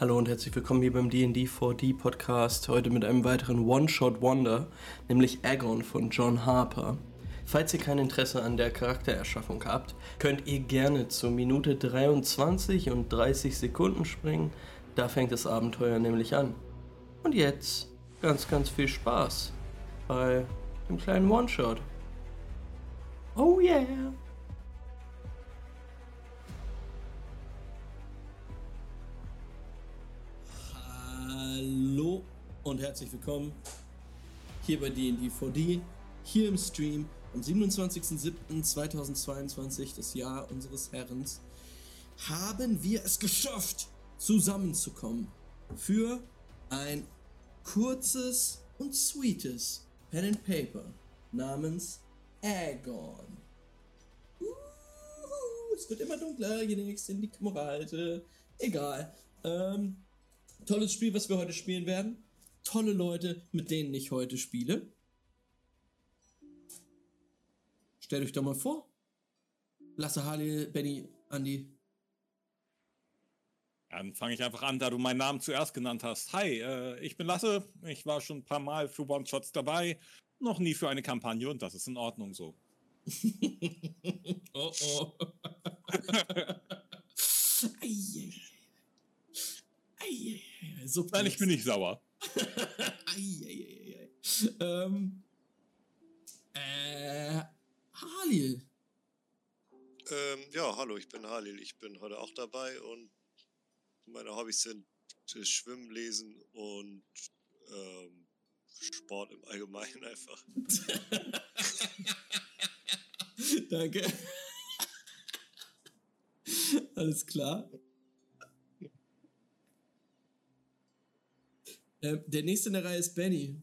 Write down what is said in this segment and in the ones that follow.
Hallo und herzlich willkommen hier beim D&D 4D Podcast, heute mit einem weiteren One-Shot-Wonder, nämlich Agon von John Harper. Falls ihr kein Interesse an der Charaktererschaffung habt, könnt ihr gerne zur Minute 23 und 30 Sekunden springen, da fängt das Abenteuer nämlich an. Und jetzt ganz, ganz viel Spaß bei dem kleinen One-Shot. Oh yeah! Hallo und herzlich willkommen hier bei D&D 4D, hier im Stream am 27.07.2022, das Jahr unseres Herrens, haben wir es geschafft, zusammenzukommen für ein kurzes und sweetes Pen and Paper namens Agon. Uh, es wird immer dunkler, je ich in die Kamera halte. Egal. Ähm, tolles Spiel, was wir heute spielen werden. Tolle Leute, mit denen ich heute spiele. Stellt euch doch mal vor. Lasse, Harley, Benny, Andy. Dann fange ich einfach an, da du meinen Namen zuerst genannt hast. Hi, äh, ich bin Lasse. Ich war schon ein paar Mal für One-Shots dabei. Noch nie für eine Kampagne und das ist in Ordnung so. oh oh. Eieiei. Eieiei. So Nein, ich bin nicht sauer. Eieiei. ähm, äh, Halil. Ähm, ja, hallo, ich bin Halil. Ich bin heute auch dabei und meine Hobbys sind das Schwimmen, Lesen und ähm, Sport im Allgemeinen einfach. Danke. Alles klar. Ähm, der nächste in der Reihe ist Benny.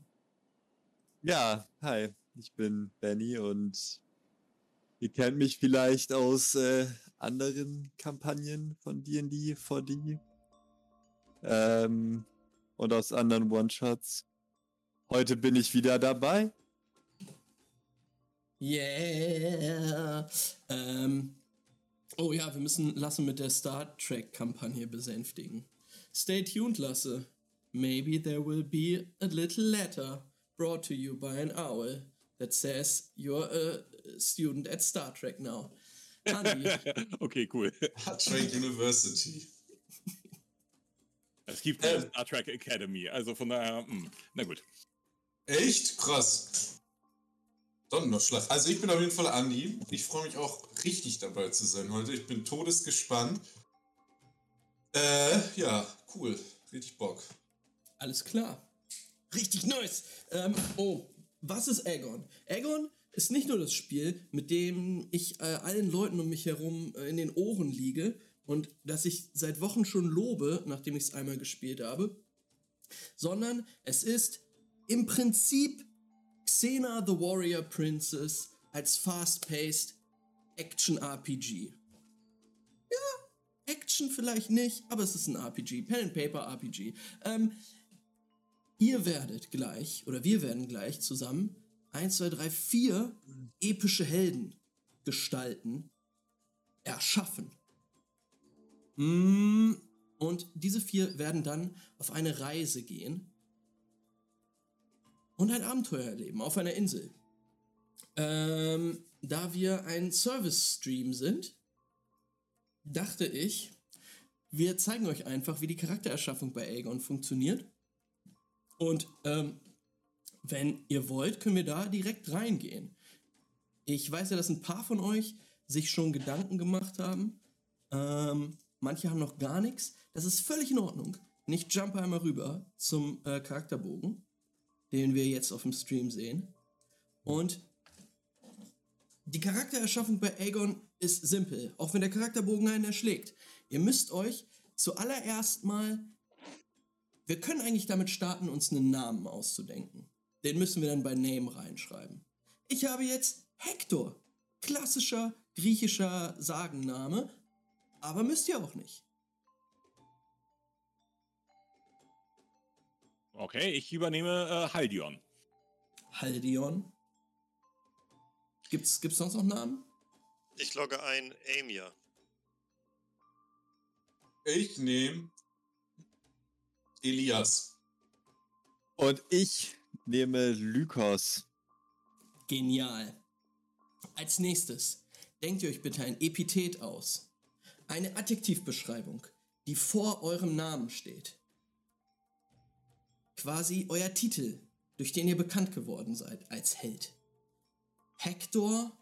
Ja, hi, ich bin Benny und ihr kennt mich vielleicht aus äh, anderen Kampagnen von D&D 4D ähm, und aus anderen One-Shots. Heute bin ich wieder dabei. Yeah. Ähm, oh ja, wir müssen Lasse mit der Star Trek-Kampagne besänftigen. Stay tuned, Lasse. Maybe there will be a little letter brought to you by an owl that says you're a student at Star Trek now. Andi, okay, cool. Star Trek University. Es gibt eine Star Trek Academy, also von daher, mh, na gut. Echt? Krass. Donnerschlag. Also ich bin auf jeden Fall Andi. Ich freue mich auch richtig dabei zu sein heute. Ich bin todesgespannt. Äh, ja, cool. Richtig Bock. Alles klar. Richtig nice. Ähm, oh, was ist Agon? Agon ist nicht nur das Spiel, mit dem ich äh, allen Leuten um mich herum äh, in den Ohren liege und das ich seit Wochen schon lobe, nachdem ich es einmal gespielt habe, sondern es ist im Prinzip Xena the Warrior Princess als fast-paced Action-RPG. Ja, Action vielleicht nicht, aber es ist ein RPG, Pen and Paper RPG. Ähm, ihr werdet gleich, oder wir werden gleich zusammen 1, 2, 3, 4 epische Helden gestalten, erschaffen. Mm, Und diese vier werden dann auf eine Reise gehen und ein Abenteuer erleben auf einer Insel. Ähm, da wir ein Service-Stream sind, dachte ich, wir zeigen euch einfach, wie die Charaktererschaffung bei Aegon funktioniert. Und ähm, wenn ihr wollt, können wir da direkt reingehen. Ich weiß ja, dass ein paar von euch sich schon Gedanken gemacht haben. Ähm, manche haben noch gar nichts. Das ist völlig in Ordnung. Nicht jump einmal rüber zum äh, Charakterbogen, den wir jetzt auf dem Stream sehen. Und die Charaktererschaffung bei Aegon ist simpel, auch wenn der Charakterbogen einen erschlägt. Ihr müsst euch zuallererst mal. Wir können eigentlich damit starten, uns einen Namen auszudenken. Den müssen wir dann bei Name reinschreiben. Ich habe jetzt Hector. Klassischer griechischer Sagenname, aber müsst ihr auch nicht. Okay, ich übernehme äh, Haldion. Haldion. Gibt's, gibt's sonst noch Namen? Ich logge ein Amia. Ich nehme Elias. Und ich nehme Lykos. Genial. Als nächstes denkt ihr euch bitte ein Epithet aus. Eine Adjektivbeschreibung, die vor eurem Namen steht. Quasi euer Titel, durch den ihr bekannt geworden seid als Held. Hector.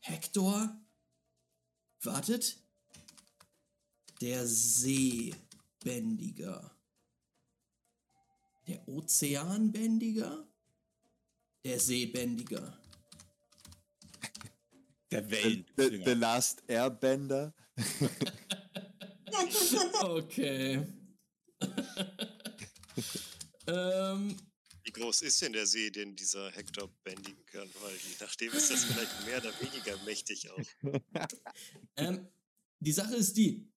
Hector. Wartet. Der Seebändiger. Der Ozeanbändiger? Der Seebändiger. Der The, Welt. the, the Last Airbender. Okay. ähm, Wie groß ist denn der See, den dieser Hector bändigen kann? Weil je nachdem ist das vielleicht mehr oder weniger mächtig auch. ähm, die Sache ist die,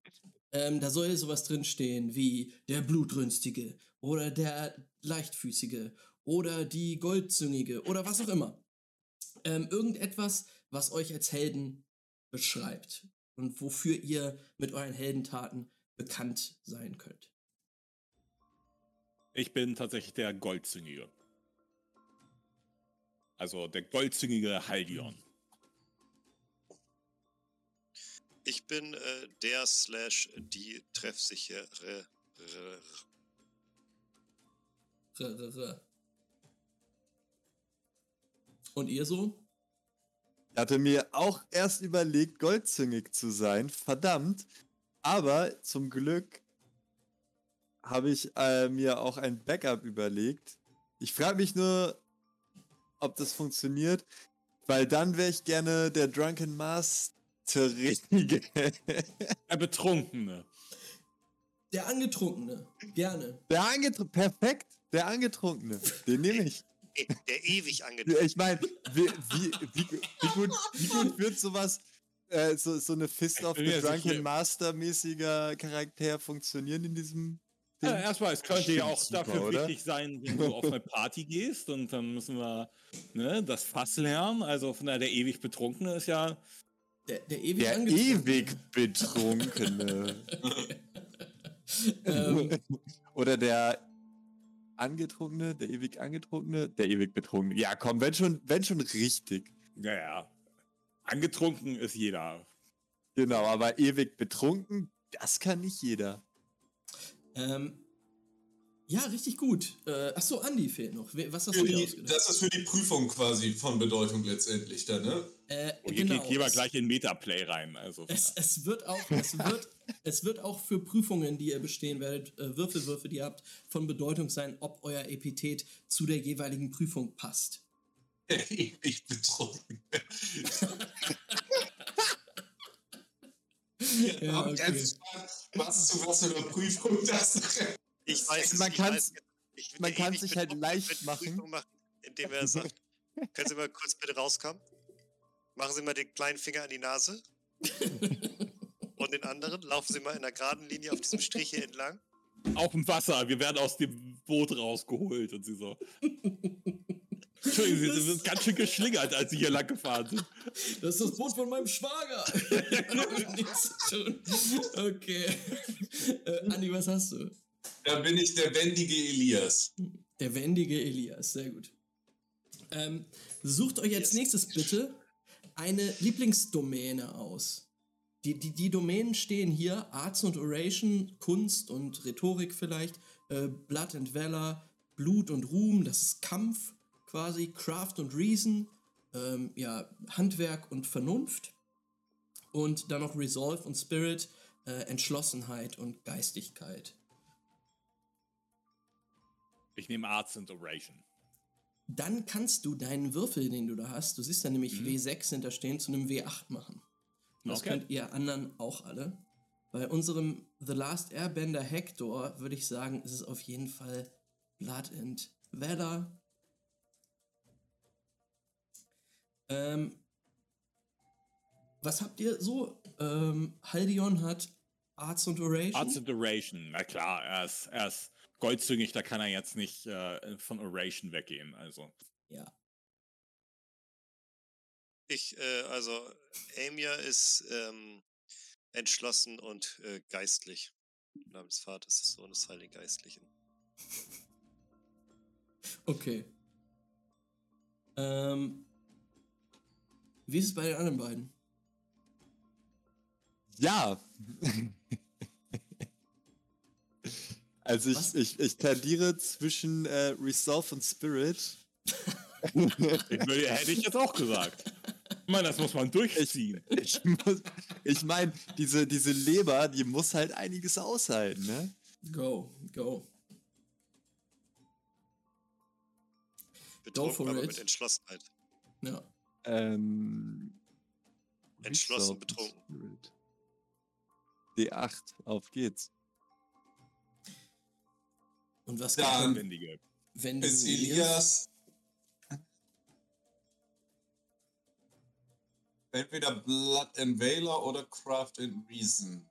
ähm, da soll sowas drinstehen wie der Blutrünstige oder der Leichtfüßige oder die Goldzüngige oder was auch immer. Ähm, irgendetwas, was euch als Helden beschreibt und wofür ihr mit euren Heldentaten bekannt sein könnt. Ich bin tatsächlich der Goldzüngige. Also der goldzüngige Haldion. Ich bin äh, der slash die treffsichere. Und ihr so? Ich hatte mir auch erst überlegt, goldzüngig zu sein. Verdammt. Aber zum Glück habe ich äh, mir auch ein Backup überlegt. Ich frage mich nur, ob das funktioniert, weil dann wäre ich gerne der Drunken Master-Richtige. Der Betrunkene. Der Angetrunkene. Gerne. der Angetrunkene, perfekt, der Angetrunkene. Den nehme ich. Der ewig Ja, angetrunken. Ich meine, wie, wie, wie, wie, gut, wie gut wird sowas, äh, so, so eine Fist of the Drunken sicher. Master-mäßiger Charakter funktionieren in diesem Ding? Ja, erstmal, es könnte ja auch Super, dafür oder? wichtig sein, wenn du auf eine Party gehst und dann müssen wir ne, das Fass lernen. Also von daher der ewig Betrunkene ist ja. Der, der ewig Der Angetrunkene. ewig Betrunkene. Ähm, Oder der Angetrunkene, der ewig Angetrunkene, der ewig Betrunkene. Ja, komm, wenn schon, wenn schon richtig. Naja. Angetrunken ist jeder. Genau, aber ewig betrunken, das kann nicht jeder. ähm, ja, richtig gut. Äh, achso, Andi fehlt noch. Was hast Für du dir die, das ist für die Prüfung quasi von Bedeutung letztendlich dann, ne? Äh, Und hier genau. geht jeder gleich in Metaplay rein. Also es, es wird auch, es wird, es wird auch für Prüfungen, die ihr bestehen werdet, äh, Würfelwürfe, die ihr habt, von Bedeutung sein, ob euer Epithet zu der jeweiligen Prüfung passt. Ewig betrunken. Ja, okay. Was zu was für einer Prüfung das Ich weiß es, Man ich kann's- weiß, ich will man kann sich halt leicht machen. Machen, indem er sagt, können Sie mal kurz bitte rauskommen? Machen Sie mal den kleinen Finger an die Nase. Und den anderen laufen Sie mal in einer geraden Linie auf diesem Strich hier entlang. auf dem Wasser. Wir werden aus dem Boot rausgeholt und sie so. Entschuldigen Sie, Sie sind ganz schön geschlingert, als Sie hier lang gefahren sind. Das ist das Boot von meinem Schwager. Okay. Äh, Andi, was hast du? Da bin ich der wendige Elias. Der wendige Elias, sehr gut. Ähm, sucht euch als nächstes bitte eine Lieblingsdomäne aus. Die, die, die Domänen stehen hier: Arts und Oration, Kunst und Rhetorik vielleicht, äh, Blood and Valor, Blut und Ruhm, das ist Kampf quasi, Craft und Reason, ähm, ja, Handwerk und Vernunft. Und dann noch Resolve und Spirit, äh, Entschlossenheit und Geistigkeit. Ich nehme Arts and Oration. Dann kannst du deinen Würfel, den du da hast, du siehst da nämlich W6 hinterstehen, zu einem W8 machen. Und Das Okay. könnt ihr anderen auch alle. Bei unserem The Last Airbender Hector würde ich sagen, ist es auf jeden Fall Blood and Valor. Ähm, was habt ihr so? Ähm, Haldion hat Arts und Oration. Arts and Oration, na klar, er ist, er ist goldzüngig, da kann er jetzt nicht äh, von Oration weggehen. Also. ja. Ich, äh, also, Amir ist, ähm, entschlossen und äh, geistlich. Namens Vaters, des Sohnes, des Heiligen Geistlichen. Okay. Ähm, wie ist es bei den anderen beiden? Ja. also Was? ich, ich, ich tendiere zwischen äh, Resolve und Spirit. Hätte ich jetzt auch gesagt. Ich meine, das muss man durchziehen. Ich, muss- ich meine, diese, diese Leber, die muss halt einiges aushalten, ne? Go, go. Betrunken, for aber it. mit Entschlossenheit. Ja. Ähm, Entschlossen betrunken. Spirit. D8, auf geht's. Und was Dann- geht, Wendige. wenn du Ist Elias entweder Blood and Valor oder Craft and Reason?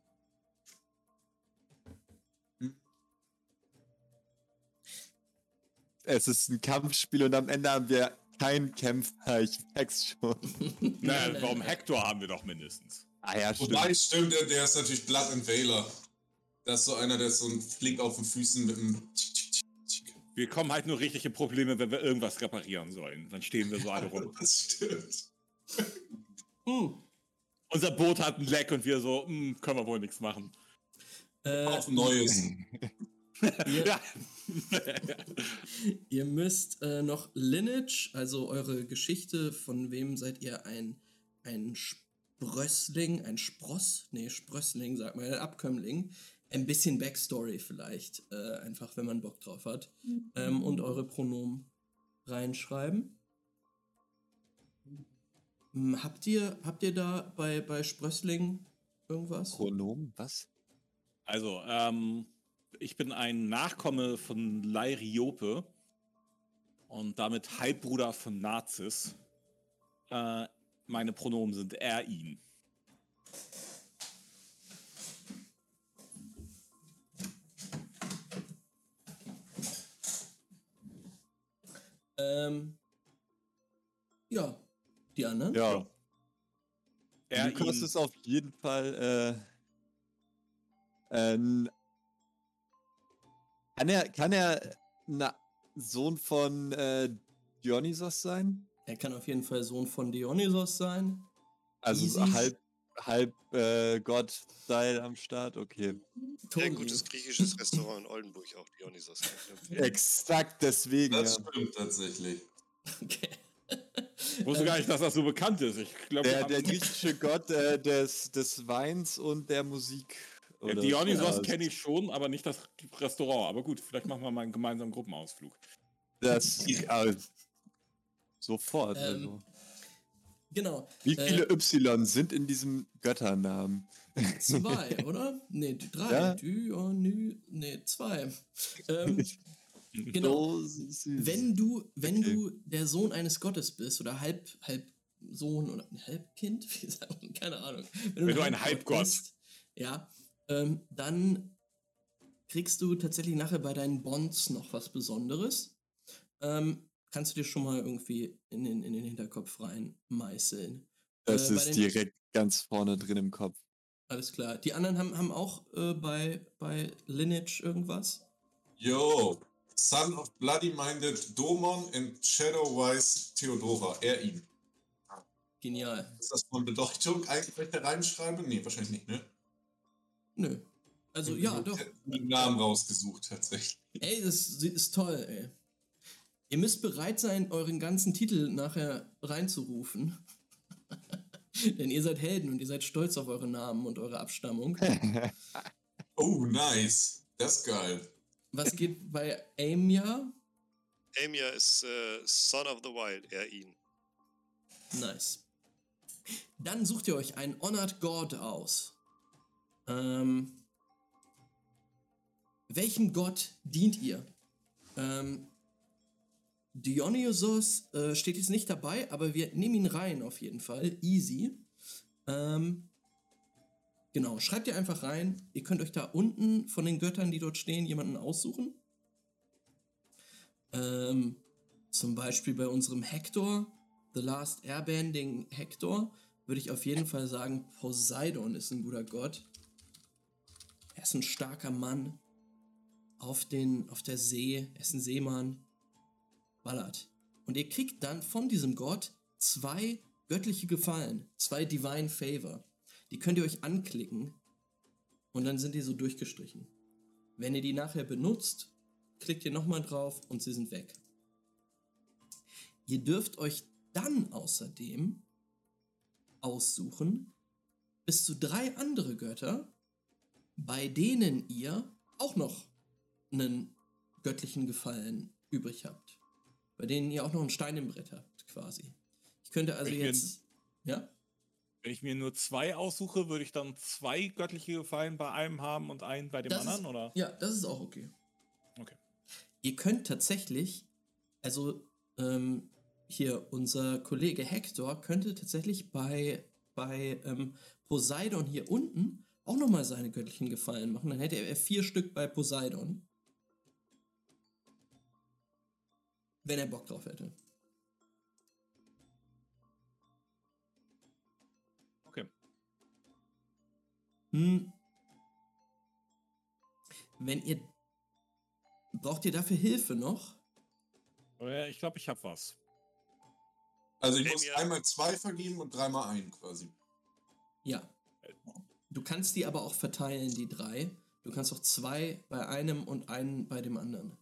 Es ist ein Kampfspiel und am Ende haben wir keinen Kämpfer. Ich merk's schon. Naja, warum Hector haben wir doch mindestens. Ah ja, stimmt. Wobei, stimmt, der, der ist natürlich Blood and Valor. Das ist so einer, der ist so ein Flink auf den Füßen mit einem. Wir kommen halt nur richtig in Probleme, wenn wir irgendwas reparieren sollen. Dann stehen wir so alle rum. Das stimmt. Hm. Unser Boot hat ein Leck und wir so, hm, können wir wohl nichts machen. Äh, Auf Neues. ihr, Ja. ihr müsst äh, noch Lineage, also eure Geschichte, von wem seid ihr ein, ein Sprössling, ein Spross? Nee, Sprössling, sagt man, ein Abkömmling. Ein bisschen Backstory vielleicht, äh, einfach wenn man Bock drauf hat. Ähm, und eure Pronomen reinschreiben. Hm, Habt ihr, habt ihr da bei, bei Sprössling irgendwas? Pronomen, was? Also, ähm, ich bin ein Nachkomme von Lairiope und damit Halbbruder von Nazis. Äh, meine Pronomen sind er, ihn. Ähm, ja, die anderen? Ja. Er, Lukas ist auf jeden Fall äh, ein. Kann er, kann er na, Sohn von äh, Dionysos sein? Er kann auf jeden Fall Sohn von Dionysos sein. Also Easy. halb, halb äh, Gott-Style am Start, okay. Sehr Togi. gutes griechisches Restaurant in Oldenburg, auch Dionysos. Exakt deswegen. Das Ja. stimmt tatsächlich. Okay. Ich wusste gar nicht, dass das so bekannt ist. Ich glaube, Der, der griechische Gott äh, des, des Weins und der Musik. oder- Dionysos Ja, kenne ich schon, aber nicht das Restaurant. Aber gut, vielleicht machen wir mal einen gemeinsamen Gruppenausflug. Das, ja, sofort. Ähm, also. Genau. Wie äh, viele Y sind in diesem Götternamen? Zwei, oder? Nee, drei. Ja. Diony, nee, zwei. Ähm, genau. So. Wenn du, wenn Okay. du der Sohn eines Gottes bist oder halb, halb Sohn oder ein Halbkind, wie sagt man, keine Ahnung. Wenn du ein Halbgott. bist, ja, ähm, dann kriegst du tatsächlich nachher bei deinen Bonds noch was Besonderes. Ähm, kannst du dir schon mal irgendwie in den, in den Hinterkopf rein meißeln. das äh, ist direkt ganz vorne drin im Kopf. Alles klar. Die anderen haben, haben auch äh, bei, bei Lineage irgendwas. Yo, Son of Bloody-Minded Domon and Shadowwise Theodora, er ihn. Genial. Ist das von Bedeutung eigentlich, wenn ich da reinschreibe? Nee, wahrscheinlich nicht, ne? Nö. Also ja, doch. Ich hab Den Namen rausgesucht, tatsächlich. Ey, das ist toll, ey. Ihr müsst bereit sein, euren ganzen Titel nachher reinzurufen. Denn ihr seid Helden und ihr seid stolz auf eure Namen und eure Abstammung. Oh, nice. Das ist geil. Was geht bei Amia? Amia ist äh, Son of the Wild, er ihn. Nice. Dann sucht ihr euch einen Honored God aus. Ähm, welchem Gott dient ihr? Ähm, Dionysos äh, steht jetzt nicht dabei, aber wir nehmen ihn rein auf jeden Fall. Easy. Ähm, genau, schreibt ihr einfach rein. Ihr könnt euch da unten von den Göttern, die dort stehen, jemanden aussuchen. Ähm, zum Beispiel bei unserem Hector, The Last Airbending Hector, würde ich auf jeden Fall sagen, Poseidon ist ein guter Gott. Er ist ein starker Mann auf, den, auf der See. Er ist ein Seemann. Ballert. Und ihr kriegt dann von diesem Gott zwei göttliche Gefallen, zwei Divine Favor. Die könnt ihr euch anklicken und dann sind die so durchgestrichen. Wenn ihr die nachher benutzt, klickt ihr nochmal drauf und sie sind weg. Ihr dürft euch dann außerdem aussuchen, bis zu drei andere Götter, bei denen ihr auch noch einen göttlichen Gefallen übrig habt. Bei denen ihr auch noch einen Stein im Brett habt, quasi. Ich könnte also bin- jetzt. Ja? Wenn ich mir nur zwei aussuche, würde ich dann zwei göttliche Gefallen bei einem haben und einen bei dem Das ist- anderen, oder? Ja, das ist auch okay. Okay. Ihr könnt tatsächlich, also ähm, hier unser Kollege Hector könnte tatsächlich bei, bei ähm, Poseidon hier unten auch nochmal seine göttlichen Gefallen machen. Dann hätte er vier Stück bei Poseidon. Wenn er Bock drauf hätte. Okay. Hm. Wenn ihr. Braucht ihr dafür Hilfe noch? Ja, ich glaube, ich habe was. Also ich Nimm muss einmal zwei vergeben und dreimal einen quasi. Ja. Du kannst die aber auch verteilen, die drei. Du kannst auch zwei bei einem und einen bei dem anderen.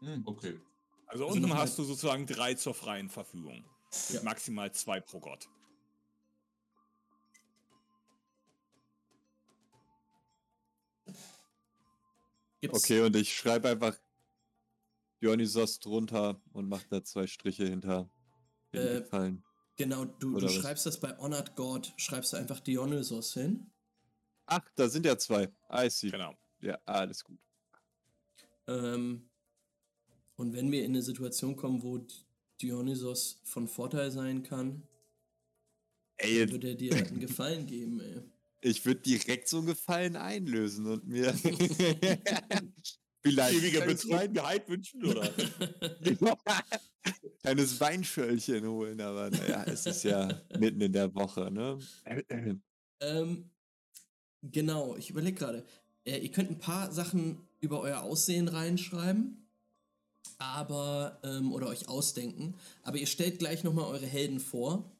Hm, okay. Also, Also unten hast du sozusagen drei zur freien Verfügung. Ja. Maximal zwei pro Gott. Gibt's, Okay, und ich schreibe einfach Dionysos drunter und mache da zwei Striche hinter den Äh, Gefallen. Genau, du, du schreibst das bei Honored God, schreibst du einfach Dionysos hin. Ach, da sind ja zwei. I see. Genau. Ja, alles gut. Ähm, und wenn wir in eine Situation kommen, wo Dionysos von Vorteil sein kann, Ey, dann würde er dir einen Gefallen geben, ey. ich würde direkt so einen Gefallen einlösen und mir vielleicht Ewiger Betrunkenheit wünschen, oder? kleines Weinschöllchen holen, aber naja, es ist ja mitten in der Woche, ne? Ähm, genau, ich überlege gerade. Äh, ihr könnt ein paar Sachen über euer Aussehen reinschreiben, aber, ähm, oder euch ausdenken, aber ihr stellt gleich nochmal eure Helden vor.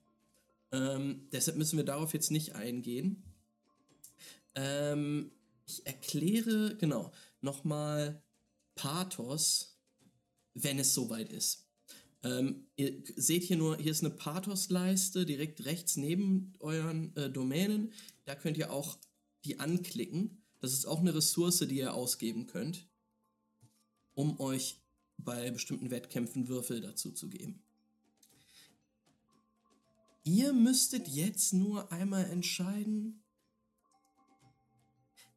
Ähm, deshalb müssen wir darauf jetzt nicht eingehen. Ähm, ich erkläre, genau, nochmal Pathos, wenn es soweit ist. Ähm, ihr seht hier nur, hier ist eine Pathos-Leiste direkt rechts neben euren äh, Domänen. Da könnt ihr auch die anklicken. Das ist auch eine Ressource, die ihr ausgeben könnt, um euch bei bestimmten Wettkämpfen Würfel dazu zu geben. Ihr müsstet jetzt nur einmal entscheiden,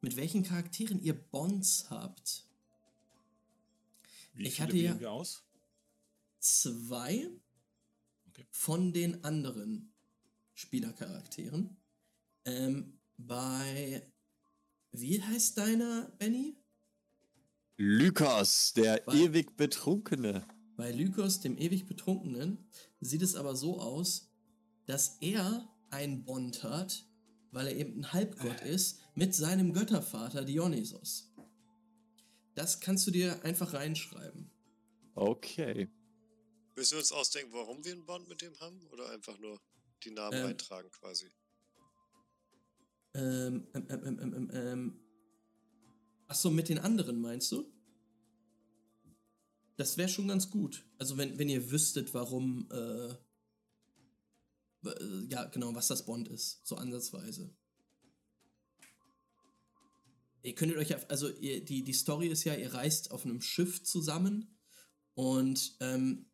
mit welchen Charakteren ihr Bonds habt. Wie Ich hatte ja- aus? zwei Okay. von den anderen Spielercharakteren. Ähm, bei. Wie heißt deiner, Benny? Lykos, der Was? ewig Betrunkene. Bei Lykos, dem ewig Betrunkenen, sieht es aber so aus, dass er einen Bond hat, weil er eben ein Halbgott ist, mit seinem Göttervater Dionysos. Das kannst du dir einfach reinschreiben. Okay. Müssen wir uns ausdenken, warum wir einen Bond mit dem haben? Oder einfach nur die Namen Ähm. eintragen quasi? Ähm, ähm, ähm, ähm, ähm, ähm, ähm. Ach so, mit den anderen meinst du? Das wäre schon ganz gut. Also wenn, wenn ihr wüsstet, warum, äh, w- ja, genau, was das Bond ist, so ansatzweise. Ihr könntet euch, auf, also ihr, die, die Story ist ja, ihr reist auf einem Schiff zusammen und ähm,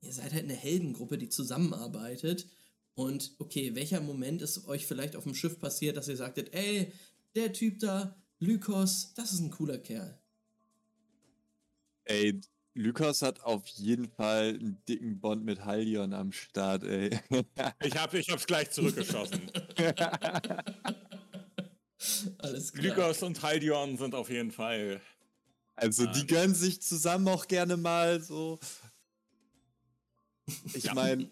ihr seid halt eine Heldengruppe, die zusammenarbeitet. Und okay, welcher Moment ist euch vielleicht auf dem Schiff passiert, dass ihr sagtet, ey, der Typ da, Lykos, das ist ein cooler Kerl. Ey, Lykos hat auf jeden Fall einen dicken Bond mit Halion am Start, ey. Ich habe ich hab's gleich zurückgeschossen. Alles klar. Lykos und Haldion sind auf jeden Fall. Also die gönnen sich zusammen auch gerne mal so. Ich Ja. meine,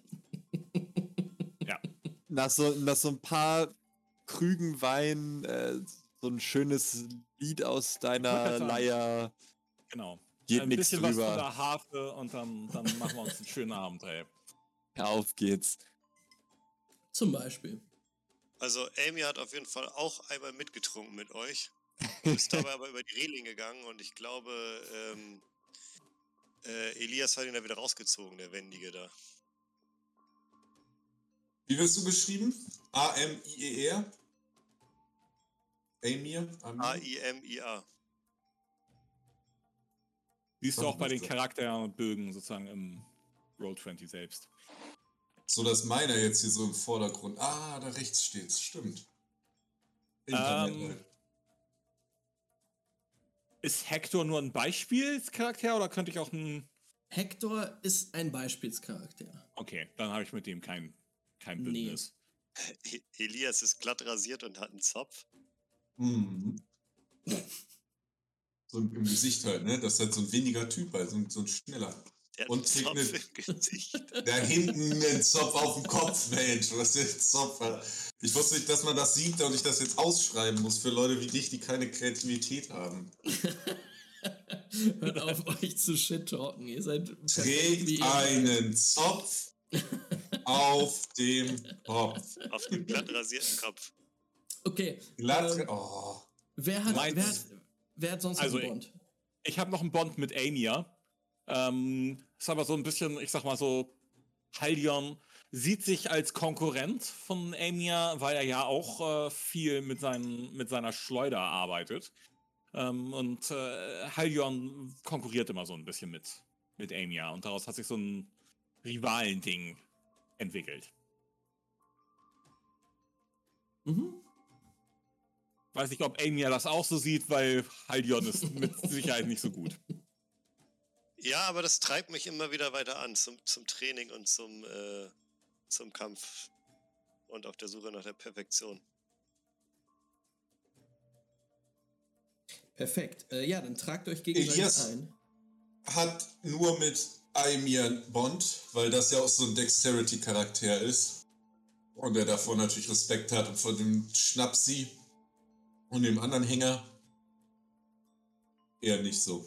Ja. nach so, nach so ein paar Krügen Wein äh, so ein schönes Lied aus deiner. Leier. Genau. Geht Ein bisschen was von drüber. der Harfe und dann, dann machen wir uns einen schönen Abend, ey. Auf geht's. Zum Beispiel. Also Amy hat auf jeden Fall auch einmal mitgetrunken mit euch. Ist dabei aber über die Reling gegangen und ich glaube, ähm, äh, Elias hat ihn da wieder rausgezogen, der Wendige da. Wie wirst du geschrieben? A-M-I-E-R? Amir? A-I-M-I-A. Siehst du Doch, auch bei den so. Charakterbögen sozusagen im Roll20 selbst. So dass meiner jetzt hier so im Vordergrund. Ah, da rechts steht's, stimmt. Ähm, Internet. Ist Hector nur ein Beispielscharakter oder könnte ich auch ein. Hector ist ein Beispielscharakter. Okay, dann habe ich mit dem kein, kein Nee. Bündnis. E- Elias ist glatt rasiert und hat einen Zopf. Mhm. So im Gesicht halt, ne? Das ist halt so ein weniger Typ, halt, so ein, so ein schneller. Der Und einen trägt Zopf im Gesicht. Da hinten ein Zopf auf dem Kopf, Mensch. Was ist ein Zopf? Ich wusste nicht, dass man das sieht und ich das jetzt ausschreiben muss für Leute wie dich, die keine Kreativität haben. Hört auf, euch zu shit-talken. Ihr seid Trägt einen Zopf auf dem Kopf. Auf dem glatt rasierten Kopf. Okay, Glatt. Ähm, Oh. wer hat, wer hat, wer hat sonst Also einen Bond? Ich habe noch einen Bond mit Amia. Ähm, ist aber so ein bisschen, ich sag mal so, Haldion sieht sich als Konkurrent von Amia, weil er ja auch äh, viel mit, seinen, mit seiner Schleuder arbeitet. Ähm, und äh, Haldion konkurriert immer so ein bisschen mit, mit Amia und daraus hat sich so ein Rivalending entwickelt. Mhm. Weiß nicht, ob Amia das auch so sieht, weil Haldion ist mit Sicherheit nicht so gut. Ja, aber das treibt mich immer wieder weiter an zum, zum Training und zum, äh, zum Kampf und auf der Suche nach der Perfektion. Perfekt. Äh, ja, dann tragt euch gegenseitig Elias. ein. Hat nur mit Aimir Bond, weil das ja auch so ein Dexterity-Charakter ist. Und er davor natürlich Respekt hat und vor dem Schnapsi und dem anderen Hänger eher nicht so.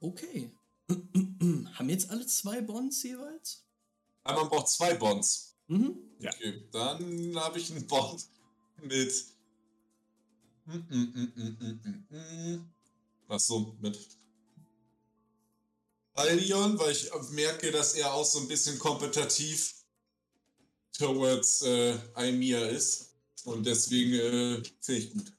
Okay. Haben jetzt alle zwei Bonds jeweils? Aber man braucht zwei Bonds. Mhm. Ja. Okay, dann habe ich einen Bond mit. Ach so, mit Aldion, weil ich merke, dass er auch so ein bisschen kompetitiv towards äh, Aimir ist. Und deswegen äh, finde ich gut.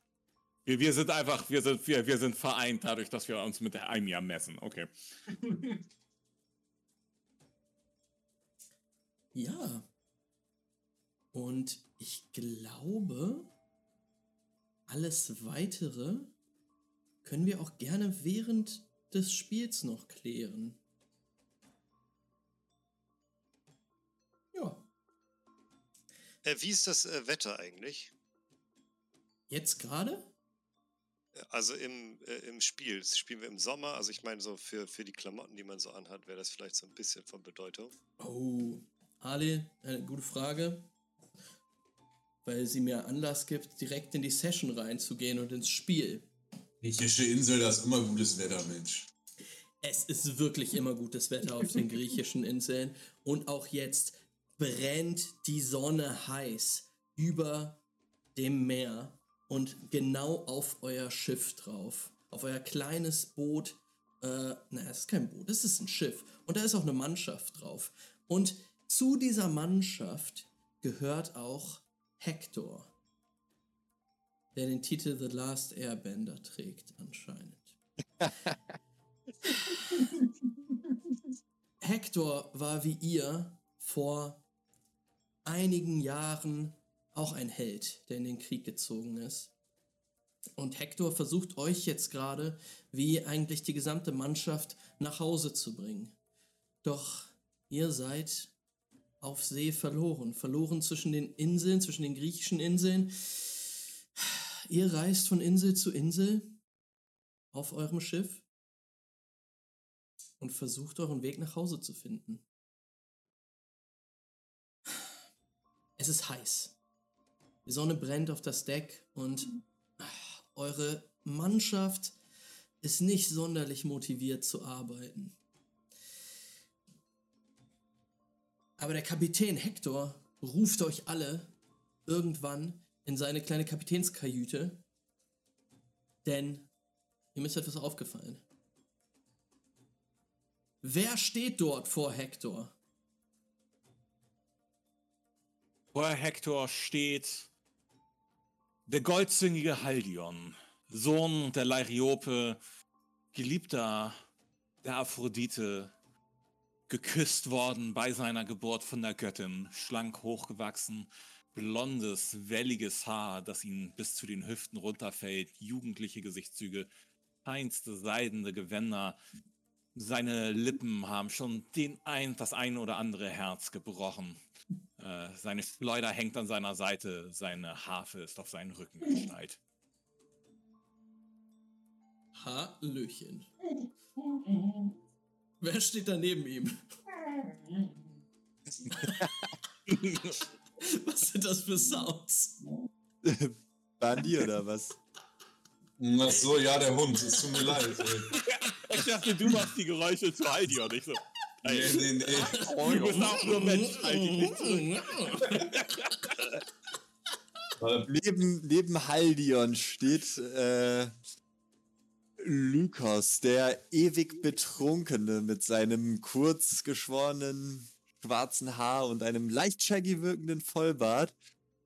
Wir, wir sind einfach, wir sind, wir, wir sind vereint dadurch, dass wir uns mit der Aimia messen. Okay. Ja. Und ich glaube, alles weitere können wir auch gerne während des Spiels noch klären. Äh, wie ist das äh, Wetter eigentlich? Jetzt gerade? Äh, Also im, äh, im Spiel. Das Spielen wir im Sommer. Also ich meine, so für, für die Klamotten, die man so anhat, wäre das vielleicht so ein bisschen von Bedeutung. Oh, Ali, eine gute Frage. Weil sie mir Anlass gibt, direkt in die Session reinzugehen und ins Spiel. Griechische Insel, das ist immer gutes Wetter, Mensch. Es ist wirklich immer gutes Wetter auf den griechischen Inseln. Und auch jetzt brennt die Sonne heiß über dem Meer und genau auf euer Schiff drauf. Auf euer kleines Boot. Äh, naja, es ist kein Boot, es ist ein Schiff. Und da ist auch eine Mannschaft drauf. Und zu dieser Mannschaft gehört auch Hector, der den Titel The Last Airbender trägt anscheinend. Hector war wie ihr vor einigen Jahren auch ein Held, der in den Krieg gezogen ist. Und Hector versucht euch jetzt gerade, wie eigentlich die gesamte Mannschaft, nach Hause zu bringen. Doch ihr seid auf See verloren. Verloren zwischen den Inseln, zwischen den griechischen Inseln. Ihr reist von Insel zu Insel auf eurem Schiff und versucht euren Weg nach Hause zu finden. Es ist heiß. Die Sonne brennt auf das Deck und ah, eure Mannschaft ist nicht sonderlich motiviert zu arbeiten. Aber der Kapitän Hector ruft euch alle irgendwann in seine kleine Kapitänskajüte, denn ihm ist etwas aufgefallen. Wer steht dort vor Hector? Vor Hector steht. Der goldzüngige Haldion, Sohn der Lyriope, Geliebter der Aphrodite, geküsst worden bei seiner Geburt von der Göttin, schlank hochgewachsen, blondes, welliges Haar, das ihn bis zu den Hüften runterfällt, jugendliche Gesichtszüge, feinste seidene Gewänder, seine Lippen haben schon den ein, das ein oder andere Herz gebrochen. Äh, seine Schleuder hängt an seiner Seite, seine Harfe ist auf seinen Rücken geschnallt. Hallöchen. Wer steht da neben ihm? Was sind das für Sounds? Bandi oder was? Ach so, ja, der Hund. Es tut mir leid. Ey. Ich dachte, du machst die Geräusche zu Heidi und ich so. Nee, nee, nee. Du bist auch nur Mensch, dich nicht zurück. Neben, neben Haldion steht äh, Lykos, der ewig Betrunkene mit seinem kurz geschworenen schwarzen Haar und einem leicht shaggy wirkenden Vollbart.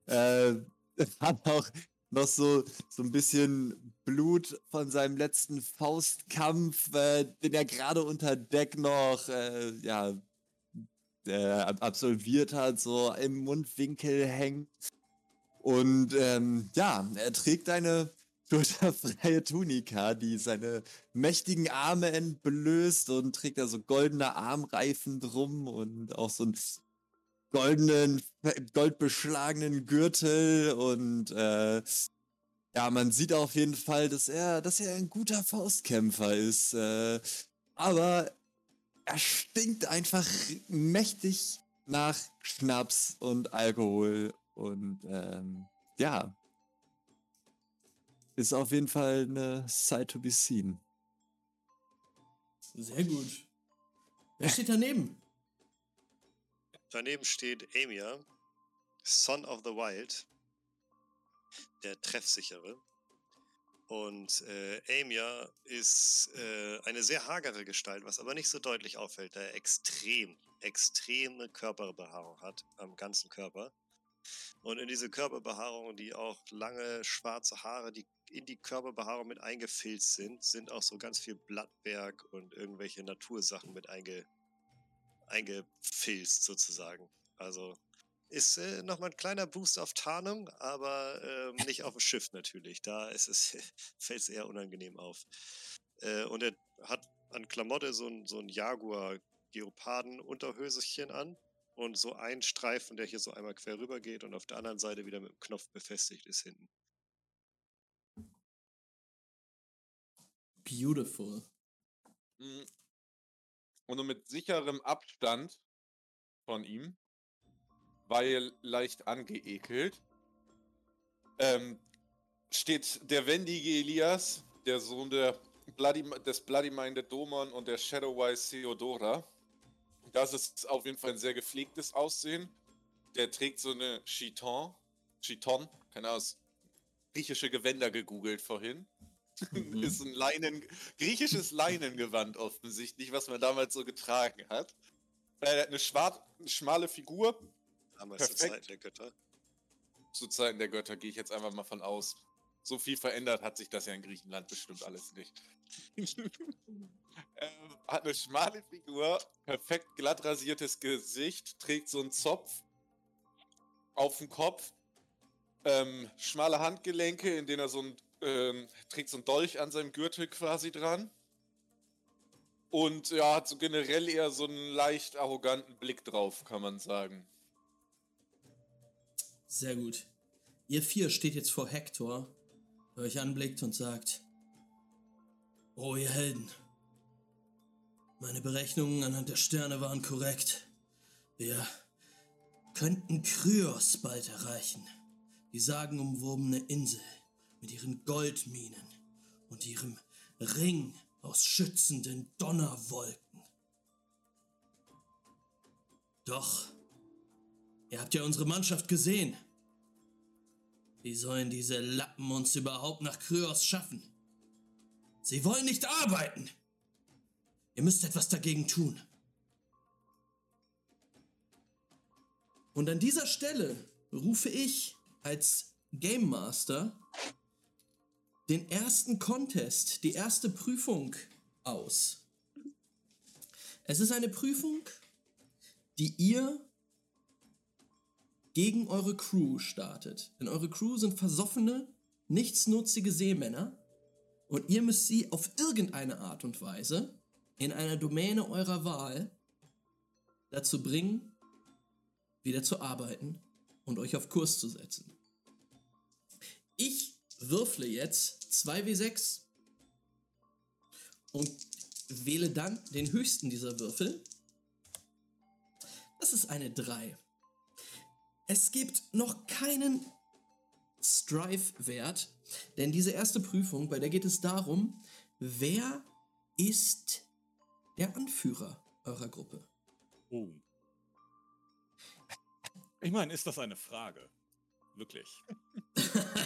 Äh, hat auch noch so, so ein bisschen Blut von seinem letzten Faustkampf, äh, den er gerade unter Deck noch äh, ja, äh, absolviert hat, so im Mundwinkel hängt. Und ähm, ja, er trägt eine schulterfreie Tunika, die seine mächtigen Arme entblößt und trägt da so goldene Armreifen drum und auch so einen goldenen, goldbeschlagenen Gürtel und äh, ja, man sieht auf jeden Fall, dass er, dass er ein guter Faustkämpfer ist. Äh, aber er stinkt einfach mächtig nach Schnaps und Alkohol und ähm, ja. Ist auf jeden Fall eine sight to be seen. Sehr gut. Wer steht daneben? Daneben steht Amia, Son of the Wild, der Treffsichere. Und äh, Amia ist äh, eine sehr hagere Gestalt, was aber nicht so deutlich auffällt, da er extrem, extreme Körperbehaarung hat am ganzen Körper. Und in diese Körperbehaarung, die auch lange schwarze Haare, die in die Körperbehaarung mit eingefilzt sind, sind auch so ganz viel Blattberg und irgendwelche Natursachen mit einge, eingefilzt sozusagen. Also ist äh, nochmal ein kleiner Boost auf Tarnung, aber ähm, nicht auf dem Schiff natürlich. Da ist es, fällt es eher unangenehm auf. Äh, und er hat an Klamotte so ein, so ein Jaguar-Geoparden-Unterhöschen an und so ein Streifen, der hier so einmal quer rüber geht und auf der anderen Seite wieder mit dem Knopf befestigt ist hinten. Beautiful. Und nur mit sicherem Abstand von ihm, weil leicht angeekelt, ähm, steht der wendige Elias, der Sohn der Bloody, des Bloody-Minded Domon und der Shadowwise Theodora. Das ist auf jeden Fall ein sehr gepflegtes Aussehen. Der trägt so eine Chiton, Chiton, keine Ahnung, griechische Gewänder gegoogelt vorhin. Mhm. ist ein Leinen, griechisches Leinengewand offensichtlich, was man damals so getragen hat. Er hat eine, schwarz, eine schmale Figur. Damals Perfekt. Zeit der Götter. Zu Zeiten der Götter gehe ich jetzt einfach mal von aus. So viel verändert hat sich das ja in Griechenland bestimmt alles nicht. ähm, hat eine schmale Figur, perfekt glatt rasiertes Gesicht, trägt so einen Zopf auf dem Kopf, ähm, schmale Handgelenke, in denen er so ein, ähm, trägt so einen Dolch an seinem Gürtel quasi dran. Und ja, hat so generell eher so einen leicht arroganten Blick drauf, kann man sagen. Sehr gut. Ihr vier steht jetzt vor Hector, der euch anblickt und sagt: Oh, ihr Helden. Meine Berechnungen anhand der Sterne waren korrekt. Wir könnten Kryos bald erreichen. Die sagenumwobene Insel mit ihren Goldminen und ihrem Ring aus schützenden Donnerwolken. Doch, ihr habt ja unsere Mannschaft gesehen. Wie sollen diese Lappen uns überhaupt nach Kryos schaffen? Sie wollen nicht arbeiten. Ihr müsst etwas dagegen tun. Und an dieser Stelle rufe ich als Game Master den ersten Contest, die erste Prüfung aus. Es ist eine Prüfung, die ihr gegen eure Crew startet. Denn eure Crew sind versoffene, nichtsnutzige Seemänner und ihr müsst sie auf irgendeine Art und Weise in einer Domäne eurer Wahl dazu bringen, wieder zu arbeiten und euch auf Kurs zu setzen. Ich würfle jetzt 2w6 und wähle dann den höchsten dieser Würfel. Das ist eine 3. Es gibt noch keinen Strive-Wert, denn diese erste Prüfung, bei der geht es darum, wer ist der Anführer eurer Gruppe. Oh. Ich meine, ist das eine Frage? Wirklich.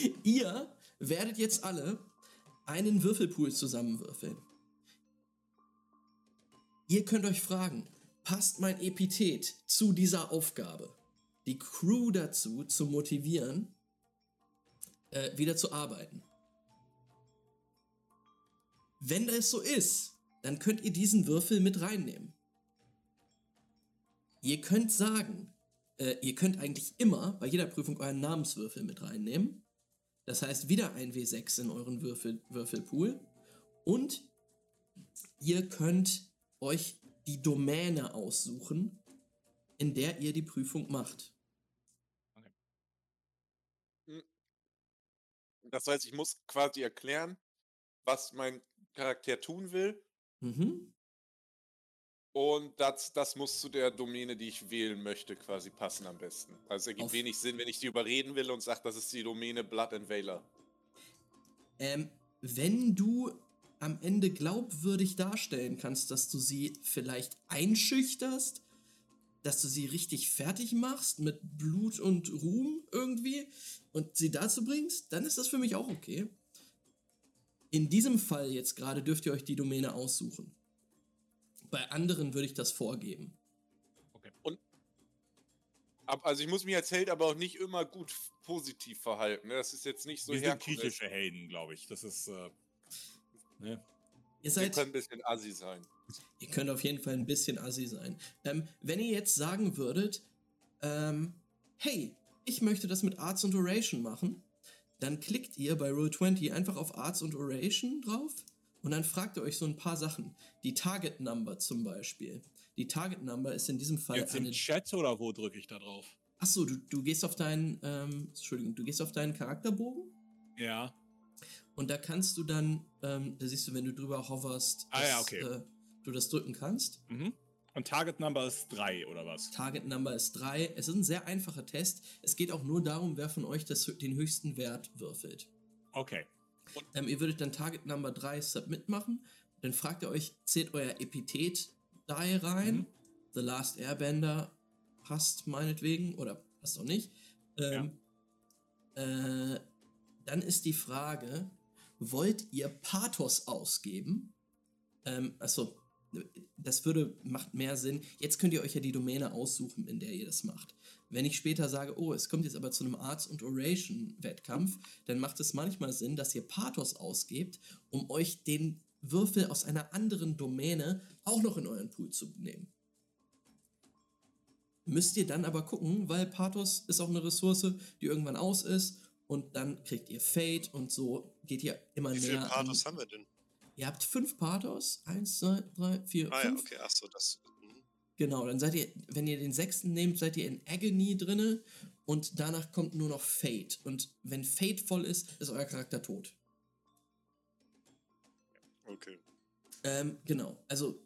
Ihr werdet jetzt alle einen Würfelpool zusammenwürfeln. Ihr könnt euch fragen, passt mein Epithet zu dieser Aufgabe? Die Crew dazu zu motivieren, äh, wieder zu arbeiten. Wenn das so ist, dann könnt ihr diesen Würfel mit reinnehmen. Ihr könnt sagen, äh, ihr könnt eigentlich immer bei jeder Prüfung euren Namenswürfel mit reinnehmen. Das heißt, wieder ein W6 in euren Würfel, Würfelpool. Und ihr könnt euch die Domäne aussuchen, in der ihr die Prüfung macht. Das heißt, ich muss quasi erklären, was mein Charakter tun will. Mhm. Und das, das muss zu der Domäne, die ich wählen möchte, quasi passen am besten. Also es ergibt Auf- wenig Sinn, wenn ich die überreden will und sage, das ist die Domäne Blood and Valor. Ähm, wenn du am Ende glaubwürdig darstellen kannst, dass du sie vielleicht einschüchterst, dass du sie richtig fertig machst mit Blut und Ruhm irgendwie und sie dazu bringst, dann ist das für mich auch okay. In diesem Fall jetzt gerade dürft ihr euch die Domäne aussuchen. Bei anderen würde ich das vorgeben. Ab, also ich muss mich als Held aber auch nicht immer gut positiv verhalten. Ne? Das ist jetzt nicht so Wir sind herkulisch. griechische Helden, glaube ich. Das ist. Äh, ne? Ihr seid, können ein bisschen assi sein. Ihr könnt auf jeden Fall ein bisschen assi sein. Ähm, wenn ihr jetzt sagen würdet, ähm, hey, ich möchte das mit Arts und Oration machen, dann klickt ihr bei Roll20 einfach auf Arts und Oration drauf und dann fragt ihr euch so ein paar Sachen. Die Target Number zum Beispiel. Die Target Number ist in diesem Fall Jetzt im eine. Chat oder wo drücke ich da drauf? Achso, du, du gehst auf deinen, ähm, Entschuldigung, du gehst auf deinen Charakterbogen Ja. und da kannst du dann, ähm, da siehst du, wenn du drüber hoverst, Ah ja, dass, okay. äh, du das drücken kannst. Mhm. Und Target Number ist 3 oder was? Target Number ist 3. Es ist ein sehr einfacher Test. Es geht auch nur darum, wer von euch das, den höchsten Wert würfelt. Okay. Ähm, ihr würdet dann Target Number 3 Submit machen. Dann fragt ihr euch, zählt euer Epithet da rein? Mhm. The Last Airbender passt meinetwegen oder passt auch nicht. Ähm, äh, dann ist die Frage, wollt ihr Pathos ausgeben? Ähm, achso, das würde, macht mehr Sinn. Jetzt könnt ihr euch ja die Domäne aussuchen, in der ihr das macht. Wenn ich später sage, oh, es kommt jetzt aber zu einem Arts- und Oration-Wettkampf, dann macht es manchmal Sinn, dass ihr Pathos ausgebt, um euch den Würfel aus einer anderen Domäne auch noch in euren Pool zu nehmen. Müsst ihr dann aber gucken, weil Pathos ist auch eine Ressource, die irgendwann aus ist und dann kriegt ihr Fate und so geht ihr immer Wie viele näher Pathos an. haben wir denn? Ihr habt fünf Pathos. Eins, zwei, drei, vier, Ah ja, fünf. okay, achso, das. Genau, dann seid ihr, wenn ihr den sechsten nehmt, seid ihr in Agony drinne und danach kommt nur noch Fate. Und wenn Fate voll ist, ist euer Charakter tot. Okay. Ähm, genau, also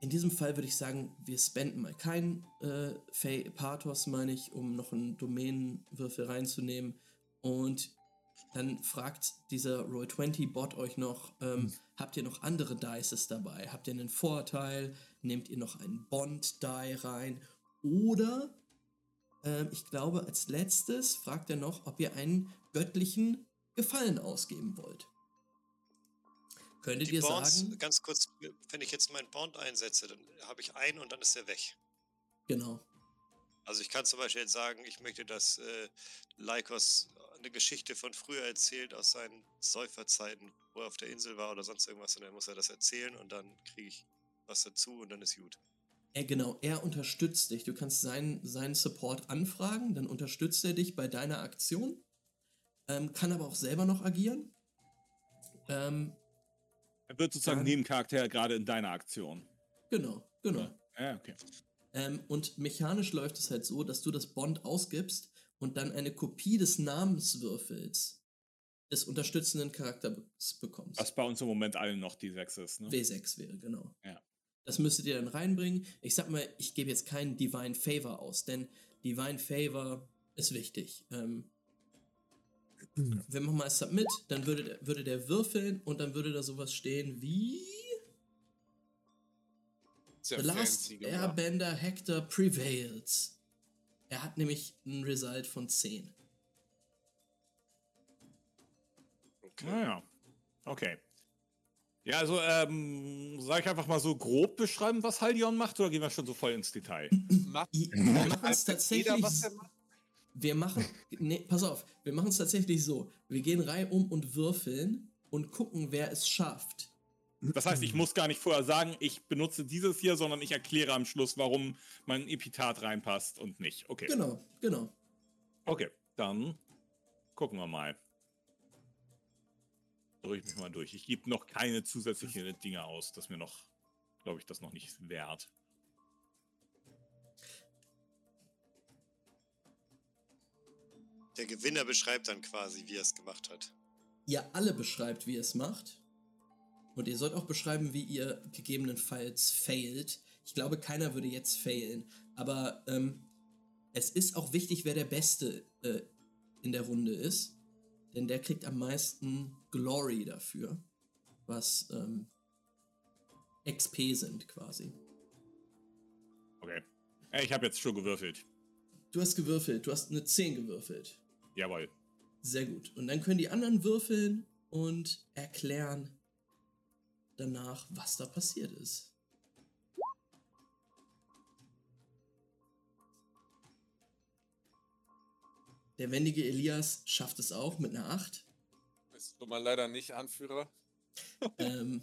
in diesem Fall würde ich sagen, wir spenden mal keinen äh, Pathos, meine ich, um noch einen Domänenwürfel reinzunehmen. Und dann fragt dieser Roll20-Bot euch noch, ähm, habt ihr noch andere Dices dabei? Habt ihr einen Vorteil? Nehmt ihr noch einen Bond-Die rein? Oder, ähm, ich glaube, als letztes fragt er noch, ob ihr einen göttlichen Gefallen ausgeben wollt. Könntet Die ihr Bonds, sagen, ganz kurz, wenn ich jetzt meinen Bond einsetze, dann habe ich einen und dann ist er weg. genau, Also ich kann zum Beispiel jetzt sagen, ich möchte, dass äh, Lycos eine Geschichte von früher erzählt aus seinen Säuferzeiten, wo er auf der Insel war oder sonst irgendwas und dann muss er das erzählen und dann kriege ich was dazu und dann ist gut. Er, genau, er unterstützt dich. Du kannst seinen, seinen Support anfragen, dann unterstützt er dich bei deiner Aktion, ähm, kann aber auch selber noch agieren. Ähm, Er wird sozusagen Dann- Nebencharakter gerade in deiner Aktion. genau, genau. Ja, okay. Ähm, und mechanisch läuft es halt so, dass du das Bond ausgibst und dann eine Kopie des Namenswürfels des unterstützenden Charakters bekommst. Was bei uns im Moment allen noch die 6 ist, ne? W6 wäre, genau. Ja. Das müsstet ihr dann reinbringen. Ich sag mal, ich gebe jetzt keinen Divine Favor aus, denn Divine Favor ist wichtig. Ähm, wenn man mal Submit, dann würde der, würde der würfeln und dann würde da sowas stehen wie The Last. Airbender Hector Prevails. Er hat nämlich ein Result von 10. Okay. Naja. Okay. Ja, also, ähm, soll ich einfach mal so grob beschreiben, was Haldion macht, oder gehen wir schon so voll ins Detail? Macht machen es tatsächlich. jeder, was er macht? Wir machen. Nee, pass auf, wir machen es tatsächlich so. Wir gehen reihum und würfeln und gucken, wer es schafft. Das heißt, ich muss gar nicht vorher sagen, ich benutze dieses hier, sondern ich erkläre am Schluss, warum mein Epitat reinpasst und nicht. Okay. Genau, genau. Okay, dann gucken wir mal. Drücke ich mich mal durch. Ich gebe noch keine zusätzlichen Dinge aus. Das ist mir noch, glaube ich, das noch nicht wert. Der Gewinner beschreibt dann quasi, wie er es gemacht hat. Ihr alle beschreibt, wie ihr es macht. Und ihr sollt auch beschreiben, wie ihr gegebenenfalls failt. Ich glaube, keiner würde jetzt failen. Aber ähm, es ist auch wichtig, wer der Beste äh, in der Runde ist. Denn der kriegt am meisten Glory dafür. Was ähm, XP sind quasi. Okay. Äh, Ich habe jetzt schon gewürfelt. Du hast gewürfelt. Du hast eine 10 gewürfelt. Jawohl. Sehr gut. Und dann können die anderen würfeln und erklären danach, was da passiert ist. Der wendige Elias schafft es auch mit einer 8. Ist nun mal leider nicht Anführer. ähm,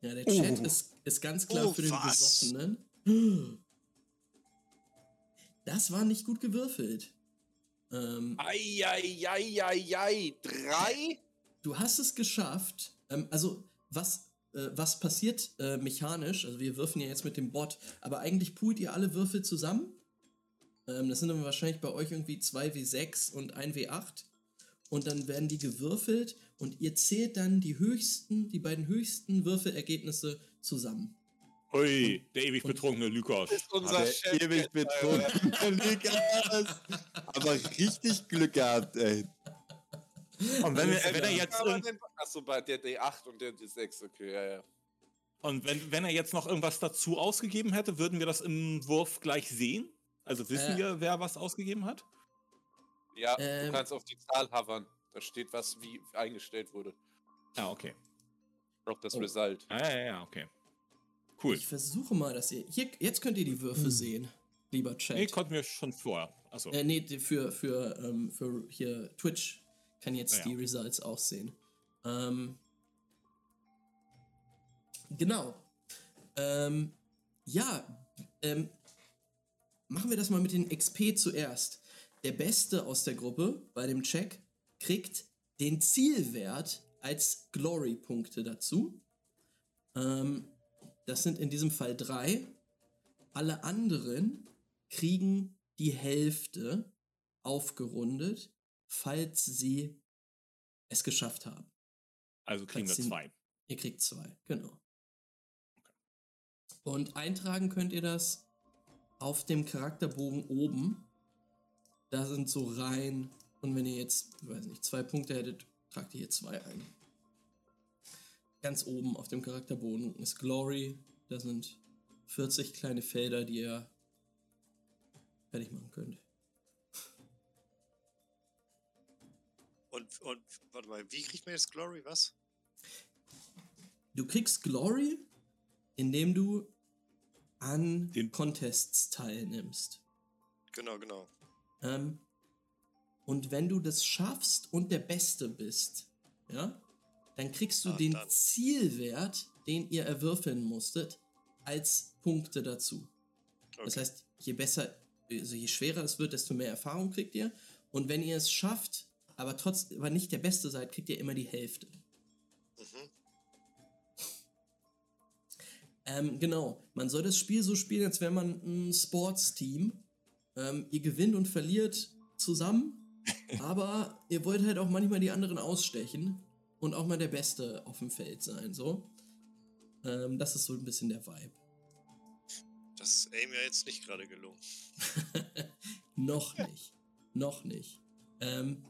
ja, der Chat Oh. ist, ist ganz klar Oh, für den was? Besoffenen. Das war nicht gut gewürfelt. Ähm, Eieieiei, drei? Du hast es geschafft. Ähm, also, was, äh, was passiert äh, mechanisch? Also, wir würfeln ja jetzt mit dem Bot, aber eigentlich poolt ihr alle Würfel zusammen. Ähm, das sind dann wahrscheinlich bei euch irgendwie 2W6 und 1W8. Und dann werden die gewürfelt und ihr zählt dann die höchsten, die beiden höchsten Würfelergebnisse zusammen. Ui, der ewig betrunkene Lykos. Ist unser Der Chef. ewig jetzt, betrunken Lukas. Aber richtig Glück gehabt, ey. Und wenn, wir, wenn er jetzt Achso, bei der D8 und der D6, okay, ja, ja. und wenn, wenn er jetzt noch irgendwas dazu ausgegeben hätte, würden wir das im Wurf gleich sehen? Also wissen Äh. wir, wer was ausgegeben hat? Ja, Ähm. du kannst auf die Zahl hovern. Da steht, was wie eingestellt wurde. Ah, okay. Auch das Oh. Result. Ah, ja, ja, okay. Cool. Ich versuche mal, dass ihr. Hier, jetzt könnt ihr die Würfel sehen, lieber Chat. Nee, konnten wir schon vorher. Achso. Äh, nee, die- für, für, ähm, für hier Twitch kann jetzt ja. die Results auch sehen. Ähm, genau. Ähm, ja, ähm, machen wir das mal mit den XP zuerst. Der Beste aus der Gruppe bei dem Check kriegt den Zielwert als Glory-Punkte dazu. Ähm, das sind in diesem Fall drei. Alle anderen kriegen die Hälfte aufgerundet, falls sie es geschafft haben. Also kriegen wir Trotzdem- zwei. Ihr kriegt zwei, genau. Und eintragen könnt ihr das auf dem Charakterbogen oben. Da sind so Reihen. Und wenn ihr jetzt, weiß nicht, zwei Punkte hättet, tragt ihr hier zwei ein. Ganz oben auf dem Charakterbogen ist Glory. Da sind 40 kleine Felder, die ihr fertig machen könnt. Und, und warte mal, wie kriegt man jetzt Glory? Was? Du kriegst Glory, indem du an Den- Contests teilnimmst. Genau, genau. Ähm, und wenn du das schaffst und der Beste bist, ja, dann kriegst du Ah, den dann. Zielwert, den ihr erwürfeln musstet, als Punkte dazu. Das Okay. heißt, je besser, also je schwerer es wird, desto mehr Erfahrung kriegt ihr. Und wenn ihr es schafft, aber trotz, aber nicht der Beste seid, kriegt ihr immer die Hälfte. Mhm. Ähm, genau. Man soll das Spiel so spielen, als wäre man ein Sportsteam. Ähm, ihr gewinnt und verliert zusammen, aber ihr wollt halt auch manchmal die anderen ausstechen und auch mal der Beste auf dem Feld sein. So. Ähm, das ist so ein bisschen der Vibe. Das ist Aim ja jetzt nicht gerade gelungen. Noch nicht. Noch nicht. Ähm,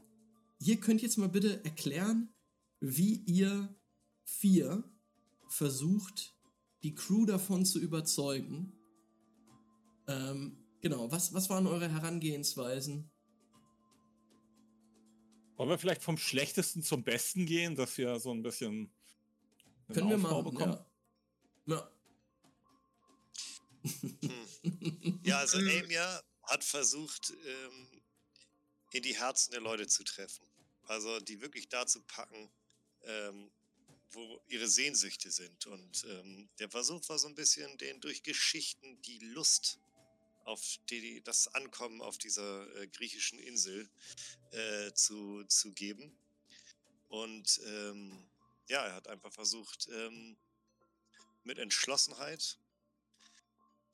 ihr könnt jetzt mal bitte erklären, wie ihr vier versucht, die Crew davon zu überzeugen. Ähm, genau, was, was waren eure Herangehensweisen? Wollen wir vielleicht vom Schlechtesten zum Besten gehen, dass wir so ein bisschen. Können wir Aufbau machen, ja. ja. Hm. Ja, also ja hat versucht, ähm, in die Herzen der Leute zu treffen. Also die wirklich dazu packen, ähm, wo ihre Sehnsüchte sind. Und ähm, der Versuch war so ein bisschen, denen durch Geschichten die Lust auf die, das Ankommen auf dieser äh, griechischen Insel äh, zu, zu geben. Und ähm, ja, er hat einfach versucht, ähm, mit Entschlossenheit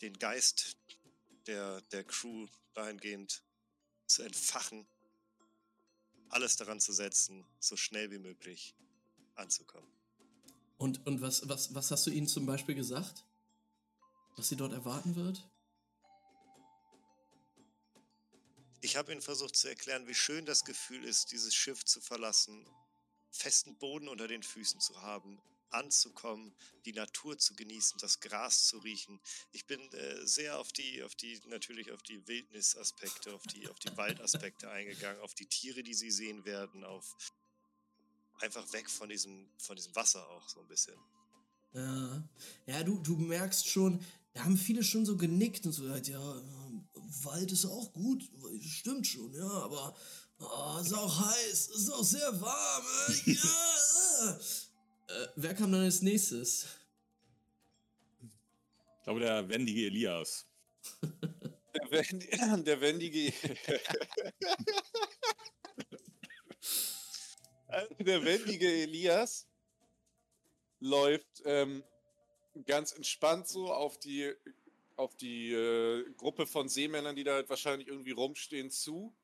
den Geist der, der Crew dahingehend zu entfachen, alles daran zu setzen, so schnell wie möglich anzukommen. Und, und was, was, was hast du ihnen zum Beispiel gesagt? Was sie dort erwarten wird? Ich habe ihnen versucht zu erklären, wie schön das Gefühl ist, dieses Schiff zu verlassen, festen Boden unter den Füßen zu haben, anzukommen, die Natur zu genießen, das Gras zu riechen. Ich bin äh, sehr auf die, auf die, natürlich auf die Wildnisaspekte, auf die, auf die Waldaspekte eingegangen, auf die Tiere, die sie sehen werden, auf einfach weg von diesem, von diesem Wasser auch so ein bisschen. Ja, ja du, du merkst schon, da haben viele schon so genickt und so gesagt, ja, ähm, Wald ist auch gut, stimmt schon, ja, aber oh, ist auch heiß, ist auch sehr warm. Äh, ja, äh. Wer kam dann als nächstes? Ich glaube, der wendige Elias. Der, Wend der wendige. Also der wendige Elias läuft ähm, ganz entspannt so auf die, auf die äh, Gruppe von Seemännern, die da halt wahrscheinlich irgendwie rumstehen, zu.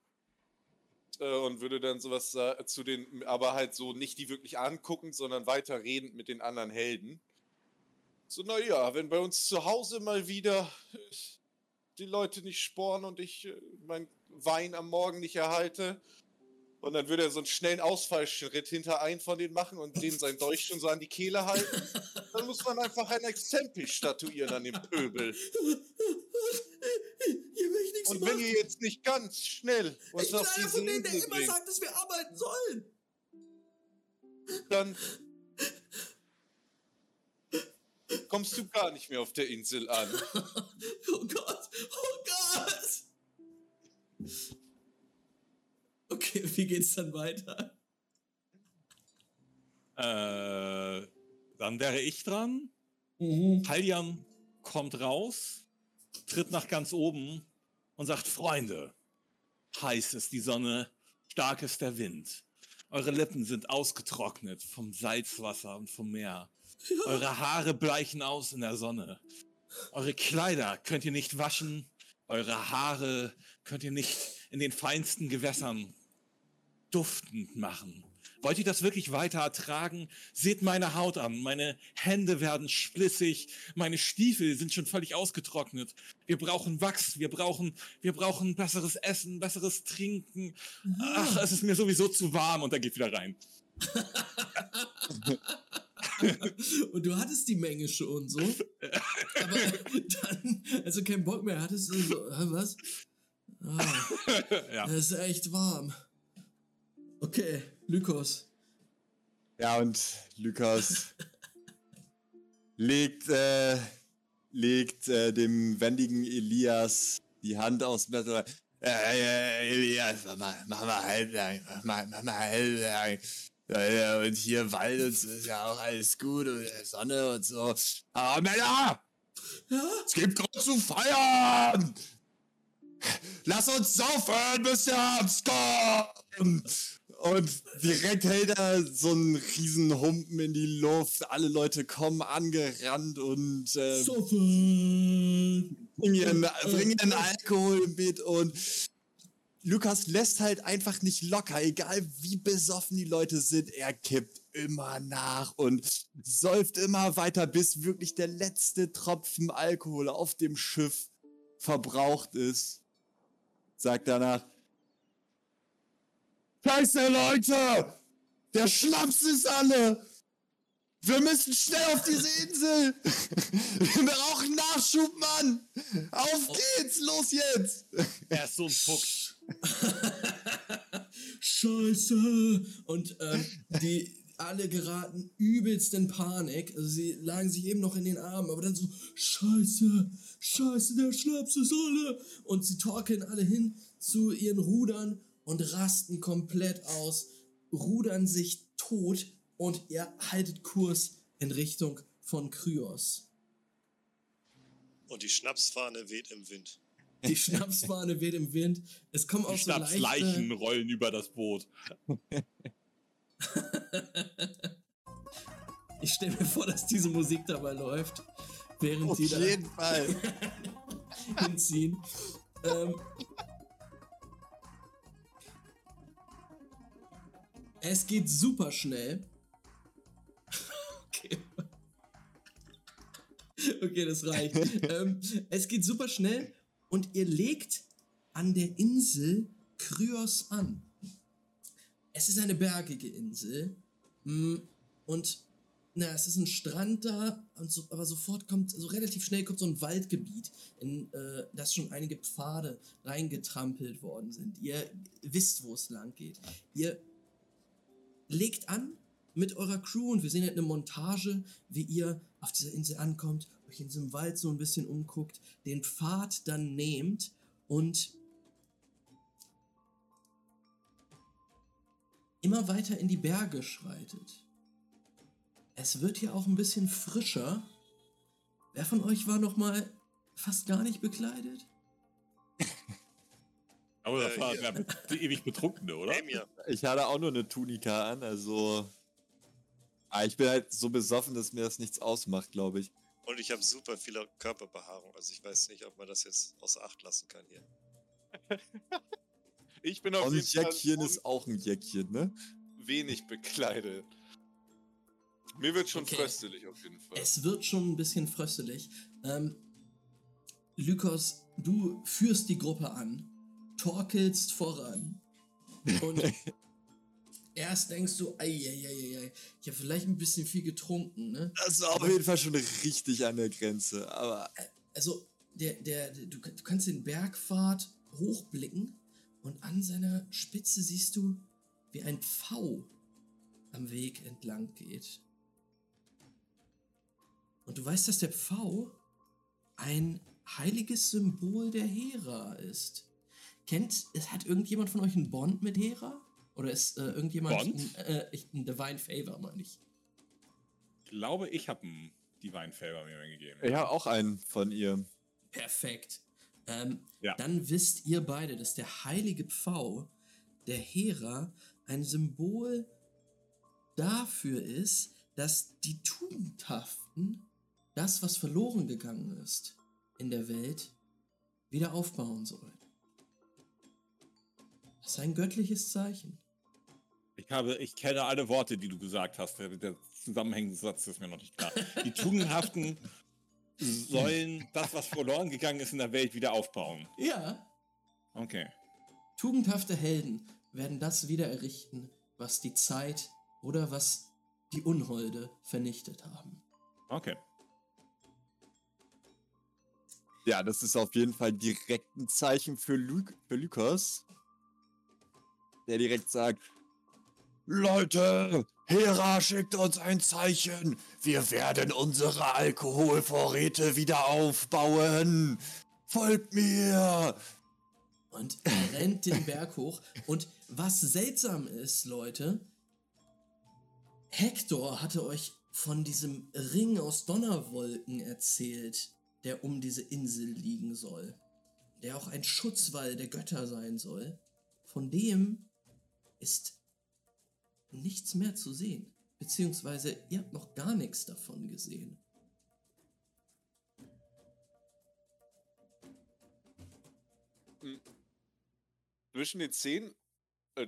Äh, und würde dann sowas sa- zu den, aber halt so nicht die wirklich angucken, sondern weiter redend mit den anderen Helden. So, naja, wenn bei uns zu Hause mal wieder die Leute nicht sporen und ich äh, mein Wein am Morgen nicht erhalte. Und dann würde er so einen schnellen Ausfallschritt hinter einen von denen machen und denen sein Dolch schon so an die Kehle halten. Dann muss man einfach ein Exempel statuieren an dem Pöbel. Ich nichts Und wenn ihr jetzt nicht ganz schnell ich uns bin auf einer von denen, der immer bringt, sagt, dass wir arbeiten sollen. dann kommst du gar nicht mehr auf der Insel an. Oh Gott, oh Gott. Okay, wie geht's dann weiter? Äh, dann wäre ich dran. Mhm. Haljan kommt raus, tritt nach ganz oben und sagt: Freunde, heiß ist die Sonne, stark ist der Wind. Eure Lippen sind ausgetrocknet vom Salzwasser und vom Meer. Eure Haare bleichen aus in der Sonne. Eure Kleider könnt ihr nicht waschen. Eure Haare könnt ihr nicht in den feinsten Gewässern duftend machen. Wollt ihr das wirklich weiter ertragen? Seht meine Haut an. Meine Hände werden splissig. Meine Stiefel sind schon völlig ausgetrocknet. Wir brauchen Wachs. Wir brauchen, wir brauchen besseres Essen, besseres Trinken. Ach, es ist mir sowieso zu warm und er geht wieder rein. und du hattest die Menge schon so. Aber dann, als du keinen Bock mehr hattest, du so, was? Ah, ja. das ist echt warm. Okay, Lykos. Ja, und Lukas legt, äh, legt äh, dem wendigen Elias die Hand aufs Messer. Äh, äh, Elias, mach mal, mach mal halblang, mach mal, mach mal halblang. Ja, ja, und hier Wald und so ist ja auch alles gut und Sonne und so. Aber Männer, Ja? es gibt Grund zu feiern! Lass uns saufen, bis der Herbst kommt! Und direkt hält er so einen riesen Humpen in die Luft. Alle Leute kommen angerannt und äh, bringen, ihren, bringen ihren Alkohol mit. Und Lukas lässt halt einfach nicht locker, egal wie besoffen die Leute sind. Er kippt immer nach und säuft immer weiter, bis wirklich der letzte Tropfen Alkohol auf dem Schiff verbraucht ist. Sagt danach, Scheiße, Leute! Der Schnaps ist alle! Wir müssen schnell auf diese Insel! Wir brauchen Nachschub, Mann! Auf geht's, los jetzt! Er ist so ein Fuchs. Scheiße! Und ähm, die alle geraten übelst in Panik. Also sie lagen sich eben noch in den Armen, aber dann so, Scheiße, Scheiße, der Schnaps ist alle. Und sie torkeln alle hin zu ihren Rudern und rasten komplett aus, rudern sich tot und ihr haltet Kurs in Richtung von Kryos. Und die Schnapsfahne weht im Wind. Die Schnapsfahne weht im Wind. Es kommen auch Die so leichte... Schnapsleichen rollen über das Boot. Ich stelle mir vor, dass diese Musik dabei läuft, während Auf sie da jeden Fall. hinziehen. Ähm, es geht super schnell. Okay. Okay, das reicht. ähm, es geht super schnell und ihr legt an der Insel Kryos an. Es ist eine bergige Insel mm, und na, es ist ein Strand da, und so, aber sofort kommt, so relativ schnell kommt so ein Waldgebiet, in äh, das schon einige Pfade reingetrampelt worden sind. Ihr wisst, wo es lang geht. Ihr legt an mit eurer Crew und wir sehen halt eine Montage, wie ihr auf dieser Insel ankommt, euch in diesem Wald so ein bisschen umguckt, den Pfad dann nehmt und immer weiter in die Berge schreitet. Es wird hier auch ein bisschen frischer. Wer von euch war noch mal fast gar nicht bekleidet? Aber das Äh, war ja. ewig Betrunkene, oder? Emir. Ich hatte auch nur eine Tunika an, also. Ah, ich bin halt so besoffen, dass mir das nichts ausmacht, glaube ich. Und ich habe super viele Körperbehaarung. Also ich weiß nicht, ob man das jetzt außer Acht lassen kann hier. Ich bin auf Und ein jeden Fall Jäckchen ist auch ein Jäckchen, ne? wenig bekleidet. Mir wird schon Okay. fröstelig auf jeden Fall. Es wird schon ein bisschen fröstelig. Ähm, Lykos, du führst die Gruppe an, torkelst voran und erst denkst du, ei, ei, ei, ei, ei, ich habe vielleicht ein bisschen viel getrunken, ne? Das war auf jeden Fall schon richtig an der Grenze, aber. also der, der, der du, du kannst den Bergpfad hochblicken und an seiner Spitze siehst du, wie ein Pfau am Weg entlang geht. Und du weißt, dass der Pfau ein heiliges Symbol der Hera ist. Kennt, es hat irgendjemand von euch einen Bond mit Hera? Oder ist äh, irgendjemand Bond? ein, äh, ich- ein Divine Favor, meine ich? Ich glaube, ich habe einen Divine Favor mir gegeben. Ich habe auch einen von ihr. Perfekt. Ähm, Ja. Dann wisst ihr beide, dass der heilige Pfau der Hera ein Symbol dafür ist, dass die Tugendhaften das, was verloren gegangen ist in der Welt, wieder aufbauen sollen. Das ist ein göttliches Zeichen. Ich habe, ich kenne alle Worte, die du gesagt hast. Der, der zusammenhängende Satz ist mir noch nicht klar. Die Tugendhaften sollen das, was verloren gegangen ist in der Welt, wieder aufbauen. Ja, Okay. tugendhafte Helden werden das wieder errichten, was die Zeit oder was die Unholde vernichtet haben. Okay. Ja, das ist auf jeden Fall direkt ein Zeichen für, Lu für Lukas. Der direkt sagt: Leute, Hera schickt uns ein Zeichen. Wir werden unsere Alkoholvorräte wieder aufbauen. Folgt mir. Und er rennt den Berg hoch. Und was seltsam ist, Leute, Hector hatte euch von diesem Ring aus Donnerwolken erzählt, der um diese Insel liegen soll. Der auch ein Schutzwall der Götter sein soll. Von dem ist nichts mehr zu sehen. Beziehungsweise ihr habt noch gar nichts davon gesehen. Zwischen den Szenen, äh,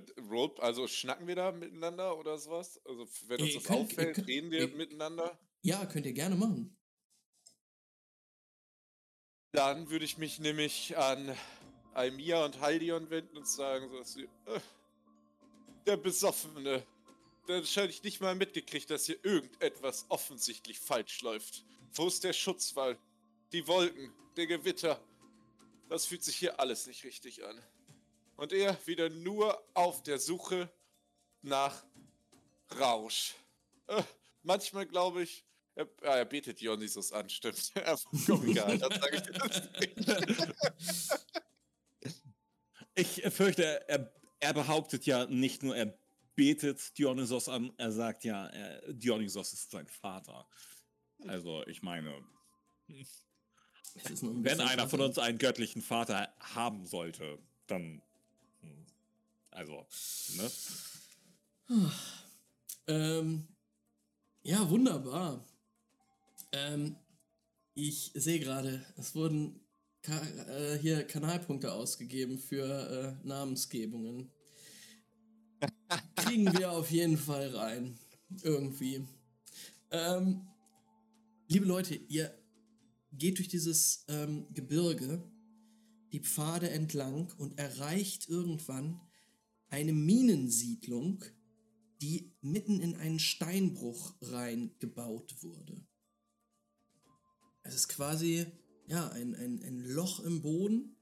also schnacken wir da miteinander oder sowas? Also wenn uns das könnt- auffällt, könnt- reden wir ihr- miteinander. Ja, könnt ihr gerne machen. Dann würde ich mich nämlich an Almia und Haldion wenden und sagen, so, dass sie, äh, der Besoffene, der scheint ich nicht mal mitgekriegt, dass hier irgendetwas offensichtlich falsch läuft. Wo ist der Schutzwall? Die Wolken, der Gewitter. Das fühlt sich hier alles nicht richtig an. Und er wieder nur auf der Suche nach Rausch. Äh, manchmal glaube ich, er, ah, er betet Dionysus an, stimmt. Komm, egal, dann sage ich dir das nicht. Ich fürchte, er, er behauptet ja nicht nur, er betet Dionysos an, er sagt ja, er, Dionysos ist sein Vater. Also, ich meine, ein wenn einer von uns einen göttlichen Vater haben sollte, dann. hm, Also, ne? Ähm, ja, wunderbar. Ähm, ich sehe gerade, es wurden Ka äh, hier Kanalpunkte ausgegeben für äh, Namensgebungen. Kriegen wir auf jeden Fall rein. Irgendwie. Ähm, liebe Leute, ihr geht durch dieses ähm, Gebirge, die Pfade entlang und erreicht irgendwann eine Minensiedlung, die mitten in einen Steinbruch reingebaut wurde. Es ist quasi ja, ein, ein, ein Loch im Boden,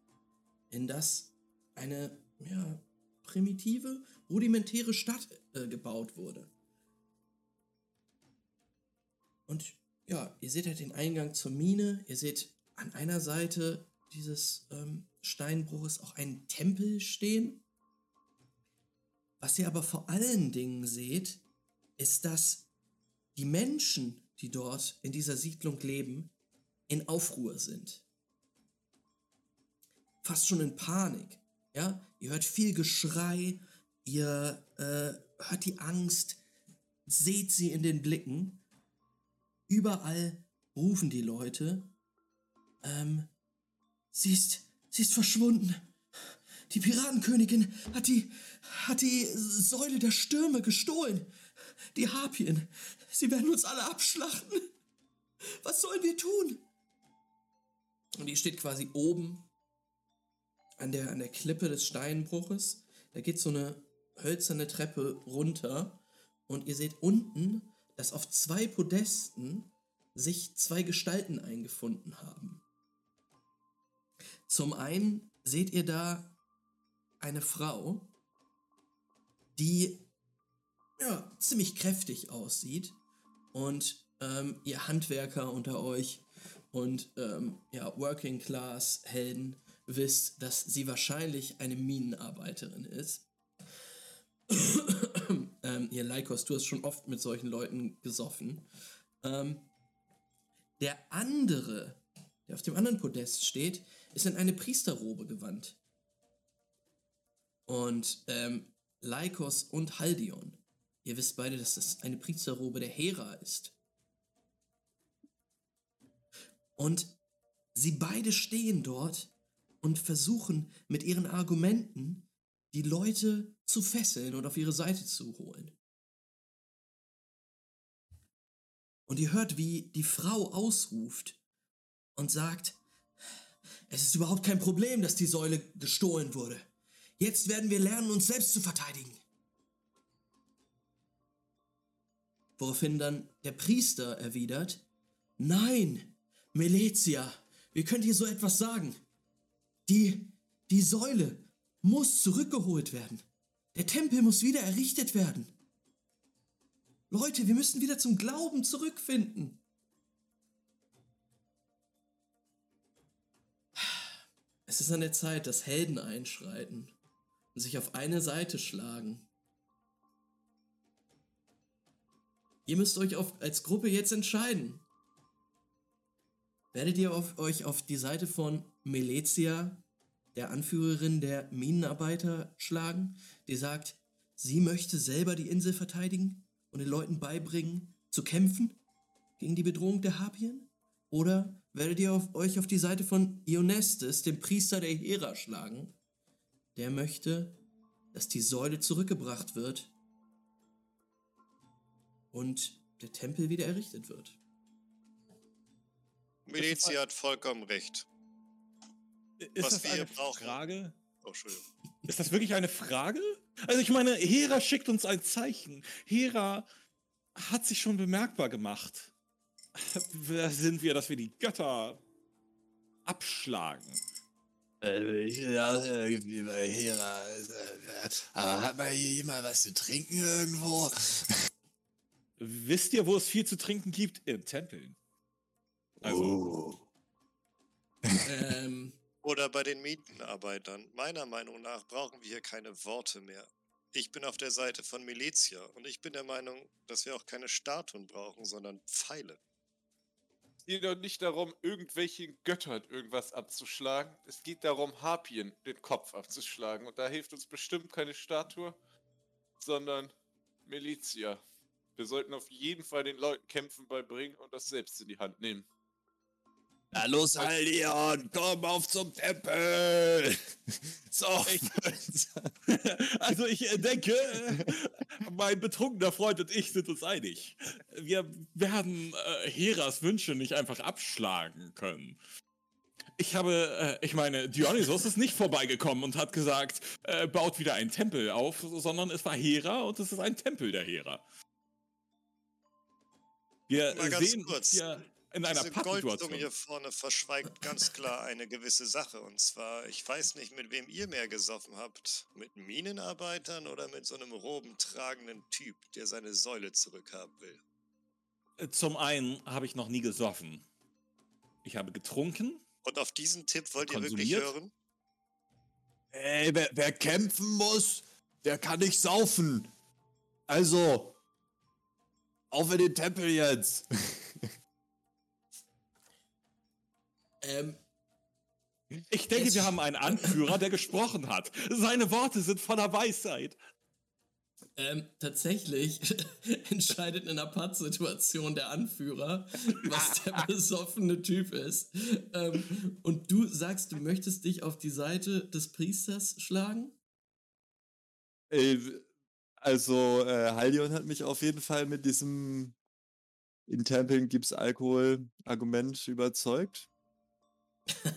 in das eine ja, primitive, rudimentäre Stadt äh, gebaut wurde. Und ja, ihr seht halt den Eingang zur Mine, ihr seht an einer Seite dieses ähm, Steinbruches auch einen Tempel stehen. Was ihr aber vor allen Dingen seht, ist, dass die Menschen, die dort in dieser Siedlung leben, in Aufruhr sind. Fast schon in Panik. Ja, ihr hört viel Geschrei, ihr äh, hört die Angst, seht sie in den Blicken. Überall rufen die Leute. Ähm, sie ist, sie ist verschwunden. Die Piratenkönigin hat die, hat die Säule der Stürme gestohlen. Die Harpien. Sie werden uns alle abschlachten. Was sollen wir tun? Und die steht quasi oben an der, an der Klippe des Steinbruches. Da geht so eine hölzerne Treppe runter. Und ihr seht unten, dass auf zwei Podesten sich zwei Gestalten eingefunden haben. Zum einen seht ihr da eine Frau, die ja, ziemlich kräftig aussieht und ähm, ihr Handwerker unter euch und ähm, ja, Working Class Helden wisst, dass sie wahrscheinlich eine Minenarbeiterin ist. ähm, ihr Leikos, du hast schon oft mit solchen Leuten gesoffen. Ähm, der andere, der auf dem anderen Podest steht, ist in eine Priesterrobe gewandt. Und ähm, Leikos und Haldion, ihr wisst beide, dass das eine Priesterrobe der Hera ist. Und sie beide stehen dort und versuchen mit ihren Argumenten die Leute zu fesseln und auf ihre Seite zu holen. Und ihr hört, wie die Frau ausruft und sagt, es ist überhaupt kein Problem, dass die Säule gestohlen wurde. Jetzt werden wir lernen, uns selbst zu verteidigen. Woraufhin dann der Priester erwidert, nein, Meletia, wie könnt ihr so etwas sagen? Die, die Säule muss zurückgeholt werden. Der Tempel muss wieder errichtet werden. Leute, wir müssen wieder zum Glauben zurückfinden. Es ist an der Zeit, dass Helden einschreiten und sich auf eine Seite schlagen. Ihr müsst euch auf, als Gruppe jetzt entscheiden. Werdet ihr auf, euch auf die Seite von Meletia, der Anführerin der Minenarbeiter, schlagen, die sagt, sie möchte selber die Insel verteidigen und den Leuten beibringen, zu kämpfen gegen die Bedrohung der Harpien? Oder werdet ihr auf, euch auf die Seite von Ionestes, dem Priester der Hera, schlagen? Der möchte, dass die Säule zurückgebracht wird und der Tempel wieder errichtet wird. Milizi hat vollkommen recht. Ist Was das wir eine brauchen. Frage? Oh, Entschuldigung. Ist das wirklich eine Frage? Also ich meine, Hera schickt uns ein Zeichen. Hera hat sich schon bemerkbar gemacht. Wer sind wir, dass wir die Götter abschlagen? Äh, ich, ja, äh, Hera. Äh, aber hat mal hier jemand was zu trinken irgendwo? Wisst ihr, wo es viel zu trinken gibt? In Tempeln. Also, Oh. ähm, Oder bei den Mietenarbeitern. Meiner Meinung nach brauchen wir hier keine Worte mehr. Ich bin auf der Seite von Militia und ich bin der Meinung, dass wir auch keine Statuen brauchen, sondern Pfeile. Es geht doch nicht darum, irgendwelchen Göttern irgendwas abzuschlagen. Es geht darum, Harpien den Kopf abzuschlagen. Und da hilft uns bestimmt keine Statue, sondern Militia. Wir sollten auf jeden Fall den Leuten Kämpfen beibringen und das selbst in die Hand nehmen. Na los, Aldion, komm auf zum Tempel! So, also ich äh, denke, äh, mein betrunkener Freund und ich sind uns einig. Wir werden äh, Heras Wünsche nicht einfach abschlagen können. Ich habe, äh, ich meine, Dionysos ist nicht vorbeigekommen und hat gesagt, äh, baut wieder einen Tempel auf, sondern es war Hera und es ist ein Tempel der Hera. Wir Mal ganz sehen kurz. hier in einer Diese Pattsituation. hier vorne verschweigt ganz klar eine gewisse Sache. Und zwar, ich weiß nicht, mit wem ihr mehr gesoffen habt. Mit Minenarbeitern oder mit so einem robentragenden Typ, der seine Säule zurückhaben will. Äh, Zum einen habe ich noch nie gesoffen. Ich habe getrunken. Und auf diesen Tipp wollt ihr wirklich hören? Ey, wer, wer kämpfen muss, der kann nicht saufen. Also, auf in den Tempel jetzt. ähm, Ich denke, Es- wir haben einen Anführer, der gesprochen hat. Seine Worte sind voller Weisheit. ähm, tatsächlich entscheidet in einer Pattsituation der Anführer, was der besoffene Typ ist. Ähm, und du sagst, du möchtest dich auf die Seite des Priesters schlagen? Ey, also, äh, Haldion hat mich auf jeden Fall mit diesem in Tempeln gibt's Alkohol-Argument überzeugt.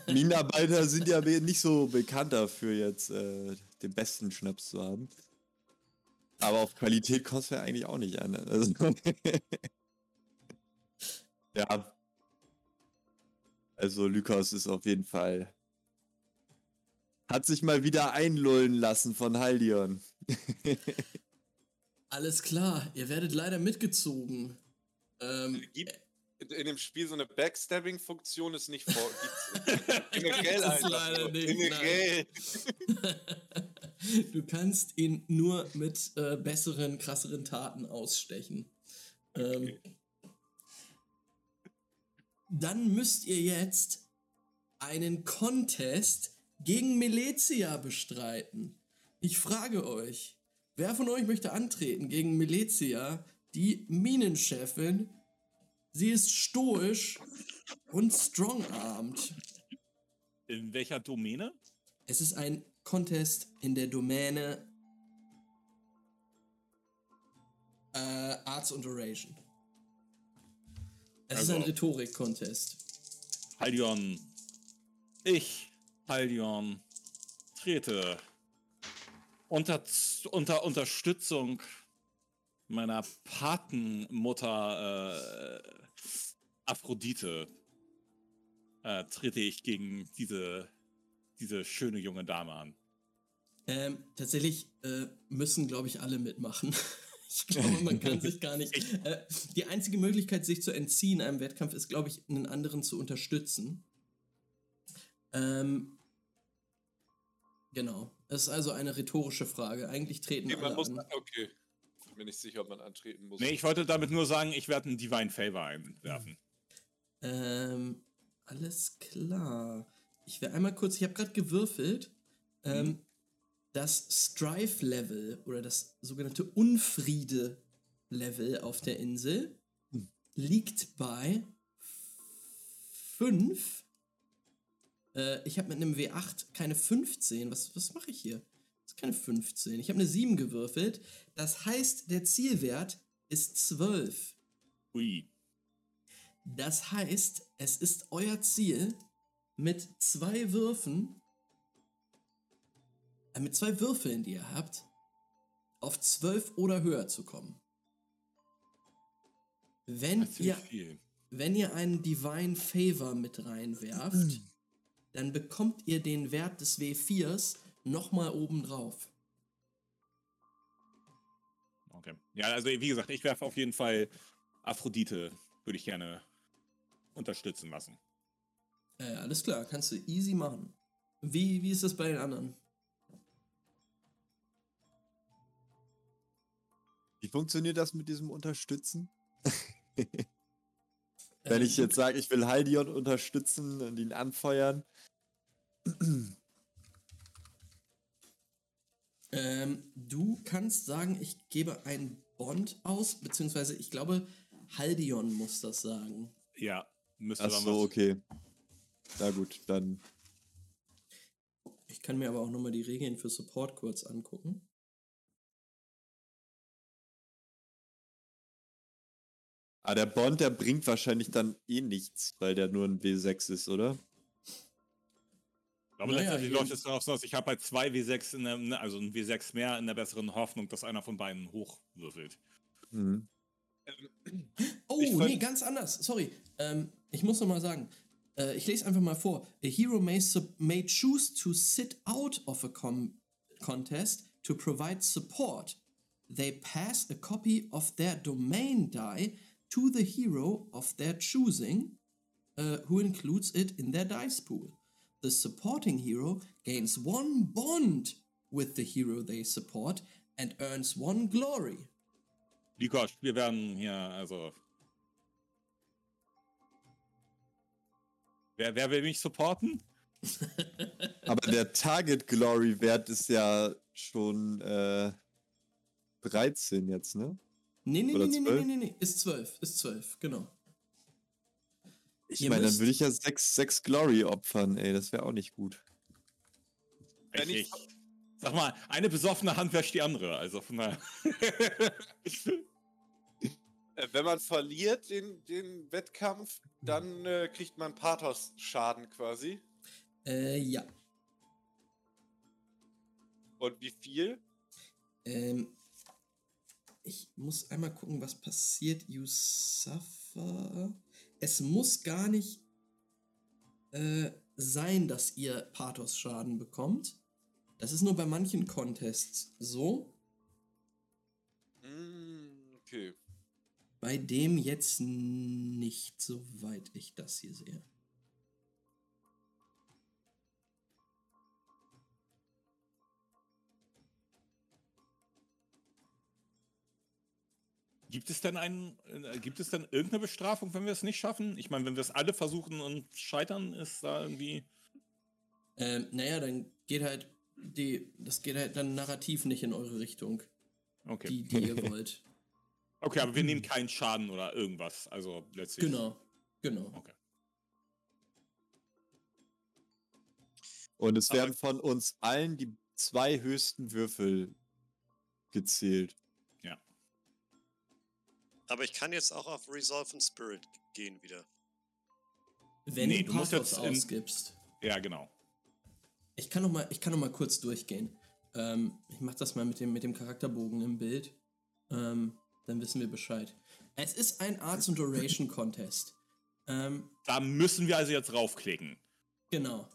Minenarbeiter sind ja nicht so bekannt dafür, jetzt äh, den besten Schnaps zu haben. Aber auf Qualität kommt es ja eigentlich auch nicht an. Also, ja. Also, Lykos ist auf jeden Fall. Hat sich mal wieder einlullen lassen von Haldion. Alles klar, ihr werdet leider mitgezogen. Ähm, Gibt in- dem Spiel so eine Backstabbing-Funktion ist nicht vor. Generell es einfach leider nicht, Generell. du kannst ihn nur mit äh, besseren, krasseren Taten ausstechen. Ähm, dann müsst ihr jetzt einen Contest gegen Meletia bestreiten. Ich frage euch, wer von euch möchte antreten gegen Meletia, die Minenchefin? Sie ist stoisch und strong-armed. In welcher Domäne? Es ist ein Contest in der Domäne äh, Arts und Oration. Es ist Also- ein Rhetorik-Contest. Haldion. Ich, Haldion, trete unter, unter Unterstützung meiner Patenmutter äh, Aphrodite äh, trete ich gegen diese, diese schöne junge Dame an. Ähm, tatsächlich äh, müssen, glaube ich, alle mitmachen. ich glaube, man kann sich gar nicht. Äh, die einzige Möglichkeit, sich zu entziehen einem Wettkampf, ist, glaube ich, einen anderen zu unterstützen. Ähm, genau. Es ist also eine rhetorische Frage. Eigentlich treten Okay, man alle muss, an. okay. Ich bin mir nicht sicher, ob man antreten muss. Nee, ich wollte damit nur sagen, ich werde einen Divine Favor einwerfen. Ähm, alles klar. Ich will einmal kurz, ich habe gerade gewürfelt. Ähm, das Strife-Level oder das sogenannte Unfriede-Level auf der Insel liegt bei 5. Äh, ich habe mit einem W8 keine 15. Was, was mache ich hier? Ist keine 15. Ich habe eine 7 gewürfelt. Das heißt, der Zielwert ist 12. Ui. Das heißt, es ist euer Ziel, mit zwei Würfen, äh, mit zwei Würfeln, die ihr habt, auf 12 oder höher zu kommen. Wenn ihr, viel. wenn ihr einen Divine Favor mit reinwerft, dann bekommt ihr den Wert des W4s nochmal oben drauf. Okay. Ja, also wie gesagt, ich werfe auf jeden Fall Aphrodite, würde ich gerne unterstützen lassen. Äh, alles klar, kannst du easy machen. Wie, wie ist das bei den anderen? Wie funktioniert das mit diesem Unterstützen? Wenn ich jetzt sage, ich will Haldion unterstützen und ihn anfeuern. Ähm, du kannst sagen, ich gebe ein Bond aus, beziehungsweise ich glaube, Haldion muss das sagen. Ja, müsste Ach so, was- okay. Na gut, dann. Ich kann mir aber auch nochmal die Regeln für Support kurz angucken. Ah, der Bond, der bringt wahrscheinlich dann eh nichts, weil der nur ein W6 ist, oder? Ich glaube, Naja, letztendlich läuft es darauf hinaus, ich habe halt zwei W6 in der, ne, also ein W6 mehr in der besseren Hoffnung, dass einer von beiden hochwürfelt. Mhm. Oh, Ich fand- nee, ganz anders. Sorry. Ähm, ich muss noch mal sagen. Äh, ich lese einfach mal vor. A hero may, sub- may choose to sit out of a com contest to provide support. They pass a copy of their domain die to the hero of their choosing, uh, who includes it in their dice pool. The supporting hero gains one bond with the hero they support and earns one glory. Likosch, wir werden hier, also. Wer, wer will mich supporten? Aber der Target Glory Wert ist ja schon äh, 13 jetzt, ne? Nee, nee, Oder nee, nee, nee, 12? nee, nee, ist 12, ist 12, genau. Ich Ihr meine, dann würde ich ja 6, 6 Glory opfern, ey, das wäre auch nicht gut. Wenn Ich, ich- ich, sag mal, eine besoffene Hand wäscht die andere, also von daher. Äh, wenn man verliert den, den Wettkampf, dann äh, kriegt man Pathos-Schaden quasi. Äh, ja. Und wie viel? Ähm, ich muss einmal gucken, was passiert. You suffer. Es muss gar nicht äh, sein, dass ihr Pathos-Schaden bekommt. Das ist nur bei manchen Contests so. Mm, okay. Bei dem jetzt nicht, soweit ich das hier sehe. Gibt es denn einen, äh, gibt es denn irgendeine Bestrafung, wenn wir es nicht schaffen? Ich meine, wenn wir es alle versuchen und scheitern, ist da irgendwie. Ähm, naja, dann geht halt die, das geht halt dann narrativ nicht in eure Richtung, Okay. die, die ihr wollt. Okay, aber wir nehmen keinen Schaden oder irgendwas. Also letztlich. Genau, genau. Okay. Und es Aber- werden von uns allen die zwei höchsten Würfel gezählt. Aber ich kann jetzt auch auf Resolve and Spirit gehen wieder. Wenn Nee, du du musst Pathos jetzt in- ausgibst. Ja, genau. Ich kann noch mal, ich kann noch mal kurz durchgehen. Ähm, ich mach das mal mit dem, mit dem Charakterbogen im Bild. Ähm, dann wissen wir Bescheid. Es ist ein Arts and Duration Contest. Ähm, Da müssen wir also jetzt raufklicken. genau.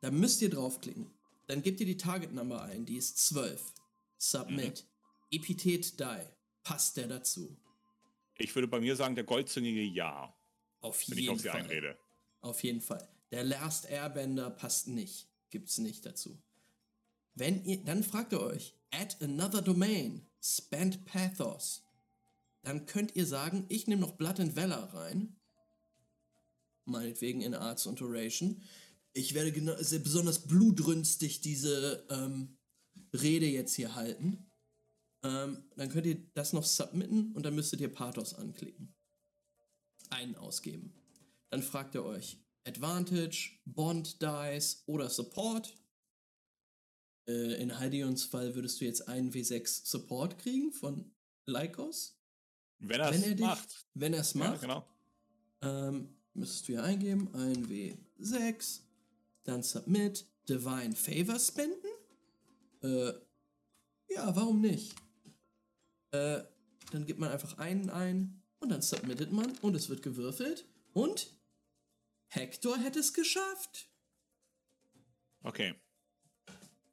Da müsst ihr draufklicken. Dann gebt ihr die Target Number ein, die ist 12. Submit. Epithet Die. Passt der dazu? Ich würde bei mir sagen, der goldzüngige Ja, Auf wenn ich jeden auf sie Fall. einrede. Auf jeden Fall. Der Last Airbender passt nicht. Gibt's nicht dazu. Wenn ihr, dann fragt ihr euch, add another domain, spend pathos. Dann könnt ihr sagen, ich nehme noch Blood and Valor rein. Meinetwegen in Arts und Duration. Ich werde besonders blutrünstig diese ähm, Rede jetzt hier halten. Ähm, dann könnt ihr das noch submitten und dann müsstet ihr Pathos anklicken. Einen ausgeben. Dann fragt ihr euch Advantage, Bond Dice oder Support. Äh, in Heidions Fall würdest du jetzt einen W6 Support kriegen von Lycos. Wenn er Wenn es er dich- macht. Wenn er es Ja, macht, genau. ähm, müsstest du hier eingeben, ein W6, dann Submit, Divine Favor spenden. Äh, ja, warum nicht? Äh, dann gibt man einfach einen ein und dann submittet man und es wird gewürfelt und Hector hätte es geschafft. Okay.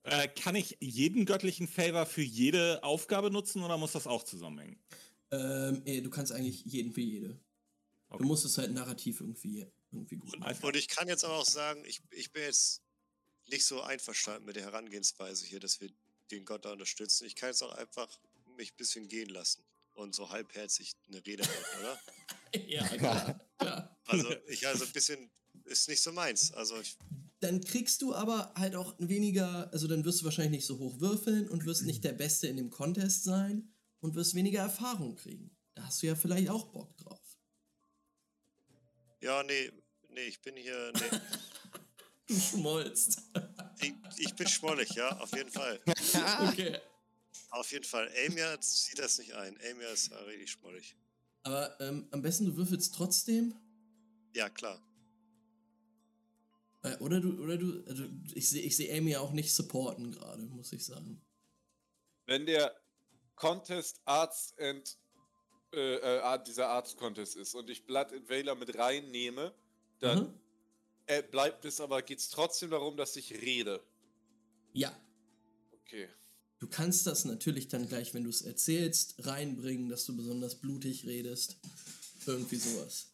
Äh, kann ich jeden göttlichen Favor für jede Aufgabe nutzen oder muss das auch zusammenhängen? Ähm, eh, du kannst eigentlich jeden für jede. Okay. Du musst es halt narrativ irgendwie, irgendwie gut machen. Und ich kann jetzt aber auch sagen, ich, ich bin jetzt nicht so einverstanden mit der Herangehensweise hier, dass wir den Gott da unterstützen. Ich kann jetzt auch einfach mich ein bisschen gehen lassen und so halbherzig eine Rede halten, oder? ja, klar. Also ich also ein bisschen ist nicht so meins. Also ich, Dann kriegst du aber halt auch weniger, also dann wirst du wahrscheinlich nicht so hoch würfeln und wirst nicht der Beste in dem Contest sein und wirst weniger Erfahrung kriegen. Da hast du ja vielleicht auch Bock drauf. ja, nee, nee, ich bin hier, nee, Du schmollst. ich, ich bin schmollig, ja, auf jeden Fall. okay. Auf jeden Fall. Amia sieht das nicht ein. Amia ist ja richtig schmollig. Aber ähm, am besten du würfelst trotzdem. Ja, klar. Äh, oder du, oder du, also ich sehe ich seh Amy ja auch nicht supporten gerade, muss ich sagen. Wenn der Contest Arts and äh, äh, dieser Arts Contest ist und ich Blood and Valor mit reinnehme, dann Mhm. äh, bleibt es aber, geht es trotzdem darum, dass ich rede. Ja, Okay. Du kannst das natürlich dann gleich, wenn du es erzählst, reinbringen, dass du besonders blutig redest. Irgendwie sowas.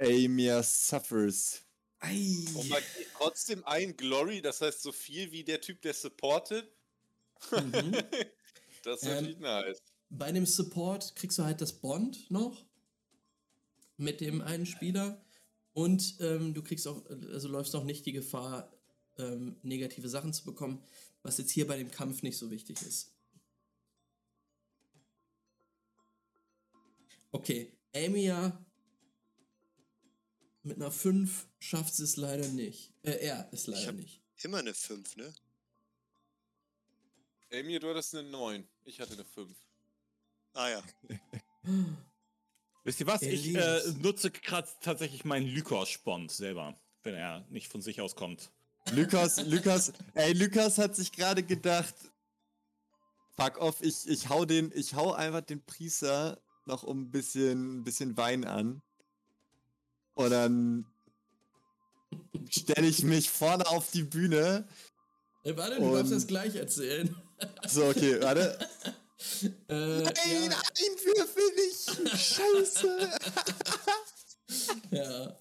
Amia suffers. Ei. Und man kriegt trotzdem ein Glory, das heißt so viel wie der Typ, der supportet. Mhm. Das ist Ähm, natürlich nice. Bei dem Support kriegst du halt das Bond noch mit dem einen Spieler und ähm, du kriegst auch, also läufst auch nicht die Gefahr, ähm, negative Sachen zu bekommen, was jetzt hier bei dem Kampf nicht so wichtig ist. Okay, Amia mit einer 5 schafft es leider nicht. Äh, er ist leider hab- nicht. Immer eine 5, ne? Amy, du hattest eine 9. Ich hatte eine 5. Ah ja. Wisst ihr was? Ich äh, nutze gerade tatsächlich meinen Lycos-Spont selber, wenn er nicht von sich aus kommt. Lukas, Lukas, ey, Lukas hat sich gerade gedacht, fuck off, ich, ich hau den, ich hau einfach den Priester noch um ein bisschen, ein bisschen Wein an. Und dann stelle ich mich vorne auf die Bühne. Äh, warte, du darfst das gleich erzählen. So, okay, warte. Äh, Nein, ja, ein Würfel nicht! Scheiße! ja.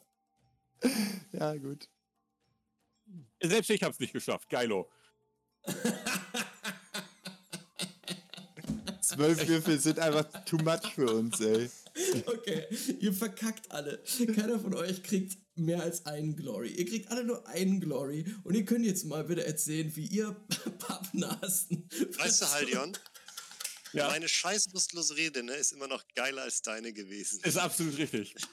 Ja, gut. Selbst ich hab's nicht geschafft. Geilo. Zwölf Würfel sind einfach too much für uns, ey. Okay, ihr verkackt alle. Keiner von euch kriegt mehr als einen Glory. Ihr kriegt alle nur einen Glory und ihr könnt jetzt mal bitte erzählen, wie ihr Pappnasen. Weißt du, Haldion, Ja, meine scheiß lustlose Rede ne, ist immer noch geiler als deine gewesen. ist absolut richtig.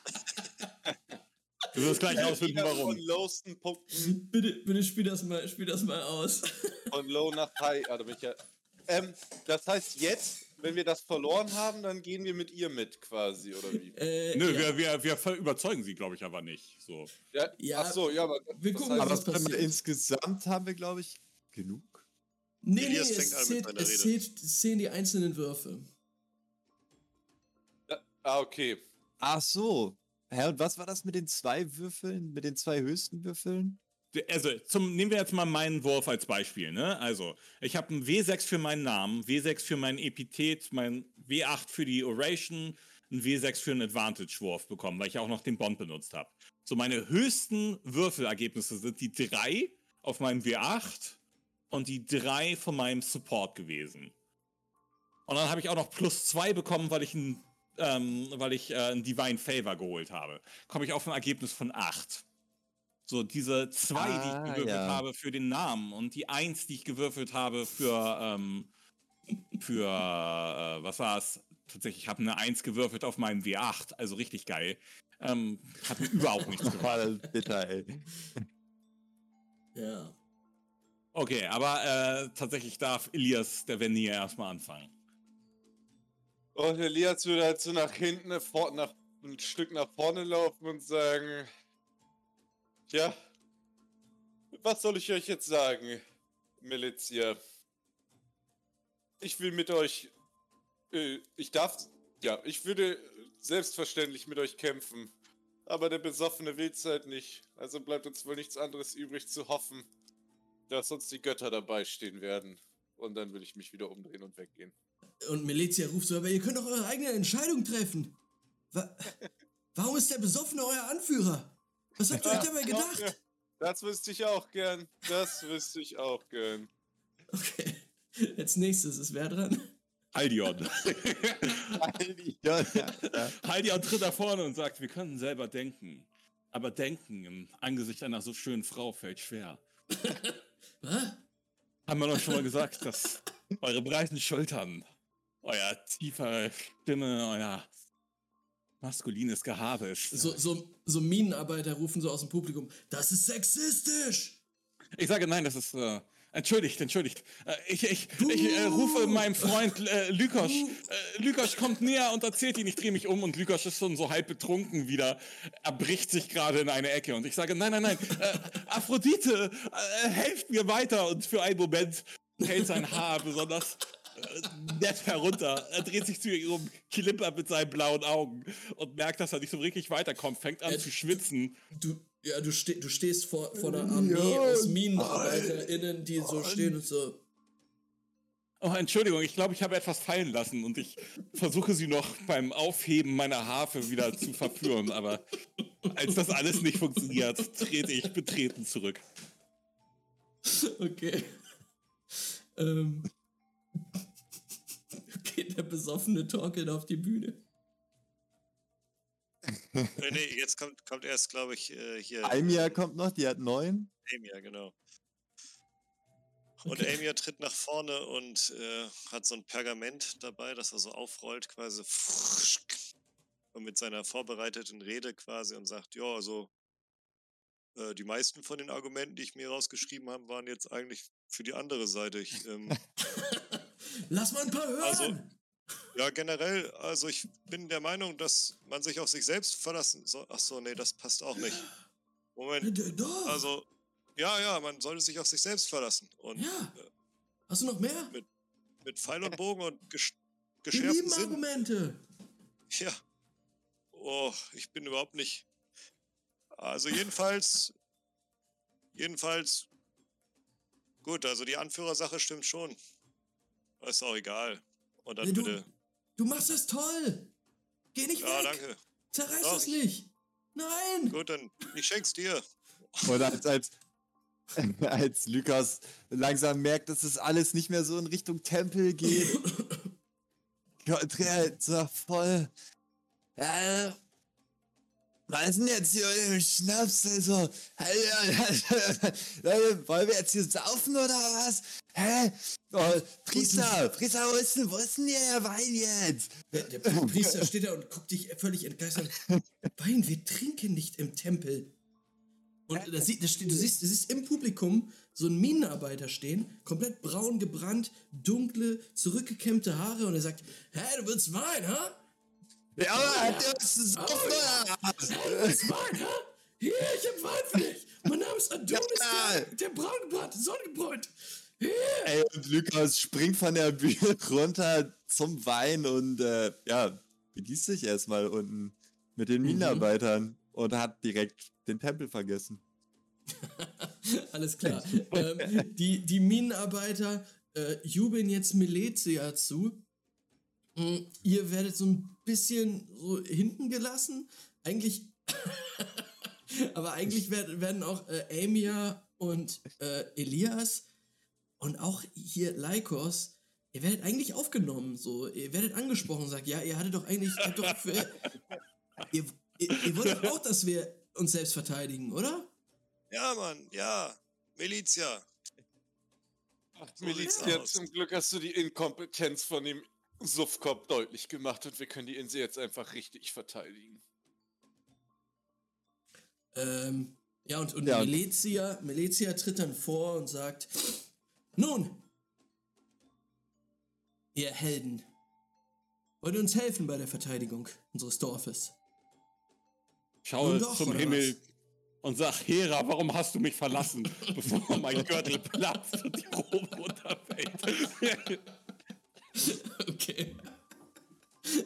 Du wirst gleich rausfinden, Wieder warum. Von lowsten Punkten Bitte, bitte spiel das mal, spiel das mal aus. von low nach high. Ah, da bin ich ja. Ähm, das heißt jetzt, wenn wir das verloren haben, dann gehen wir mit ihr mit quasi, oder wie? Äh, Nö, ja. wir, wir, wir überzeugen sie, glaube ich, aber nicht. So. Ja, Ja, ach so, ja, aber wir das gucken heißt, mal, Aber was passiert. insgesamt haben wir, glaube ich, genug. Nee, nee, es, zählt, es, zählt, es zählen die einzelnen Würfe. Ah, okay. Ach so. Hä, und was war das mit den zwei Würfeln, mit den zwei höchsten Würfeln? Also, zum, nehmen wir jetzt mal meinen Wurf als Beispiel. Ne? Also, ich habe einen W6 für meinen Namen, W6 für mein Epithet, mein W8 für die Oration, ein W6 für einen Advantage-Wurf bekommen, weil ich auch noch den Bond benutzt habe. So, meine höchsten Würfelergebnisse sind die 3 auf meinem W8 und die 3 von meinem Support gewesen. Und dann habe ich auch noch plus 2 bekommen, weil ich ein, ähm, weil ich äh, ein Divine Favor geholt habe. Komme ich auf ein Ergebnis von 8. So, diese zwei, die Ah, ich gewürfelt ja. habe für den Namen und die eins, die ich gewürfelt habe für, ähm, für, äh, was war's? Tatsächlich, ich habe eine Eins gewürfelt auf meinem W8, also richtig geil. Ähm, hat mir überhaupt nichts das bitter, ey. Ja. Okay, aber äh, tatsächlich darf Elias der Venier erstmal anfangen. Und Elias würde halt so nach hinten, vor, nach, ein Stück nach vorne laufen und sagen: Tja, was soll ich euch jetzt sagen, Milizia? Ich will mit euch. Äh, ich darf. Ja, ich würde selbstverständlich mit euch kämpfen. Aber der Besoffene will's halt nicht. Also bleibt uns wohl nichts anderes übrig zu hoffen, dass uns die Götter dabei stehen werden. Und dann will ich mich wieder umdrehen und weggehen. Und Melizia ruft so, aber ihr könnt doch eure eigene Entscheidung treffen. Wa Warum ist der Besoffene euer Anführer? Was habt ihr euch dabei gedacht? Das wüsste ich auch gern. Das wüsste ich auch gern. Okay. Als nächstes ist wer dran? Haldion. Ja, ja, ja. Haldion tritt da vorne und sagt, wir können selber denken. Aber denken im Angesicht einer so schönen Frau fällt schwer. Was? Haben wir doch schon mal gesagt, dass eure breiten Schultern, euer tiefer Stimme, euer maskulines Gehabe ist. So, so, so Minenarbeiter rufen so aus dem Publikum, das ist sexistisch! Ich sage nein, das ist. Äh, entschuldigt, entschuldigt. Äh, ich ich, ich äh, rufe meinem Freund äh, Lykosch. Äh, Lykosch kommt näher und erzählt ihn. Ich drehe mich um und Lykosch ist schon so halb betrunken wieder. Er bricht sich gerade in eine Ecke und ich sage: Nein, nein, nein. Äh, Aphrodite, äh, helft mir weiter. Und für einen Moment fällt sein Haar besonders nett herunter. Er dreht sich zu ihr um, klimpert mit seinen blauen Augen und merkt, dass er nicht so wirklich weiterkommt, fängt an Äh, zu schwitzen. Du, ja, du, ste du stehst vor, vor einer Armee aus MinenarbeiterInnen, die so stehen und so. Oh, Entschuldigung, ich glaube, ich habe etwas fallen lassen und ich versuche sie noch beim Aufheben meiner Harfe wieder zu verführen, aber als das alles nicht funktioniert, trete ich betreten zurück. Okay. ähm. Okay, der besoffene torkelt auf die Bühne. Nee, jetzt kommt, kommt erst, glaube ich, äh, hier Almia kommt noch, die hat neun. Amia, genau. Und Okay. Amia tritt nach vorne und äh, hat so ein Pergament dabei, das er so aufrollt, quasi. Und mit seiner vorbereiteten Rede quasi und sagt, ja, also äh, die meisten von den Argumenten, die ich mir rausgeschrieben habe, waren jetzt eigentlich für die andere Seite. Ich, ähm, Lass mal ein paar hören! Also, ja, generell, also ich bin der Meinung, dass man sich auf sich selbst verlassen soll. Ach so, nee, das passt auch nicht. Moment, also, ja, ja, man sollte sich auf sich selbst verlassen. Und ja! Hast du noch mehr? mit Pfeil und Bogen und gesch Wir geschärften lieben Sinn. Argumente! Ja. Oh, ich bin überhaupt nicht. Also jedenfalls, jedenfalls, gut, also die Anführersache stimmt schon. Ist auch egal. Und dann Nee, du, bitte. du machst das toll! Geh nicht Ja, weg! danke. Zerreiß Doch. das nicht! Nein! Gut, dann ich schenk's dir. Und als, als, als Lukas langsam merkt, dass es alles nicht mehr so in Richtung Tempel geht, so voll. Äh, Was ist denn jetzt hier euer Schnaps? Also, Leute, wollen wir jetzt hier saufen oder was? Hä? Oh, Priester, Priester, wo ist denn, wo ist denn der Wein jetzt? Der, der Priester steht da und guckt dich völlig entgeistert. Wein, wir trinken nicht im Tempel. Und da sieht, da steht, du, siehst, du siehst im Publikum so einen Minenarbeiter stehen, komplett braun gebrannt, dunkle, zurückgekämmte Haare und er sagt, hä, du willst Wein, hä? Ja, zu saufen Oh, Wein, hä? Hier, ich für dich. Mein Name ist Adonis, Ja. der, der braun gebrannt, sonnengebräunt. Hier. Ey, und Lukas springt von der Bühne runter zum Wein und äh, ja, begießt sich erstmal unten mit den Minenarbeitern und hat direkt den Tempel vergessen. Alles klar. ähm, die, die Minenarbeiter äh, jubeln jetzt Meletia zu. Mm, Ihr werdet so ein bisschen so hinten gelassen. Eigentlich, aber eigentlich werden, werden auch äh, Amia und äh, Elias und auch hier Lycos, ihr werdet eigentlich aufgenommen. So, ihr werdet angesprochen sagt, ja, ihr hattet doch eigentlich, ihr, habt doch für, ihr, ihr, ihr wollt doch auch, dass wir uns selbst verteidigen, oder? Ja, Mann, ja. Milizia. Ach, Milizia, zum Glück hast du die Inkompetenz von dem Suffkopf deutlich gemacht und wir können die Insel jetzt einfach richtig verteidigen. Ähm, ja, und, und Ja. Melezia, Melezia tritt dann vor und sagt, nun, ihr Helden, wollt ihr uns helfen bei der Verteidigung unseres Dorfes? Schaue doch, zum Himmel und sag, Hera, warum hast du mich verlassen, bevor mein Gürtel platzt und die Robe runterfällt? Okay.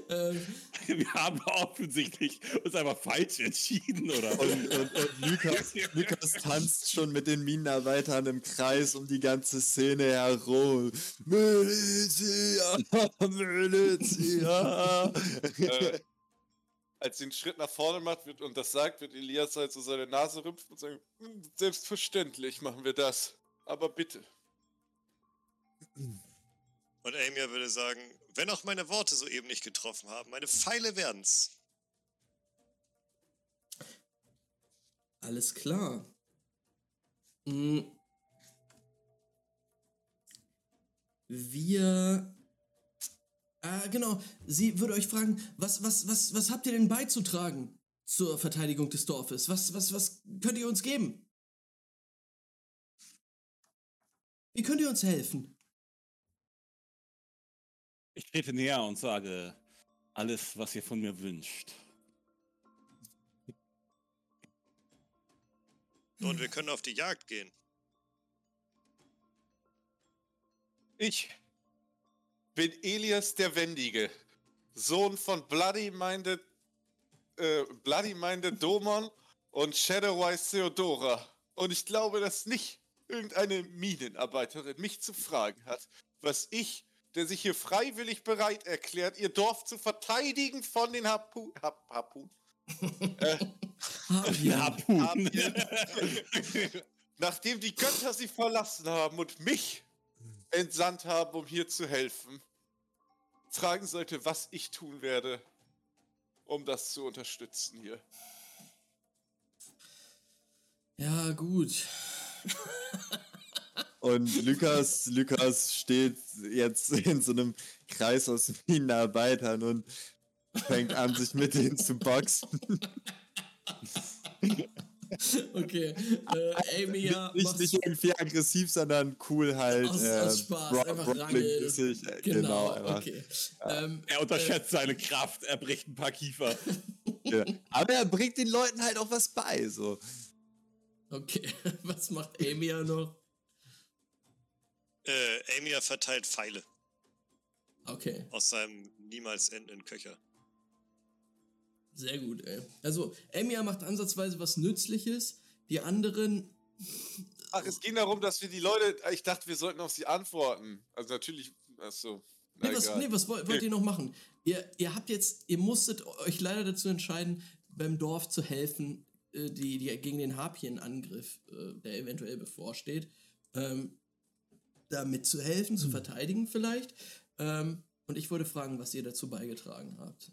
ähm, Wir haben offensichtlich uns einfach falsch entschieden, oder? Und, und, und Lukas, Lukas tanzt schon mit den Minenarbeitern im Kreis um die ganze Szene herum. Milizia, Milizia. äh, als sie einen Schritt nach vorne macht wird und das sagt, wird Elias halt so seine Nase rümpfen und sagen, "Hm, selbstverständlich machen wir das. Aber bitte. Und Amia würde sagen, wenn auch meine Worte soeben nicht getroffen haben, meine Pfeile werden's. alles klar. Mm. Wir. Ah, genau. Sie würde euch fragen, was, was, was, was habt ihr denn beizutragen zur Verteidigung des Dorfes? Was, was, was könnt ihr uns geben? Wie könnt ihr uns helfen? Ich trete näher und sage, alles, was ihr von mir wünscht. Und wir können auf die Jagd gehen. Ich bin Elias der Wendige, Sohn von Bloody Minded, äh, Bloody Minded Domon und Shadowwise Theodora. Und ich glaube, dass nicht irgendeine Minenarbeiterin mich zu fragen hat, was ich, der sich hier freiwillig bereit erklärt, ihr Dorf zu verteidigen von den Harpu Hap Harpun. äh, Harpun. Nachdem die Götter sie verlassen haben und mich entsandt haben, um hier zu helfen, fragen sollte, was ich tun werde, um das zu unterstützen hier. ja gut. Und Lukas, Lukas steht jetzt in so einem Kreis aus Minenarbeitern und fängt an, sich mit denen zu boxen. Okay. Äh, Amia nicht, macht nicht irgendwie aggressiv, sondern cool halt. Aus- äh, aus Spaß, Bro- einfach Brawling-mäßig, äh, Genau, einfach. okay. Ähm, Er unterschätzt seine Kraft, er bricht ein paar Kiefer. Ja. Aber er bringt den Leuten halt auch was bei. So. okay. Was macht Amia noch? Äh, Amia verteilt Pfeile Okay. aus seinem niemals endenden Köcher. Sehr gut, ey. Also, Amia macht ansatzweise was Nützliches. Die anderen. Ach, es ging darum, dass wir die Leute. Ich dachte, wir sollten auf sie antworten. Also natürlich. Achso. Nee, was, nee, was wollt, wollt ihr noch machen? Ihr, ihr habt jetzt, ihr musstet euch leider dazu entscheiden, beim Dorf zu helfen, äh, die, die gegen den Harpienangriff, äh, der eventuell bevorsteht, ähm, da mitzuhelfen, zu verteidigen vielleicht. Ähm, und ich wollte fragen, was ihr dazu beigetragen habt.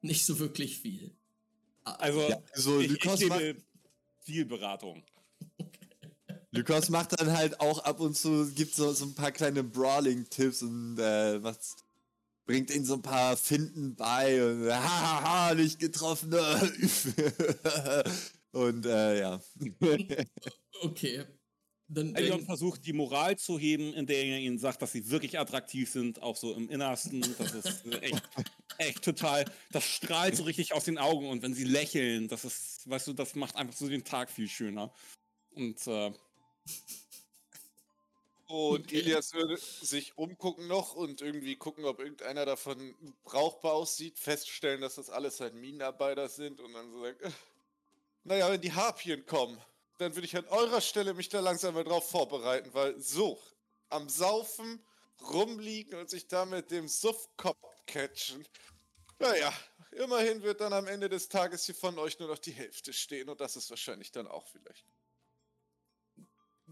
Nicht so wirklich viel. Also, Ja, also ich, ich Lykos, macht, gebe viel Beratung. Lykos macht dann halt auch ab und zu, gibt so, so ein paar kleine Brawling-Tipps und äh, was bringt ihnen so ein paar Finden bei und hahaha, nicht getroffen. und äh, ja. Okay. Dann, Elion dann versucht, die Moral zu heben, indem er ihnen sagt, dass sie wirklich attraktiv sind, auch so im Innersten. Das ist echt, echt total, das strahlt so richtig aus den Augen und wenn sie lächeln, das ist, weißt du, das macht einfach so den Tag viel schöner. Und äh, Und Okay. Elias würde sich umgucken noch und irgendwie gucken, ob irgendeiner davon brauchbar aussieht, feststellen, dass das alles halt Minenarbeiter sind und dann so sagen, naja, wenn die Harpien kommen, dann würde ich an eurer Stelle mich da langsam mal drauf vorbereiten, weil so, am Saufen, rumliegen und sich da mit dem Suffkopf catchen, naja, immerhin wird dann am Ende des Tages hier von euch nur noch die Hälfte stehen und das ist wahrscheinlich dann auch vielleicht.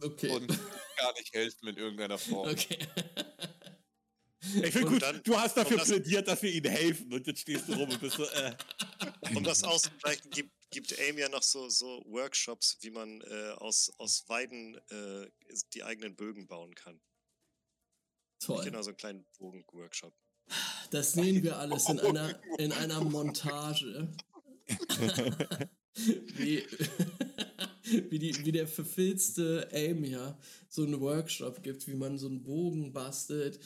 okay. Und gar nicht helfen in irgendeiner Form. okay. ich finde gut, dann- du hast dafür das- plädiert, dass wir ihnen helfen und jetzt stehst du rum und bist so, äh, Um das auszugleichen, gibt, gibt AIM ja noch so, so Workshops, wie man äh, aus, aus Weiden äh, die eigenen Bögen bauen kann. Toll. Genau, so einen kleinen Bogen-Workshop. Das sehen wir alles in einer, in einer Montage. wie, wie, die, wie der verfilzte Aim ja so einen Workshop gibt, wie man so einen Bogen bastelt,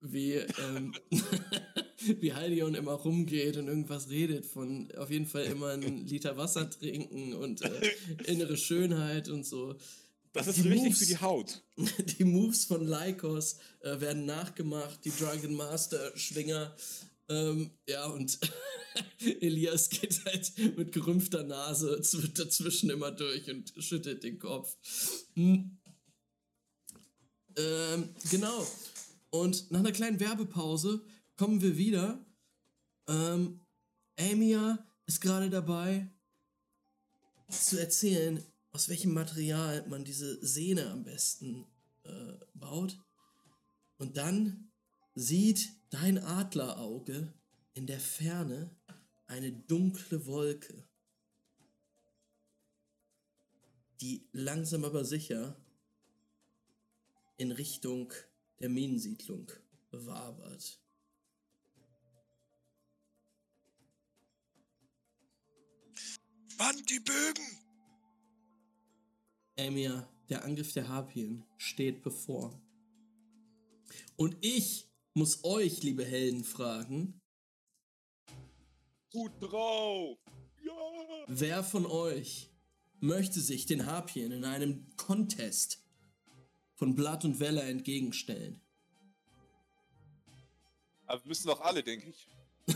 wie, ähm, wie Haldion immer rumgeht und irgendwas redet von auf jeden Fall immer einen Liter Wasser trinken und äh, innere Schönheit und so. das ist Die richtig Moves. für die Haut. Die Moves von Lycos äh, werden nachgemacht, die Drunken Master Schwinger. Ähm, ja, und Elias geht halt mit gerümpfter Nase zw- dazwischen immer durch und schüttelt den Kopf. Hm. Ähm, genau. Und nach einer kleinen Werbepause kommen wir wieder. Ähm, Amia ist gerade dabei zu erzählen, aus welchem Material man diese Sehne am besten äh, baut. Und dann sieht dein Adlerauge in der Ferne eine dunkle Wolke, die langsam aber sicher in Richtung der Minensiedlung wabert. Mann, die Bögen! Emir, der Angriff der Harpien steht bevor. Und ich muss euch, liebe Helden, fragen, Gut drauf! Ja! wer von euch möchte sich den Harpien in einem Contest von Blatt und Welle entgegenstellen? Aber wir müssen doch alle, denke ich.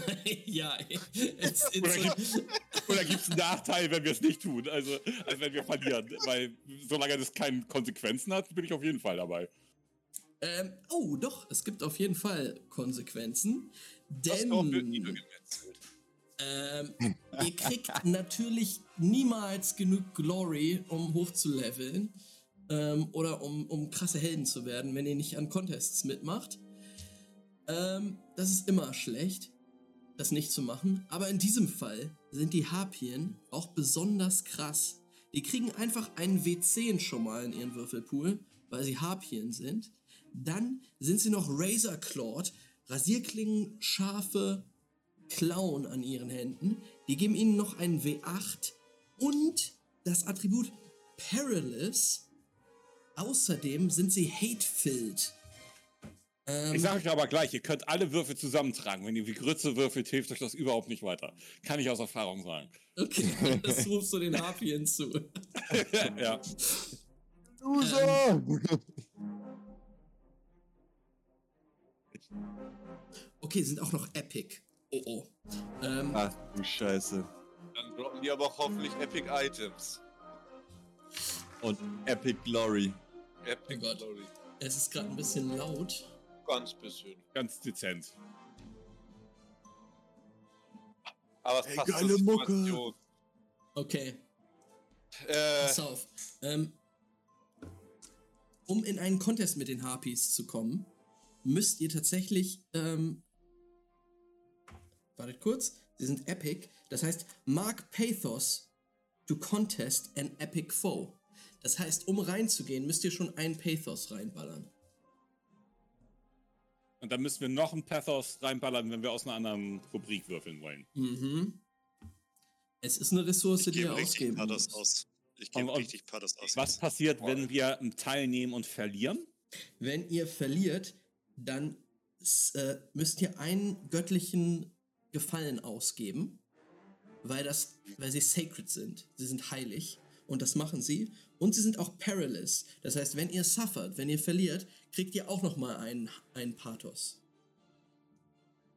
ja, it's, Oder it's, gibt oder gibt's einen Nachteil, wenn wir es nicht tun? Also, also wenn wir verlieren. Weil solange das keine Konsequenzen hat, bin ich auf jeden Fall dabei. ähm, oh, doch, es gibt auf jeden Fall Konsequenzen. Denn. Ähm, ihr kriegt natürlich niemals genug Glory, um hochzuleveln ähm, oder um, um krasse Helden zu werden, wenn ihr nicht an Contests mitmacht. Ähm, das ist immer schlecht, das nicht zu machen. Aber in diesem Fall sind die Harpien auch besonders krass. Die kriegen einfach einen W10 schon mal in ihren Würfelpool, weil sie Harpien sind. Dann sind sie noch Razor Clawed, Rasierklingen, scharfe Klauen an ihren Händen. Die geben ihnen noch einen W8 und das Attribut Perilous. Außerdem sind sie hate-filled. Ähm, Ich sage euch aber gleich, ihr könnt alle Würfel zusammentragen. Wenn ihr wie Grütze würfelt, hilft euch das überhaupt nicht weiter. Kann ich aus Erfahrung sagen. okay, das rufst du den Harpien zu. ja. Loser! Okay, sind auch noch Epic. Oh oh. Ähm, Ach du Scheiße. Dann droppen die aber auch hoffentlich Epic Items. Und Epic Glory. Epic Oh. Glory. es ist gerade ein bisschen laut. Ganz bisschen. Ganz dezent. Aber es Ey, passt geile Mucke. Okay, Äh, pass auf. Ähm, um in einen Contest mit den Harpies zu kommen, müsst ihr tatsächlich, ähm, wartet kurz, Sie sind epic. Das heißt, mark Pathos to contest an epic foe. Das heißt, um reinzugehen, müsst ihr schon einen Pathos reinballern. Und dann müssen wir noch einen Pathos reinballern, wenn wir aus einer anderen Rubrik würfeln wollen. Mhm. Es ist eine Ressource, Ich die ihr richtig ausgeben Pathos müsst. aus. Ich gebe richtig Pathos aus. Was passiert, wenn wir teilnehmen und verlieren? Wenn ihr verliert, dann äh, müsst ihr einen göttlichen Gefallen ausgeben, weil, das, weil sie sacred sind. Sie sind heilig und das machen sie. Und sie sind auch perilous. Das heißt, wenn ihr suffert, wenn ihr verliert, kriegt ihr auch nochmal einen, einen Pathos.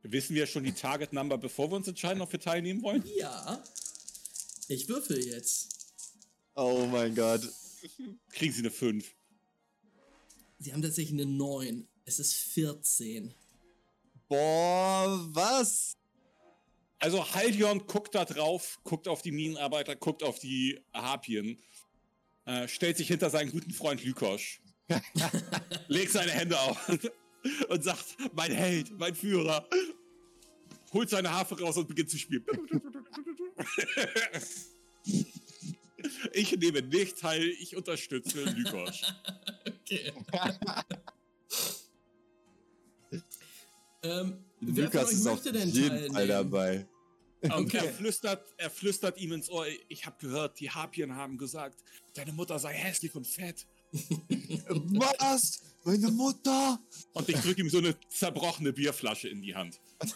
Wissen wir schon die Target Number, bevor wir uns entscheiden, ob wir teilnehmen wollen? Ja, ich würfel jetzt. Oh mein Gott. Kriegen sie eine 5. Sie haben tatsächlich eine 9. Es ist 14. Boah, was? Also Haldion guckt da drauf, guckt auf die Minenarbeiter, guckt auf die Harpien, äh, stellt sich hinter seinen guten Freund Lykosch, legt seine Hände auf und sagt, mein Held, mein Führer, holt seine Harfe raus und beginnt zu spielen. Ich nehme nicht teil, ich unterstütze Lykosch. Okay. ähm, Lukas ist auf jeden teilnehmen? Fall dabei. Und Okay. er, flüstert, er flüstert ihm ins Ohr, ich habe gehört, die Harpien haben gesagt, deine Mutter sei hässlich und fett. Was? Meine Mutter? Und ich drücke ihm so eine zerbrochene Bierflasche in die Hand.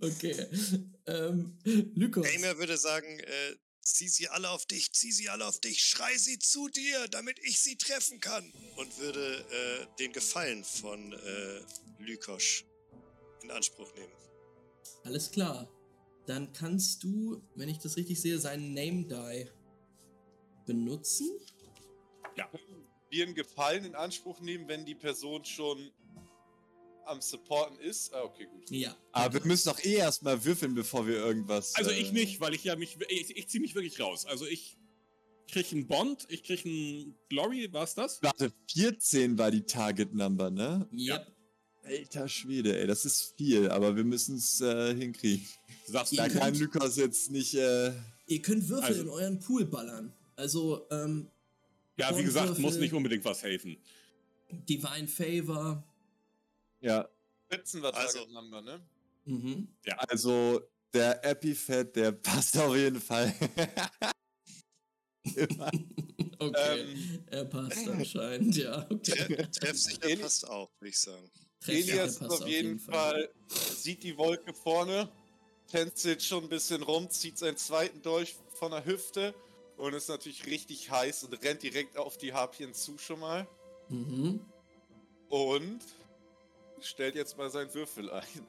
Okay. Ähm, Lykos. Gamer würde sagen, äh, zieh sie alle auf dich, zieh sie alle auf dich, schrei sie zu dir, damit ich sie treffen kann. Und würde äh, den Gefallen von äh, Lykosch in Anspruch nehmen. Alles klar. Dann kannst du, wenn ich das richtig sehe, seinen Name Die benutzen. Wir einen Gefallen in Anspruch nehmen, wenn die Person schon am Supporten ist. Ah, okay, gut. Ja. Aber wir müssen doch eh erstmal würfeln, bevor wir irgendwas. Also äh, ich nicht, weil ich ja mich, ich, ich ziehe mich wirklich raus. Also ich krieg einen Bond, ich krieg einen Glory, war's das? Warte, 14 war die Target Number, ne? Yep. Alter Schwede, ey, das ist viel, aber wir müssen es äh, hinkriegen. Sagst, Da Ihr kann könnt- Lukas jetzt nicht. Äh, Ihr könnt Würfel Also- in euren Pool ballern. Also, ähm, ja, wie gesagt, muss Bondwürfel, nicht unbedingt was helfen. Divine Favor. ja, 14 war Also- Number, ne? Mhm. also der Epifet, der passt auf jeden Fall. Okay. Ähm. er passt anscheinend, ja. Okay. Tre Treffsicher passt auch, würde ich sagen. Elias passt auf jeden Fall, sieht die Wolke vorne, tänzelt schon ein bisschen rum, zieht seinen zweiten Dolch von der Hüfte und ist natürlich richtig heiß und rennt direkt auf die Harpien zu schon mal. Mhm. Und stellt jetzt mal seinen Würfel ein.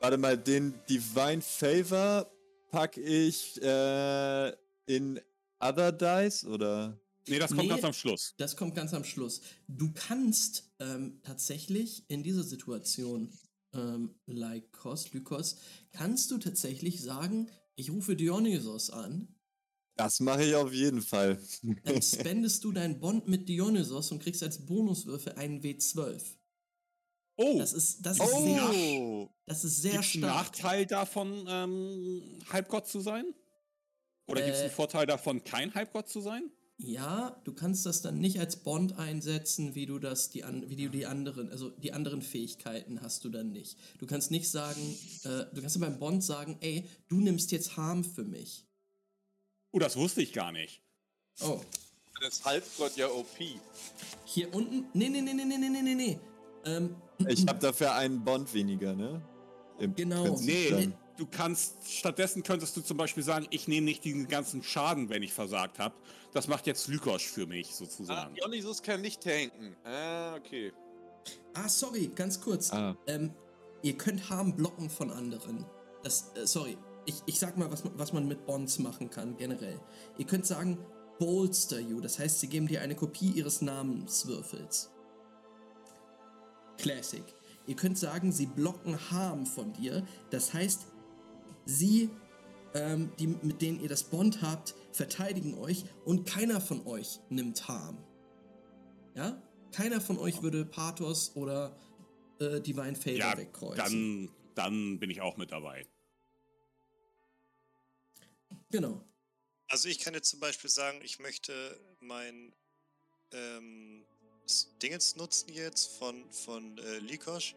Warte mal, den Divine Favor pack ich äh, in Other Dice oder? Nee, das kommt Nee. ganz am Schluss. Das kommt ganz am Schluss. Du kannst ähm, tatsächlich in dieser Situation, ähm, Lykos, Lykos, kannst du tatsächlich sagen, ich rufe Dionysos an, Das mache ich auf jeden Fall. dann spendest du deinen Bond mit Dionysos und kriegst als Bonuswürfel einen W12. Oh, Das ist, das ist sehr, Oh! das ist sehr gibt's einen stark. Nachteil davon, ähm, Halbgott zu sein? Oder gibt's Äh. einen Vorteil davon, kein Halbgott zu sein? ja, du kannst das dann nicht als Bond einsetzen, wie du das die an, wie du die anderen, also die anderen Fähigkeiten hast du dann nicht. Du kannst nicht sagen, äh, du kannst beim Bond sagen, ey, du nimmst jetzt Harm für mich. Oh, das wusste ich gar nicht. Oh. Das Halbgott ja OP. Hier unten? Nee, nee, nee, nee, nee, nee, nee, nee. Ähm, ich habe dafür einen Bond weniger, ne? Im genau. Prinzip nee. Dann du kannst, stattdessen könntest du zum Beispiel sagen, ich nehme nicht diesen ganzen Schaden, wenn ich versagt habe. Das macht jetzt Lykosch für mich Ah, sozusagen. Dionysus kann nicht tanken. Ah, okay. ah, sorry, ganz kurz. Ah. Ähm, ihr könnt Harm blocken von anderen. Das, äh, sorry, ich, ich sag mal, was, man- was man mit Bonds machen kann, generell. Ihr könnt sagen, bolster you, das heißt, sie geben dir eine Kopie ihres Namenswürfels. Classic. Ihr könnt sagen, sie blocken Harm von dir, das heißt, sie, ähm, die, mit denen ihr das Bond habt, verteidigen euch und keiner von euch nimmt Harm. Ja? Keiner von euch würde Pathos oder äh, Divine Favor Ja, wegkreuzen. dann, dann bin ich auch mit dabei. Genau. Also ich kann jetzt zum Beispiel sagen, ich möchte mein ähm, Dingens nutzen jetzt von, von äh, Likosch,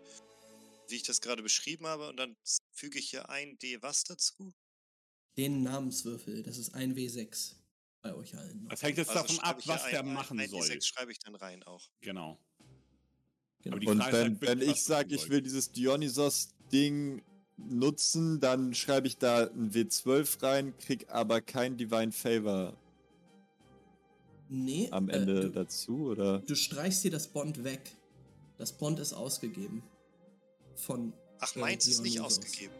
wie ich das gerade beschrieben habe, und dann füge ich hier ein D was dazu. Den Namenswürfel, das ist ein W6 bei euch allen. noch. Das hängt jetzt Also davon ab, was ein- der ein- machen ein soll. D6 schreibe ich dann rein auch. Genau. Genau. Und wenn, halt wenn ich sage, ich will dieses Dionysos-Ding nutzen, dann schreibe ich da ein W12 rein, krieg aber kein Divine Favor Nee, am äh, Ende du, dazu, oder? du streichst dir das Bond weg. Das Bond ist ausgegeben. Von. Ach, Äh, meins ist nicht ausgegeben.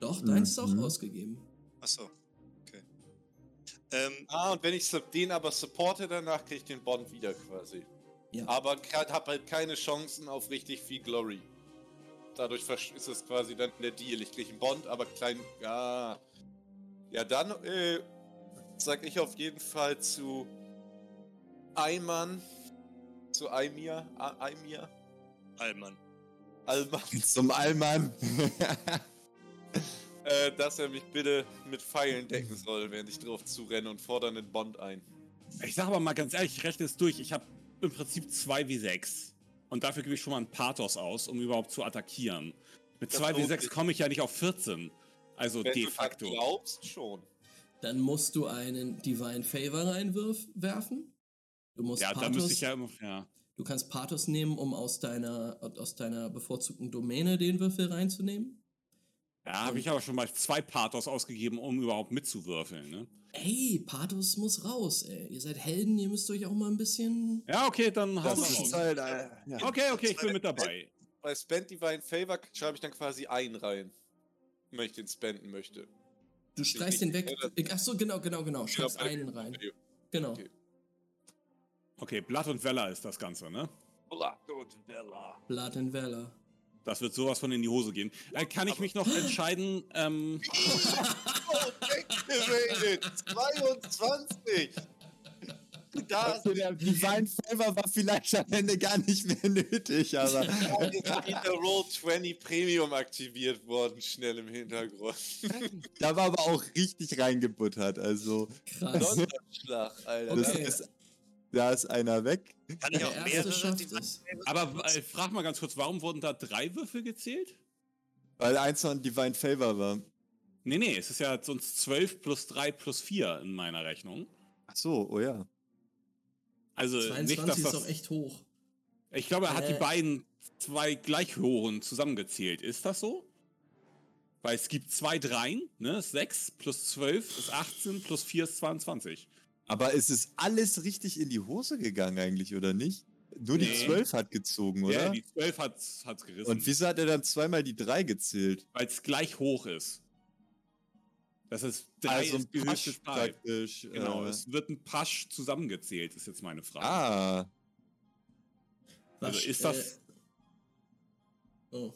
Doch, deins ist auch Mhm. ausgegeben. Achso. Okay. Ähm, Ah, und wenn ich den aber supporte, danach kriege ich den Bond wieder quasi. Ja. Aber habe halt keine Chancen auf richtig viel Glory. Dadurch ist es quasi dann der Deal. Ich kriege einen Bond, aber klein. Ja. Ja, dann äh, sag ich auf jeden Fall zu Ayman. Zu Aymir. A- Aymir. Allmann. Alman. Zum Allmann. Äh, dass er mich bitte mit Pfeilen decken soll, während ich drauf zurenne und fordere einen Bond ein. Ich sage aber mal ganz ehrlich, ich rechne es durch. Ich habe im Prinzip 2 W6. Und dafür gebe ich schon mal einen Pathos aus, um überhaupt zu attackieren. Mit Das 2 lohnt W6 sich. komme ich ja nicht auf 14. Also Wenn de du facto. das glaubst, schon. Dann musst du einen Divine Favor reinwerfen. Du musst Ja, da Pathos, müsste ich ja immer. Ja. Du kannst Pathos nehmen, um aus deiner, aus deiner bevorzugten Domäne den Würfel reinzunehmen. Ja, habe ich aber schon mal zwei Pathos ausgegeben, um überhaupt mitzuwürfeln. Ne? Ey, Pathos muss raus, ey. Ihr seid Helden, ihr müsst euch auch mal ein bisschen. Ja, okay, dann ist raus. halt, äh, ja. Okay, okay, ich bin mit dabei. Bei Spend Divine Favor schreibe ich dann quasi ein rein. Wenn ich den spenden möchte. Du streichst den weg. Achso, genau, genau, genau. Schreibst einen rein. Genau. Okay. Okay, Blatt und Weller ist das Ganze, ne? Blood und Vella. Blood and Valor. Das wird sowas von in die Hose gehen. Äh, kann ich mich noch entscheiden? Ähm, Oh, activated! 22! Da Okay, der Divine Favor war vielleicht am Ende gar nicht mehr nötig, aber. ist der Roll 20 Premium aktiviert worden, schnell im Hintergrund. da war aber auch richtig reingebuttert, also. Krass. Donnerschlag, Alter. Das Okay. ist, da ist einer weg. Kann ich auch mehrere aber äh, frag mal ganz kurz, warum wurden da drei Würfel gezählt? Weil eins noch ein Divine Favor war. Nee, nee, es ist ja sonst 12 plus 3 plus 4 in meiner Rechnung. Ach so, oh ja. Also nicht, 22 dass ist das. doch echt hoch. Ich glaube, er hat die Äh. beiden zwei gleich hohen zusammengezählt. Ist das so? Weil es gibt zwei Dreien, ne? 6 plus 12 ist 18 plus 4 ist 22. Aber es ist alles richtig in die Hose gegangen eigentlich, oder nicht? Nur die Nee. 12 hat gezogen, Ja, oder? die 12 hat hat's gerissen. Und wieso hat er dann zweimal die 3 gezählt? Weil es gleich hoch ist. Das ist 3 Also ein ist die höchste Pasch praktisch. Genau, Äh, es wird ein Pasch zusammengezählt, ist jetzt meine Frage. ah, also Was, ist das. Äh, oh.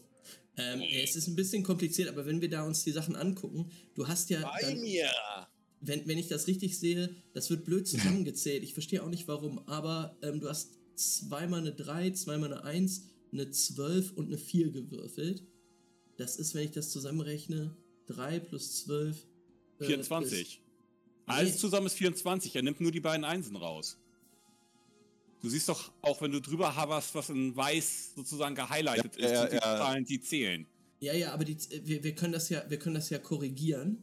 Ähm, ja, es ist ein bisschen kompliziert, aber wenn wir da uns die Sachen angucken, du hast ja. Bei Dann, mir! Wenn, wenn ich das richtig sehe, das wird blöd zusammengezählt. Ich verstehe auch nicht warum, aber ähm, du hast zweimal eine 3, zweimal eine 1, eine 12 und eine 4 gewürfelt. Das ist, wenn ich das zusammenrechne, 3 plus 12. äh, 24. ist- Alles Nee. zusammen ist 24. Er nimmt nur die beiden Einsen raus. Du siehst doch, auch wenn du drüber haberst, was in weiß sozusagen gehighlightet Ja, ist, ja, die ja. Zahlen, die zählen. Ja, ja, aber die, wir, wir, können das ja, wir können das ja korrigieren,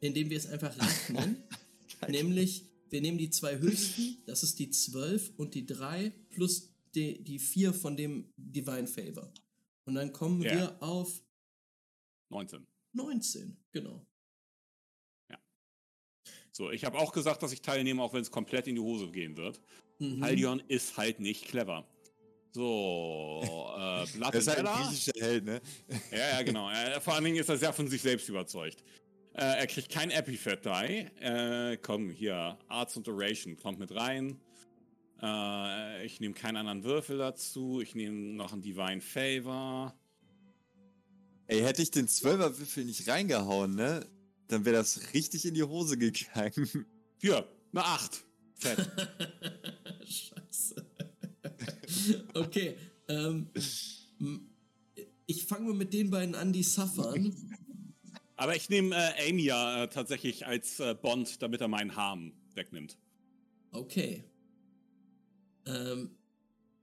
indem wir es einfach rechnen. Nämlich, wir nehmen die zwei höchsten, das ist die 12 und die 3 plus die, die 4 von dem Divine Favor. Und dann kommen Ja. wir auf 19. 19, genau. So, ich habe auch gesagt, dass ich teilnehme, auch wenn es komplett in die Hose gehen wird. Mhm. Haldion ist halt nicht clever. So, äh, Blatt er ist halt ein griechischer Held, ne? Ja, ja, genau. Vor allen Dingen ist er sehr von sich selbst überzeugt. Äh, er kriegt kein Epithet Die. Äh, komm, hier, Arts und Duration kommt mit rein. Äh, ich nehme keinen anderen Würfel dazu. Ich nehme noch einen Divine Favor. Ey, hätte ich den 12er Würfel nicht reingehauen, ne? Dann wäre das richtig in die Hose gegangen. Hier, eine 8. Fett. Scheiße. okay. Ähm, m- fange mal mit den beiden an, die suffern. Aber ich nehme äh, Amy ja äh, tatsächlich als äh, Bond, damit er meinen Harm wegnimmt. Okay. Ähm,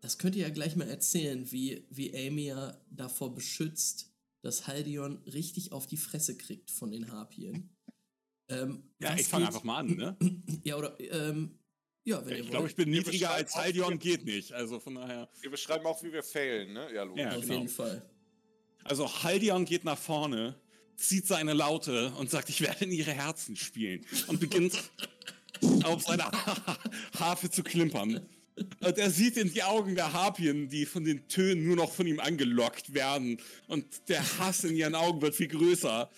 das könnt ihr ja gleich mal erzählen, wie, wie Amy ja davor beschützt, dass Haldion richtig auf die Fresse kriegt von den Harpien. Ähm, Ja, ich fange einfach mal an, ne? Ja, oder, ähm, ja, wenn Ich ihr glaube, wollt. ich bin niedriger als Haldion, geht nicht. Also von daher. Wir beschreiben auch, wie wir failen, ne? Ja, logisch. Ja, Auf genau. jeden Fall. Also Haldion geht nach vorne, zieht seine Laute und sagt, ich werde in ihre Herzen spielen. Und beginnt auf seiner Harfe zu klimpern. Und er sieht in die Augen der Harpien, die von den Tönen nur noch von ihm angelockt werden. Und der Hass in ihren Augen wird viel größer.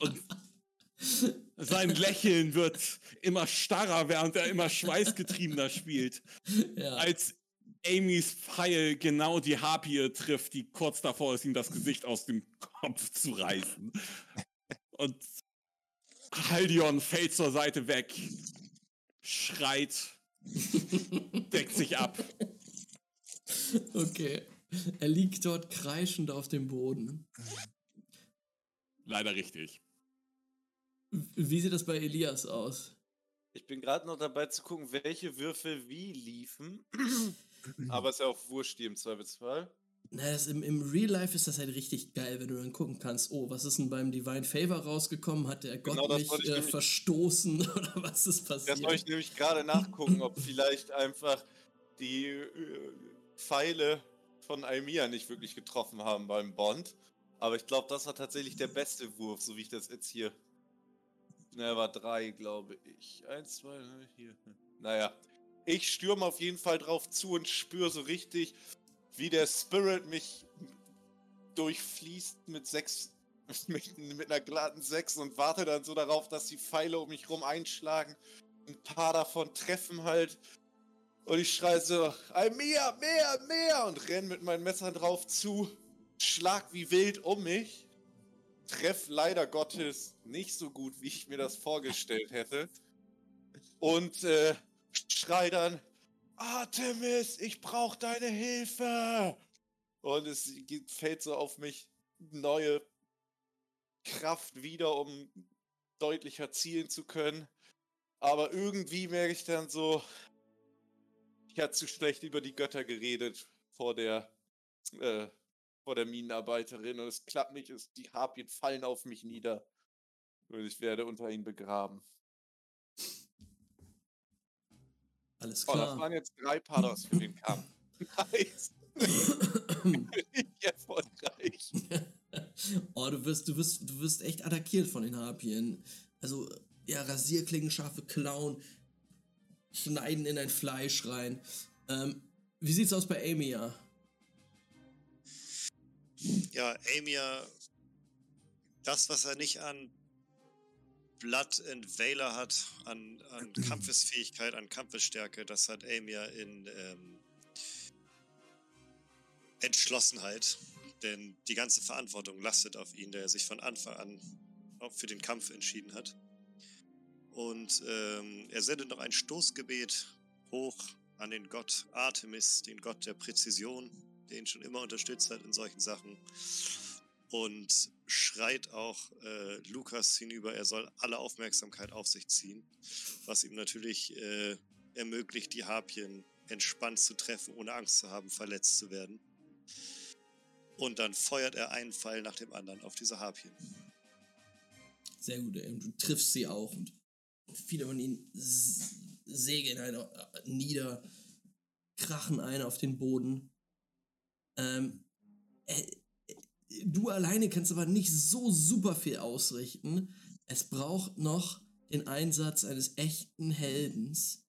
Und sein Lächeln wird immer starrer, während er immer schweißgetriebener spielt Ja. als Amys Pfeil genau die Harpie trifft, die kurz davor ist, ihm das Gesicht aus dem Kopf zu reißen. Und Haldion fällt zur Seite weg, schreit, deckt sich ab. Okay. Er liegt dort kreischend auf dem Boden. Leider richtig. Wie sieht das bei Elias aus? Ich bin gerade noch dabei zu gucken, welche Würfel wie liefen. Aber ist ja auch wurscht, die im Zweifelsfall. Na, das im, im Real Life ist das halt richtig geil, wenn du dann gucken kannst, oh, was ist denn beim Divine Favor rausgekommen? Hat der Gott Genau das mich wollte ich äh, nämlich- verstoßen oder was ist Das passiert? soll ich nämlich gerade nachgucken, ob vielleicht einfach die äh, Pfeile von Almia nicht wirklich getroffen haben beim Bond. Aber ich glaube, das war tatsächlich der beste Wurf, so wie ich das jetzt hier. Na, er war drei, glaube ich. Eins, zwei, drei, vier. Naja. Ich stürme auf jeden Fall drauf zu und spüre so richtig, wie der Spirit mich durchfließt mit sechs. Mit, mit einer glatten sechs und warte dann so darauf, dass die Pfeile um mich rum einschlagen ein paar davon treffen halt. Und ich schreie so, "Ein mehr, mehr, mehr! Und renn mit meinen Messern drauf zu, schlag wie wild um mich, treff leider Gottes nicht so gut, wie ich mir das vorgestellt hätte. Und äh, schrei dann, Artemis, ich brauch deine Hilfe! Und es fällt so auf mich neue Kraft wieder, um deutlicher zielen zu können. Aber irgendwie merke ich dann so, ich hatte zu schlecht über die Götter geredet vor der, äh, vor der Minenarbeiterin und es klappt nicht, es, die Harpien fallen auf mich nieder und ich werde unter ihnen begraben. Alles Oh, das klar. waren jetzt drei Pados für den Kampf. Nice. ich erfolgreich. oh, du wirst, du wirst, du wirst echt attackiert von den Harpien. Also, ja, Rasierklingen, scharfe Klauen, schneiden in dein Fleisch rein. Ähm, wie sieht's aus bei Amy, ja? Ja, Amia, das, was er nicht an Blood and Valor hat, an, an Kampfesfähigkeit, an Kampfesstärke, das hat Amia in ähm, Entschlossenheit. Denn die ganze Verantwortung lastet auf ihn, der sich von Anfang an auch für den Kampf entschieden hat. Und ähm, er sendet noch ein Stoßgebet hoch an den Gott Artemis, den Gott der Präzision, der ihn schon immer unterstützt hat in solchen Sachen. Und schreit auch äh, Lukas hinüber, er soll alle Aufmerksamkeit auf sich ziehen, was ihm natürlich äh, ermöglicht, die Harpien entspannt zu treffen, ohne Angst zu haben, verletzt zu werden. Und dann feuert er einen Pfeil nach dem anderen auf diese Harpien. Sehr gut. Und du triffst sie auch und viele von ihnen segeln eine nieder, krachen ein auf den Boden. Ähm, äh, äh, du alleine kannst aber nicht so super viel ausrichten. Es braucht noch den Einsatz eines echten Heldens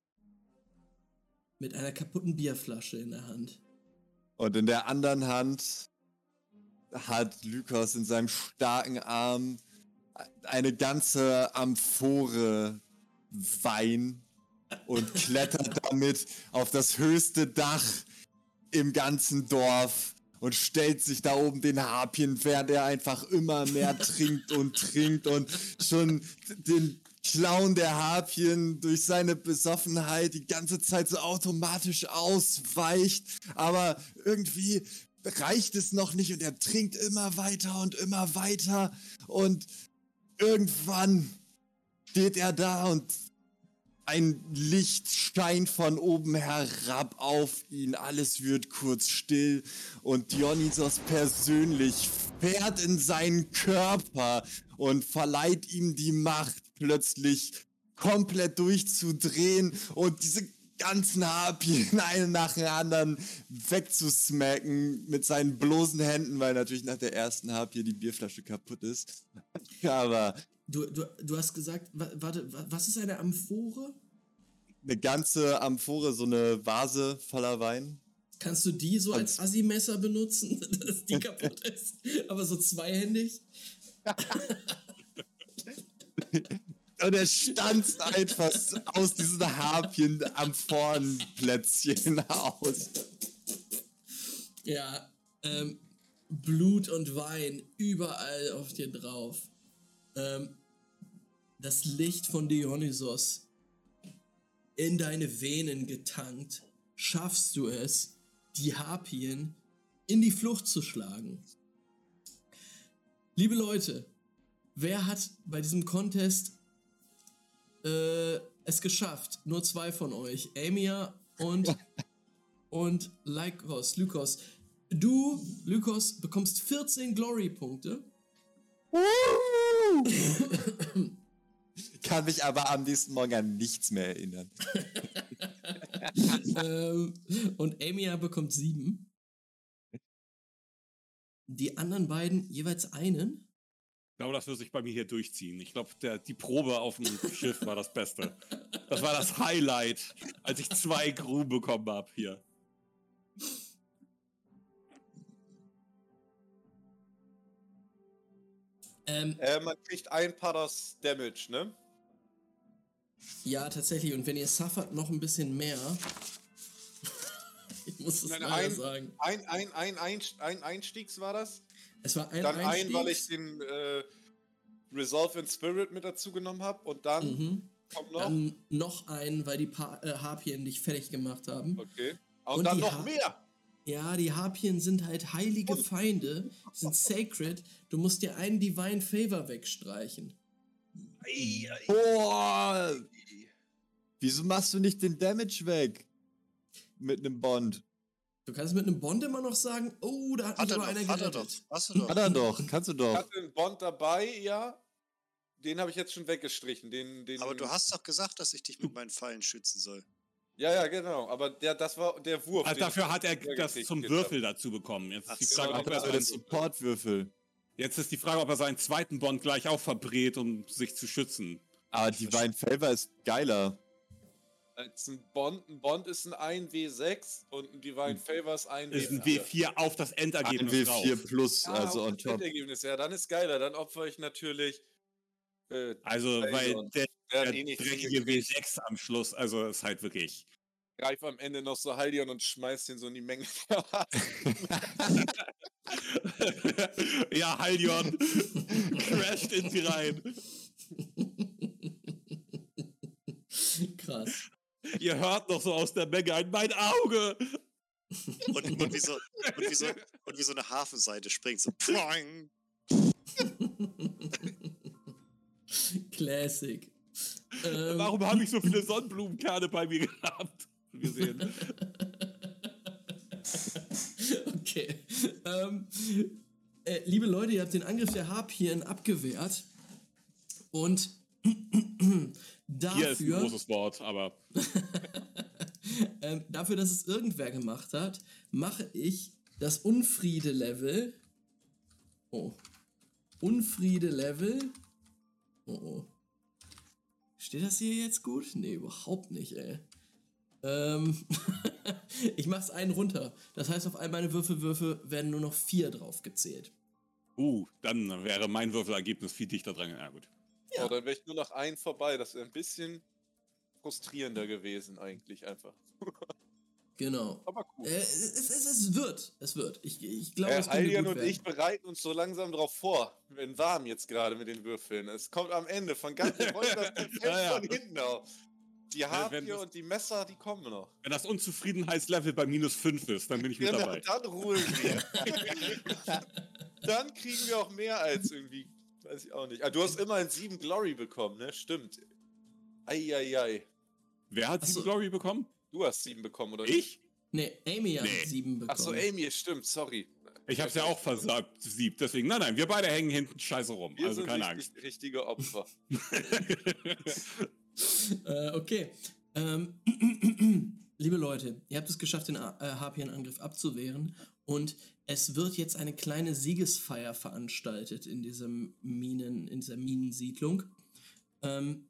mit einer kaputten Bierflasche in der Hand. Und in der anderen Hand hat Lykos in seinem starken Arm eine ganze Amphore Wein und klettert damit auf das höchste Dach im ganzen Dorf und stellt sich da oben den Harpien, während er einfach immer mehr trinkt und trinkt und schon den Clown der Harpien durch seine Besoffenheit die ganze Zeit so automatisch ausweicht, aber irgendwie reicht es noch nicht und er trinkt immer weiter und immer weiter. Und irgendwann steht er da und ein Licht scheint von oben herab auf ihn, alles wird kurz still und Dionysos persönlich fährt in seinen Körper und verleiht ihm die Macht, plötzlich komplett durchzudrehen und diese ganzen Harpien einen nach dem anderen wegzusmacken mit seinen bloßen Händen, weil natürlich nach der ersten Harpie die Bierflasche kaputt ist. Aber Du, du, du hast gesagt, wa- warte, wa- was ist eine Amphore? eine ganze Amphore, so eine Vase voller Wein. Kannst du die so als Als- Assi-Messer benutzen, dass die kaputt ist? Aber so zweihändig? Und er stanzt einfach aus diesen Harpien am Vornplätzchen aus. Ja, ähm, Blut und Wein überall auf dir drauf. Ähm, das Licht von Dionysos in deine Venen getankt, schaffst du es, die Harpien in die Flucht zu schlagen. Liebe Leute, wer hat bei diesem Contest äh, es geschafft? Nur zwei von euch, Amia und und Lykos, Lykos. Du, Lykos, bekommst 14 Glory-Punkte. Kann mich aber am nächsten Morgen an nichts mehr erinnern. ähm, und Amia bekommt 7. Die anderen beiden jeweils einen. Ich glaube, das wird sich bei mir hier durchziehen. Ich glaube, die Probe auf dem Schiff war das Beste. Das war das Highlight, als ich zwei Crew bekommen habe hier. Ähm, Äh, man kriegt ein Padders Damage, ne? ja, tatsächlich. Und wenn ihr suffert, noch ein bisschen mehr. ich muss es leider ein- sagen. Ein, ein, ein, ein, ein Einstiegs war das? Es war ein Dann ein, weil ich Einstiegs. den äh, Resolve in Spirit mit dazu genommen habe und dann Mhm. kommt noch. Dann noch einen, weil die pa äh, Harpien dich fertig gemacht haben. okay. Und, Und dann noch mehr. Ja, die Harpien sind halt heilige Feinde, sind sacred. Du musst dir einen Divine Favor wegstreichen. Boah! Wieso machst du nicht den Damage weg? Mit einem Bond. Du kannst mit einem Bond immer noch sagen, oh, da hat Hat mich er aber einer doch, hat er doch. gerettet. Hast du doch. Hat er doch, kannst du Ich doch. hatte einen Bond dabei, ja. Den habe ich jetzt schon weggestrichen. Den, den, Aber du hast doch gesagt, dass ich dich mit meinen Pfeilen schützen soll. Ja, ja, genau. Aber der, das war der Wurf. Also dafür hat er gekriegt das zum. Würfel dazu bekommen. Jetzt ist die Frage, ob er Also seinen, Supportwürfel. jetzt ist die Frage, ob er seinen zweiten Bond gleich auch verbrät, um sich zu schützen. Aber Divine Favor ist geiler. Als ein Bond, ein Bond ist ein 1W6 und ein Divine Favor ist ein Ist ein W4. W4 auf das Ein Endergebnis W4 drauf. plus, Ah, also on das top. Endergebnis, ja, dann ist geiler. Dann opfer ich natürlich. Äh, Also, weil der, der eh dreckige hingekriegt. W6 am Schluss, also ist halt wirklich. Greif am Ende noch so Haldion und schmeiß den so in die Menge. ja, Haldion crasht in sie rein. Krass. Ihr hört noch so aus der Menge ein Mein Auge! Und, und, wie, so, und, wie, so, und wie so eine Hafenseite springt so. Classic. Ähm, Warum habe ich so viele Sonnenblumenkerne bei mir gehabt? Gesehen. Okay. Ähm, äh, liebe Leute, ihr habt den Angriff der Harpien abgewehrt. Und Hier ist ein dafür, großes Wort, aber ähm, dafür, dass es irgendwer gemacht hat, mache ich das Unfriede-Level. Oh. Unfriede-Level. Oh, oh. Steht das hier jetzt gut? Nee, überhaupt nicht, ey. Ähm, ich mach's einen runter. Das heißt, auf all meine Würfelwürfe werden nur noch vier drauf gezählt. uh, dann wäre mein Würfelergebnis viel dichter dran. Ja, gut. Ja. Oh, dann wäre ich nur noch einen vorbei. Das wäre ein bisschen frustrierender gewesen, eigentlich einfach. Genau. Aber cool. Äh, es, es, es wird. Es wird. Ich, ich glaube, Äh, es könnte Aldian gut und werden. ich bereiten uns so langsam drauf vor. Wir werden warm jetzt gerade mit den Würfeln. Es kommt am Ende von ganz. Wir wollen das Feld Ja, ja. von hinten auf. Die Harpie und die Messer, die kommen noch. Wenn das Unzufriedenheitslevel bei minus 5 ist, dann bin ich mit Genau, dabei. dann ruhen wir. dann kriegen wir auch mehr als irgendwie, weiß ich auch nicht. Ah, du hast immerhin sieben Glory bekommen, ne? Stimmt. Eieiei. Wer hat Ach so. sieben Glory bekommen? Du hast sieben bekommen, oder? Ich? Nee, Amy hat Nee. sieben bekommen. Achso, Amy, stimmt, sorry. Ich hab's ja auch versagt, sieb. Deswegen, nein, nein, wir beide hängen hinten scheiße rum. Wir also sind keine richtig, richtige Opfer. Äh, okay. Ähm, liebe Leute, ihr habt es geschafft, den äh, Harpienangriff abzuwehren und es wird jetzt eine kleine Siegesfeier veranstaltet in diesem Minen, in dieser Minensiedlung. Ähm,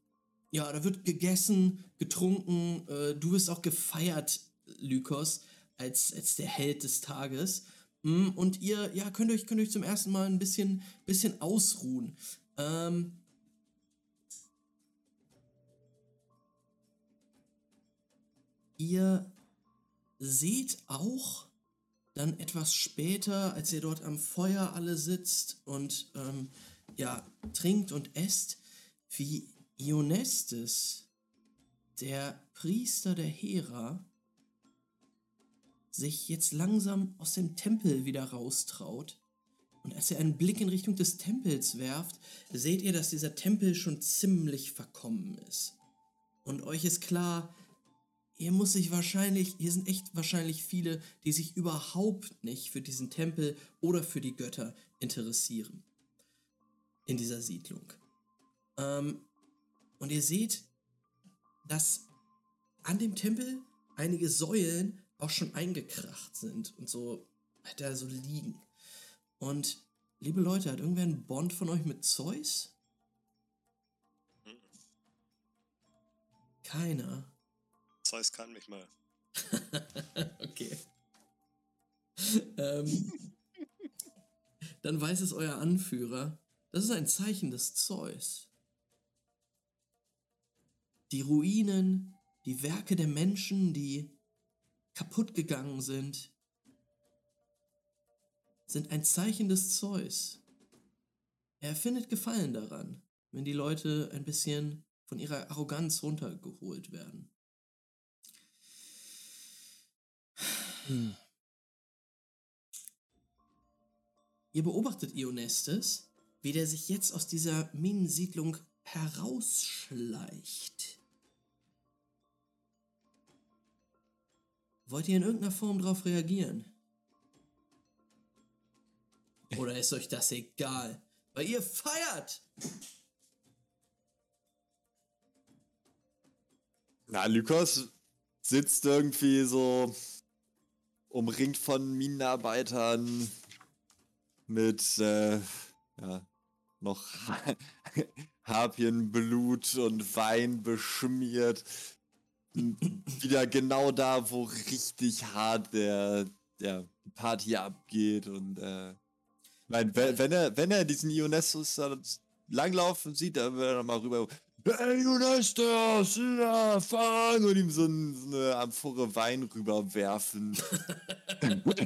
ja, da wird gegessen, getrunken. Äh, du wirst auch gefeiert, Lykos, als, als der Held des Tages. Mm, Und ihr, ja, könnt euch, könnt euch zum ersten Mal ein bisschen, bisschen ausruhen. Ähm, Ihr seht auch dann etwas später, als ihr dort am Feuer alle sitzt und ähm, ja, trinkt und esst, wie Ionestes, der Priester der Hera, sich jetzt langsam aus dem Tempel wieder raustraut. Und als ihr einen Blick in Richtung des Tempels werft, seht ihr, dass dieser Tempel schon ziemlich verkommen ist. Und euch ist klar, hier muss sich wahrscheinlich, hier sind echt wahrscheinlich viele, die sich überhaupt nicht für diesen Tempel oder für die Götter interessieren. In dieser Siedlung. Ähm, und ihr seht, dass an dem Tempel einige Säulen auch schon eingekracht sind und so da so liegen. Und liebe Leute, hat irgendwer einen Bond von euch mit Zeus? Keiner. Zeus kann mich mal. okay. ähm, dann weiß es euer Anführer. Das ist ein Zeichen des Zeus. Die Ruinen, die Werke der Menschen, die kaputt gegangen sind, sind ein Zeichen des Zeus. Er findet Gefallen daran, wenn die Leute ein bisschen von ihrer Arroganz runtergeholt werden. Ihr beobachtet Ionestes, wie der sich jetzt aus dieser Minensiedlung herausschleicht. Wollt ihr in irgendeiner Form darauf reagieren? Oder ist euch das egal? Weil ihr feiert! Na, Lykos sitzt irgendwie so umringt von Minenarbeitern mit äh, ja, noch Harpienblut und Wein beschmiert. Wieder genau da, wo richtig hart der, der Party abgeht. Und äh, mein, wenn, er, wenn er diesen Ionestus da langlaufen sieht, dann wird er nochmal rüber. Hey Ionestus, ja, fang! Und ihm so, ein, so eine Amphore Wein rüberwerfen.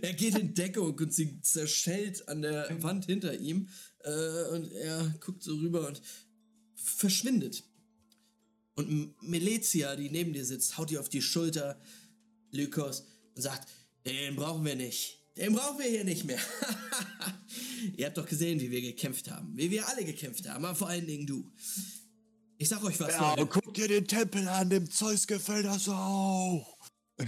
er geht in Deckung und sie zerschellt an der Wand hinter ihm. Äh, und er guckt so rüber und verschwindet. Und Melezia, die neben dir sitzt, haut dir auf die Schulter, Lykos, und sagt, den brauchen wir nicht. Den brauchen wir hier nicht mehr. Ihr habt doch gesehen, wie wir gekämpft haben. Wie wir alle gekämpft haben, aber vor allen Dingen du. Ich sag euch was, Ja, Leute. und guck dir den Tempel an, dem Zeus gefällt das auch.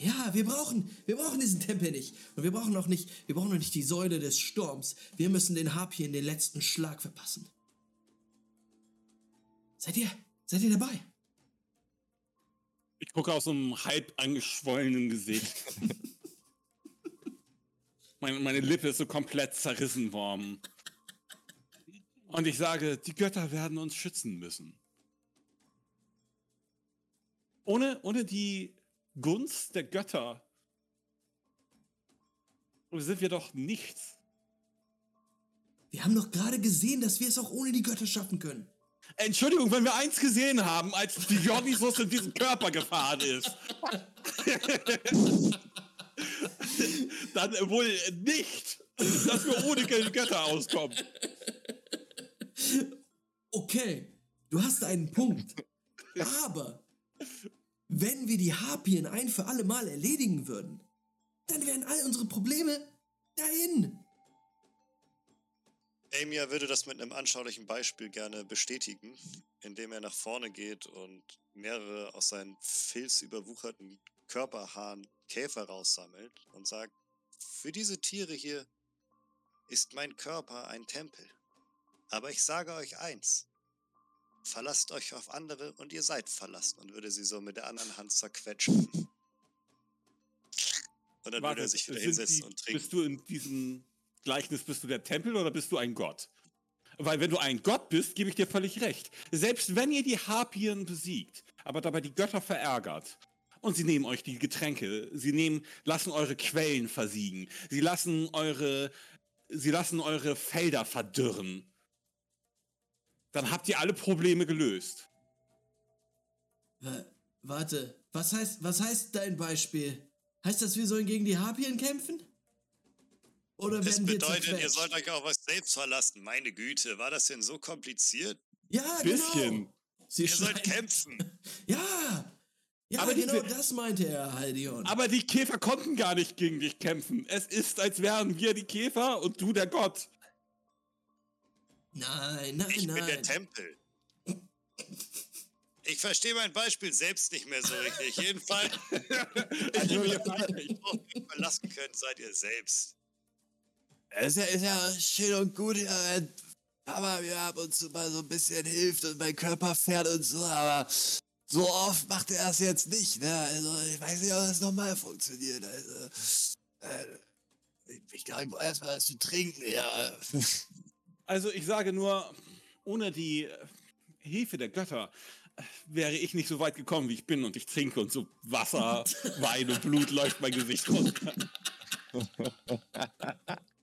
Ja, wir brauchen, wir brauchen diesen Tempel nicht. Und wir brauchen auch nicht, wir brauchen auch nicht die Säule des Sturms. Wir müssen den Harpien den letzten Schlag verpassen. Seid ihr, seid ihr dabei? Ich gucke aus so einem halb angeschwollenen Gesicht. meine, meine Lippe ist so komplett zerrissen worden. Und ich sage, die Götter werden uns schützen müssen. Ohne, ohne die Gunst der Götter sind wir doch nichts. Wir haben doch gerade gesehen, dass wir es auch ohne die Götter schaffen können. Entschuldigung, wenn wir eins gesehen haben, als Dionysos in diesen Körper gefahren ist. dann wohl nicht, dass wir ohne Götter auskommen. Okay, Du hast einen Punkt. Aber wenn wir die Harpien ein für alle Mal erledigen würden, dann wären all unsere Probleme dahin. Amia würde das mit einem anschaulichen Beispiel gerne bestätigen, indem er nach vorne geht und mehrere aus seinen filzüberwucherten Körperhaaren Käfer raussammelt und sagt, für diese Tiere hier ist mein Körper ein Tempel. Aber ich sage euch eins, verlasst euch auf andere und ihr seid verlassen und würde sie so mit der anderen Hand zerquetschen. Und dann würde er sich wieder hinsetzen die, und trinken. Bist du in diesem Gleichnis, bist du der Tempel oder bist du ein Gott? Weil wenn du ein Gott bist, gebe ich dir völlig recht. Selbst wenn ihr die Harpien besiegt, aber dabei die Götter verärgert, und sie nehmen euch die Getränke, sie nehmen, lassen eure Quellen versiegen, sie lassen eure, sie lassen eure Felder verdürren, dann habt ihr alle Probleme gelöst. Wa- Warte, was heißt, was heißt dein Beispiel? Heißt das, wir sollen gegen die Harpien kämpfen? Oder Das bedeutet, ihr sollt euch auf euch selbst verlassen. Meine Güte, war das denn so kompliziert? Ja, Bisschen. genau. Sie Ihr sollt kämpfen. Ja, ja, Aber die- genau das meinte er, Haldion. Aber die Käfer konnten gar nicht gegen dich kämpfen. Es ist, als wären wir die Käfer und du der Gott. nein, nein, Ich nein. bin der Tempel. Ich verstehe mein Beispiel selbst nicht mehr so richtig. Jedenfalls, Ich gebe dir feindlich. auf mich verlassen könnt, seid ihr selbst. Es ist ja, ist ja schön und gut, ja, wenn Papa mir ab und zu mal so ein bisschen hilft und mein Körper fährt und so, aber so oft macht er das jetzt nicht, ne? Also ich weiß nicht, ob das nochmal funktioniert. Also, äh, ich, glaube, ich brauche erstmal was zu trinken, ja. Also ich sage nur, ohne die äh, Hilfe der Götter äh, wäre ich nicht so weit gekommen, wie ich bin und ich trinke und so Wasser, Wein und Blut läuft mein Gesicht runter.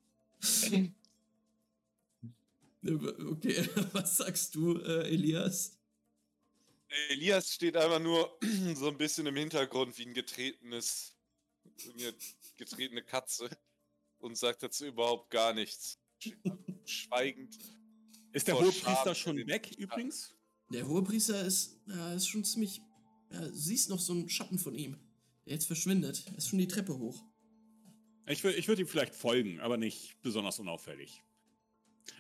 Okay, was sagst du, äh, Elias? Elias steht einfach nur so ein bisschen im Hintergrund wie ein getretenes, eine getretene Katze und sagt dazu überhaupt gar nichts. Schweigend. Ist der Hohepriester schon weg übrigens? Der Hohepriester ist, ja, ist schon ziemlich. Ja, siehst noch so einen Schatten von ihm, der jetzt verschwindet. Er ist schon die Treppe hoch. Ich, ich würde ihm vielleicht folgen, aber nicht besonders unauffällig.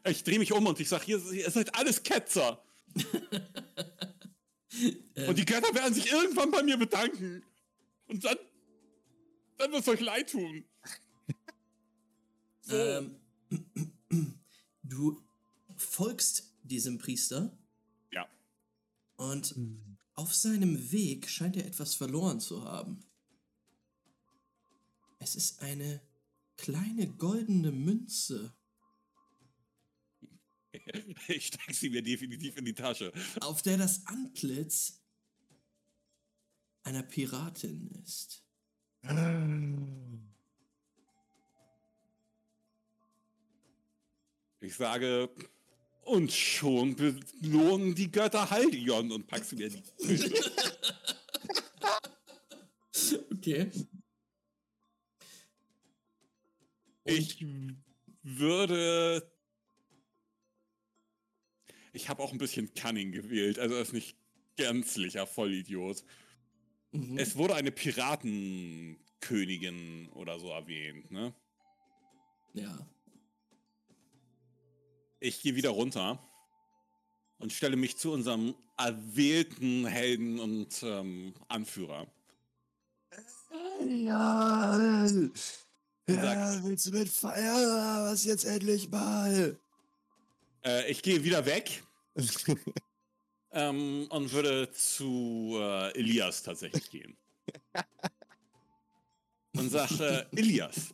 Ich drehe mich um und ich sage, ihr, ihr seid alles Ketzer. Und die Götter werden sich irgendwann bei mir bedanken. Und dann, dann wird es euch leid tun. So. ähm, du folgst diesem Priester Ja. und auf seinem Weg scheint er etwas verloren zu haben. Es ist eine kleine goldene Münze. Ich stecke sie mir definitiv in die Tasche. auf der das Antlitz einer Piratin ist. Ich sage, und schon belohnen die Götter Haldion und packst mir die Tasche. Okay. Ich würde. Ich habe auch ein bisschen Cunning gewählt, also er ist nicht gänzlicher Vollidiot. Mhm. Es wurde eine Piratenkönigin oder so erwähnt, ne? ja. Ich gehe wieder runter und stelle mich zu unserem erwählten Helden und ähm, Anführer. Ja, Ja, willst du mit feiern oder was jetzt endlich mal? Äh, ich gehe wieder weg ähm, und würde zu äh, Elias tatsächlich gehen. Und sage, äh, Elias,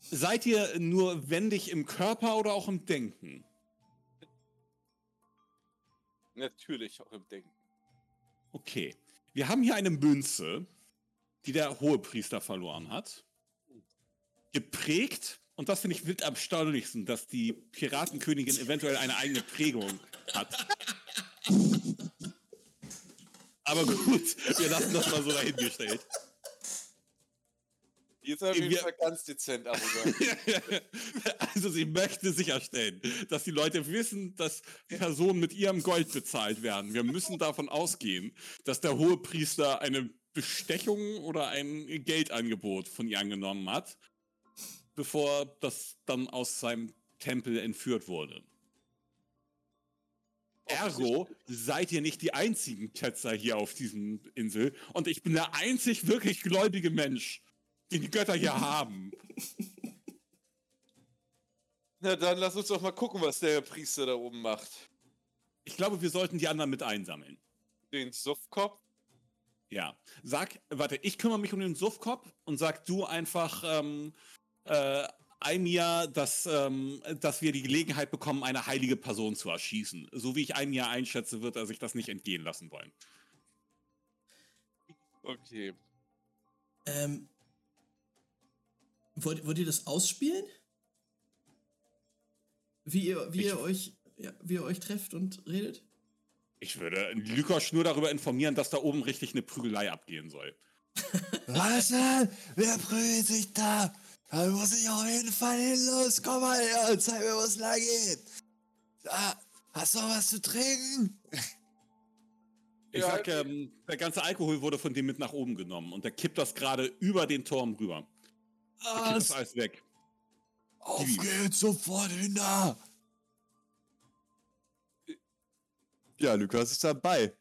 seid ihr nur wendig im Körper oder auch im Denken? Natürlich auch im Denken. Okay. Wir haben hier eine Münze, die der Hohepriester verloren hat. Geprägt, und das finde ich mit am erstaunlichsten, dass die Piratenkönigin eventuell eine eigene Prägung hat. Aber gut, wir lassen das mal so dahingestellt. Die ist auf jeden Fall ganz dezent arrogant. also sie möchte sicherstellen, dass die Leute wissen, dass Personen mit ihrem Gold bezahlt werden. Wir müssen davon ausgehen, dass der Hohepriester eine Bestechung oder ein Geldangebot von ihr angenommen hat, bevor das dann aus seinem Tempel entführt wurde. Ergo seid ihr nicht die einzigen Ketzer hier auf diesem Insel und ich bin der einzig wirklich gläubige Mensch, den die Götter hier haben. Na dann lass uns doch mal gucken, was der Priester da oben macht. Ich glaube, wir sollten die anderen mit einsammeln. Den Suffkopf? Ja. Sag, warte, ich kümmere mich um den Suffkopf und sag du einfach, ähm, äh, Aimia, dass, ähm, dass wir die Gelegenheit bekommen, eine heilige Person zu erschießen. So wie ich Aimia einschätze, wird er sich das nicht entgehen lassen wollen. Okay. Ähm, wollt, wollt ihr das ausspielen? Wie ihr, wie Ich- ihr euch, ja, wie ihr euch trefft und redet? Ich würde Lykosch nur darüber informieren, dass da oben richtig eine Prügelei abgehen soll. Was denn? Wer prügelt sich da? Da muss ich auf jeden Fall hin. Los, komm mal her und zeig mir, wo es lang geht. Da, hast du noch was zu trinken? Ich Ja, sag, ähm, der ganze Alkohol wurde von dem mit nach oben genommen und der kippt das gerade über den Turm rüber. Der kippt das alles weg. Auf geht's, sofort hin da. Ja, Lukas ist dabei.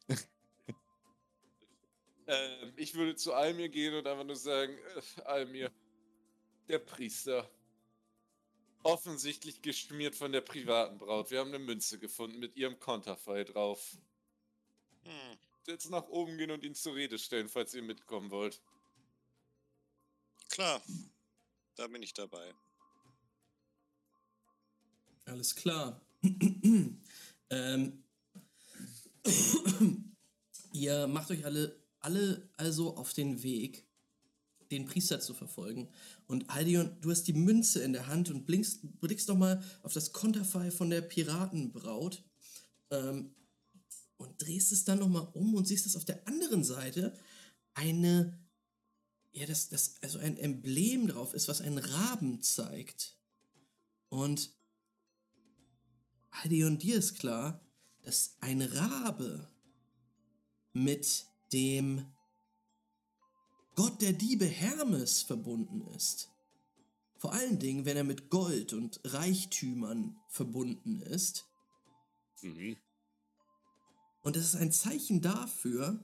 Ähm, ich würde zu Almir gehen und einfach nur sagen, äh, Almir, der Priester. Offensichtlich geschmiert von der privaten Braut. Wir haben eine Münze gefunden mit ihrem Konterfei drauf. Hm. Jetzt nach oben gehen und ihn zur Rede stellen, falls ihr mitkommen wollt. Klar, da bin ich dabei. Alles klar. ähm, ihr macht euch alle, alle also auf den Weg, den Priester zu verfolgen. Und Aldion, du hast die Münze in der Hand und blinkst, blickst nochmal auf das Konterfei von der Piratenbraut. Ähm, und drehst es dann nochmal um und siehst, dass auf der anderen Seite eine, ja, das, das, also ein Emblem drauf ist, was einen Raben zeigt. Und und dir ist klar, dass ein Rabe mit dem Gott der Diebe Hermes verbunden ist. Vor allen Dingen, wenn er mit Gold und Reichtümern verbunden ist. Mhm. Und das ist ein Zeichen dafür,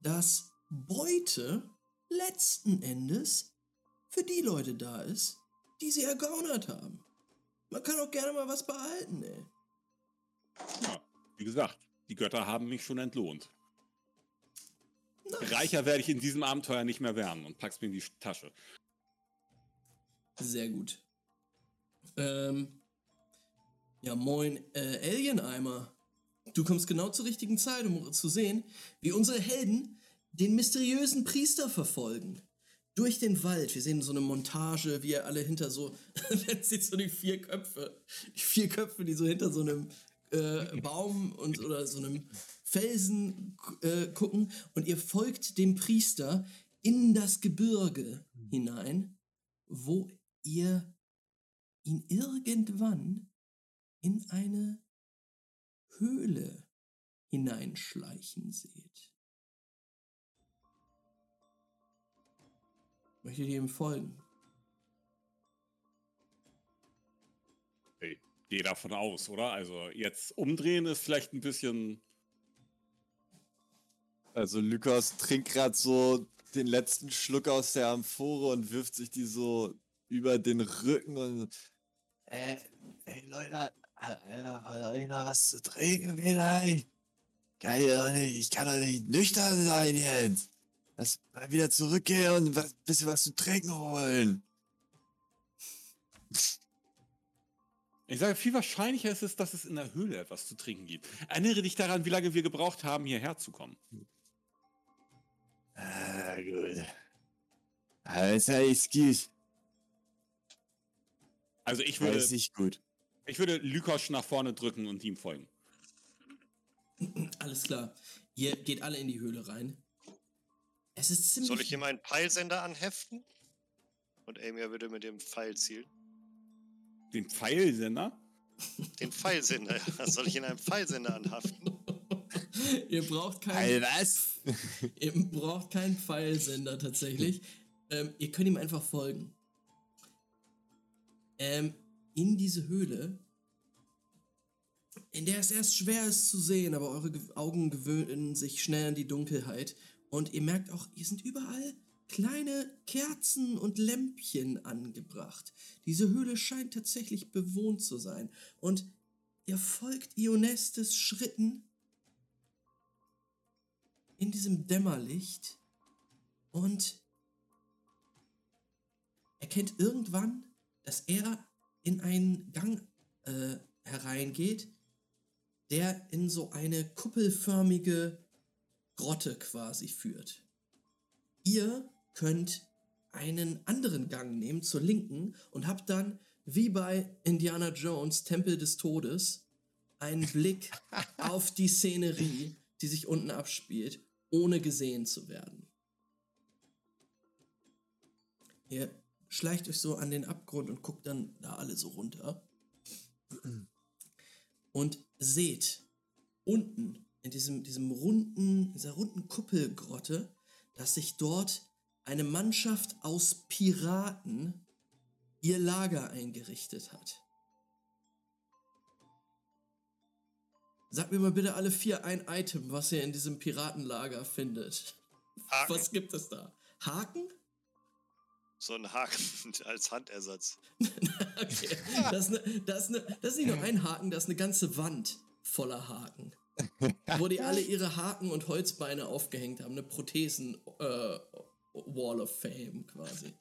dass Beute letzten Endes für die Leute da ist, die sie ergaunert haben. Man kann auch gerne mal was behalten, ey. Ja, wie gesagt, die Götter haben mich schon entlohnt. Nice. Reicher werde ich in diesem Abenteuer nicht mehr werden und pack's mir in die Tasche. Sehr gut. Ähm, ja, moin, äh, Alien-Eimer. Du kommst genau zur richtigen Zeit, um zu sehen, wie unsere Helden den mysteriösen Priester verfolgen. Durch den Wald. Wir sehen so eine Montage, wie er alle hinter so, jetzt sieht so die vier Köpfe, die vier Köpfe, die so hinter so einem äh, Baum und oder so einem Felsen äh, gucken und ihr folgt dem Priester in das Gebirge hinein, wo ihr ihn irgendwann in eine Höhle hineinschleichen seht. Möchtet ihr ihm folgen? Gehe davon aus, oder? Also jetzt umdrehen ist vielleicht ein bisschen. Also Lukas trinkt gerade so den letzten Schluck aus der Amphore und wirft sich die so über den Rücken und Äh, ey Leute, Alter, wollt ihr noch was zu trinken vielleicht? Kann ich doch nicht, ich kann doch nicht nüchtern sein jetzt. Lass mal wieder zurückgehen und was, bisschen was zu trinken holen. Ich sage, viel wahrscheinlicher ist es, dass es in der Höhle etwas zu trinken gibt. Erinnere dich daran, wie lange wir gebraucht haben, hierher zu kommen. Ah, gut. Alles ist gut. Also ich würde, nicht gut. ich würde Lykosch nach vorne drücken und ihm folgen. Alles klar. Ihr geht alle in die Höhle rein. Es ist ziemlich Soll ich ihm einen Peilsender anheften? Und Amia würde mit dem Pfeil zielen. Den Pfeilsender? Den Pfeilsender. ja. Soll ich in einem Pfeilsender anhaften? ihr braucht keinen, was? ihr braucht keinen Pfeilsender tatsächlich. Ähm, ihr könnt ihm einfach folgen. Ähm, in diese Höhle, in der es erst schwer ist zu sehen, aber eure Ge- Augen gewöhnen sich schnell an die Dunkelheit. Und ihr merkt auch, hier sind überall kleine Kerzen und Lämpchen angebracht. Diese Höhle scheint tatsächlich bewohnt zu sein. Und ihr folgt Ionestes Schritten in diesem Dämmerlicht und erkennt irgendwann, dass er in einen Gang äh, hereingeht, der in so eine kuppelförmige Grotte quasi führt. Ihr könnt einen anderen Gang nehmen zur linken und habt dann, wie bei Indiana Jones, Tempel des Todes, einen Blick auf die Szenerie, die sich unten abspielt, ohne gesehen zu werden. Ihr schleicht euch so an den Abgrund und guckt dann da alle so runter. Und seht unten in diesem, diesem runden, dieser runden Kuppelgrotte, dass sich dort eine Mannschaft aus Piraten ihr Lager eingerichtet hat. Sagt mir mal bitte alle vier ein Item, was ihr in diesem Piratenlager findet. Haken. Was gibt es da? Haken? So ein Haken als Handersatz. Okay. Das, ist ne, das, ist ne, das ist nicht nur ein Haken, das ist eine ganze Wand voller Haken. Wo die alle ihre Haken und Holzbeine aufgehängt haben. Eine Prothesen äh, Wall of Fame quasi.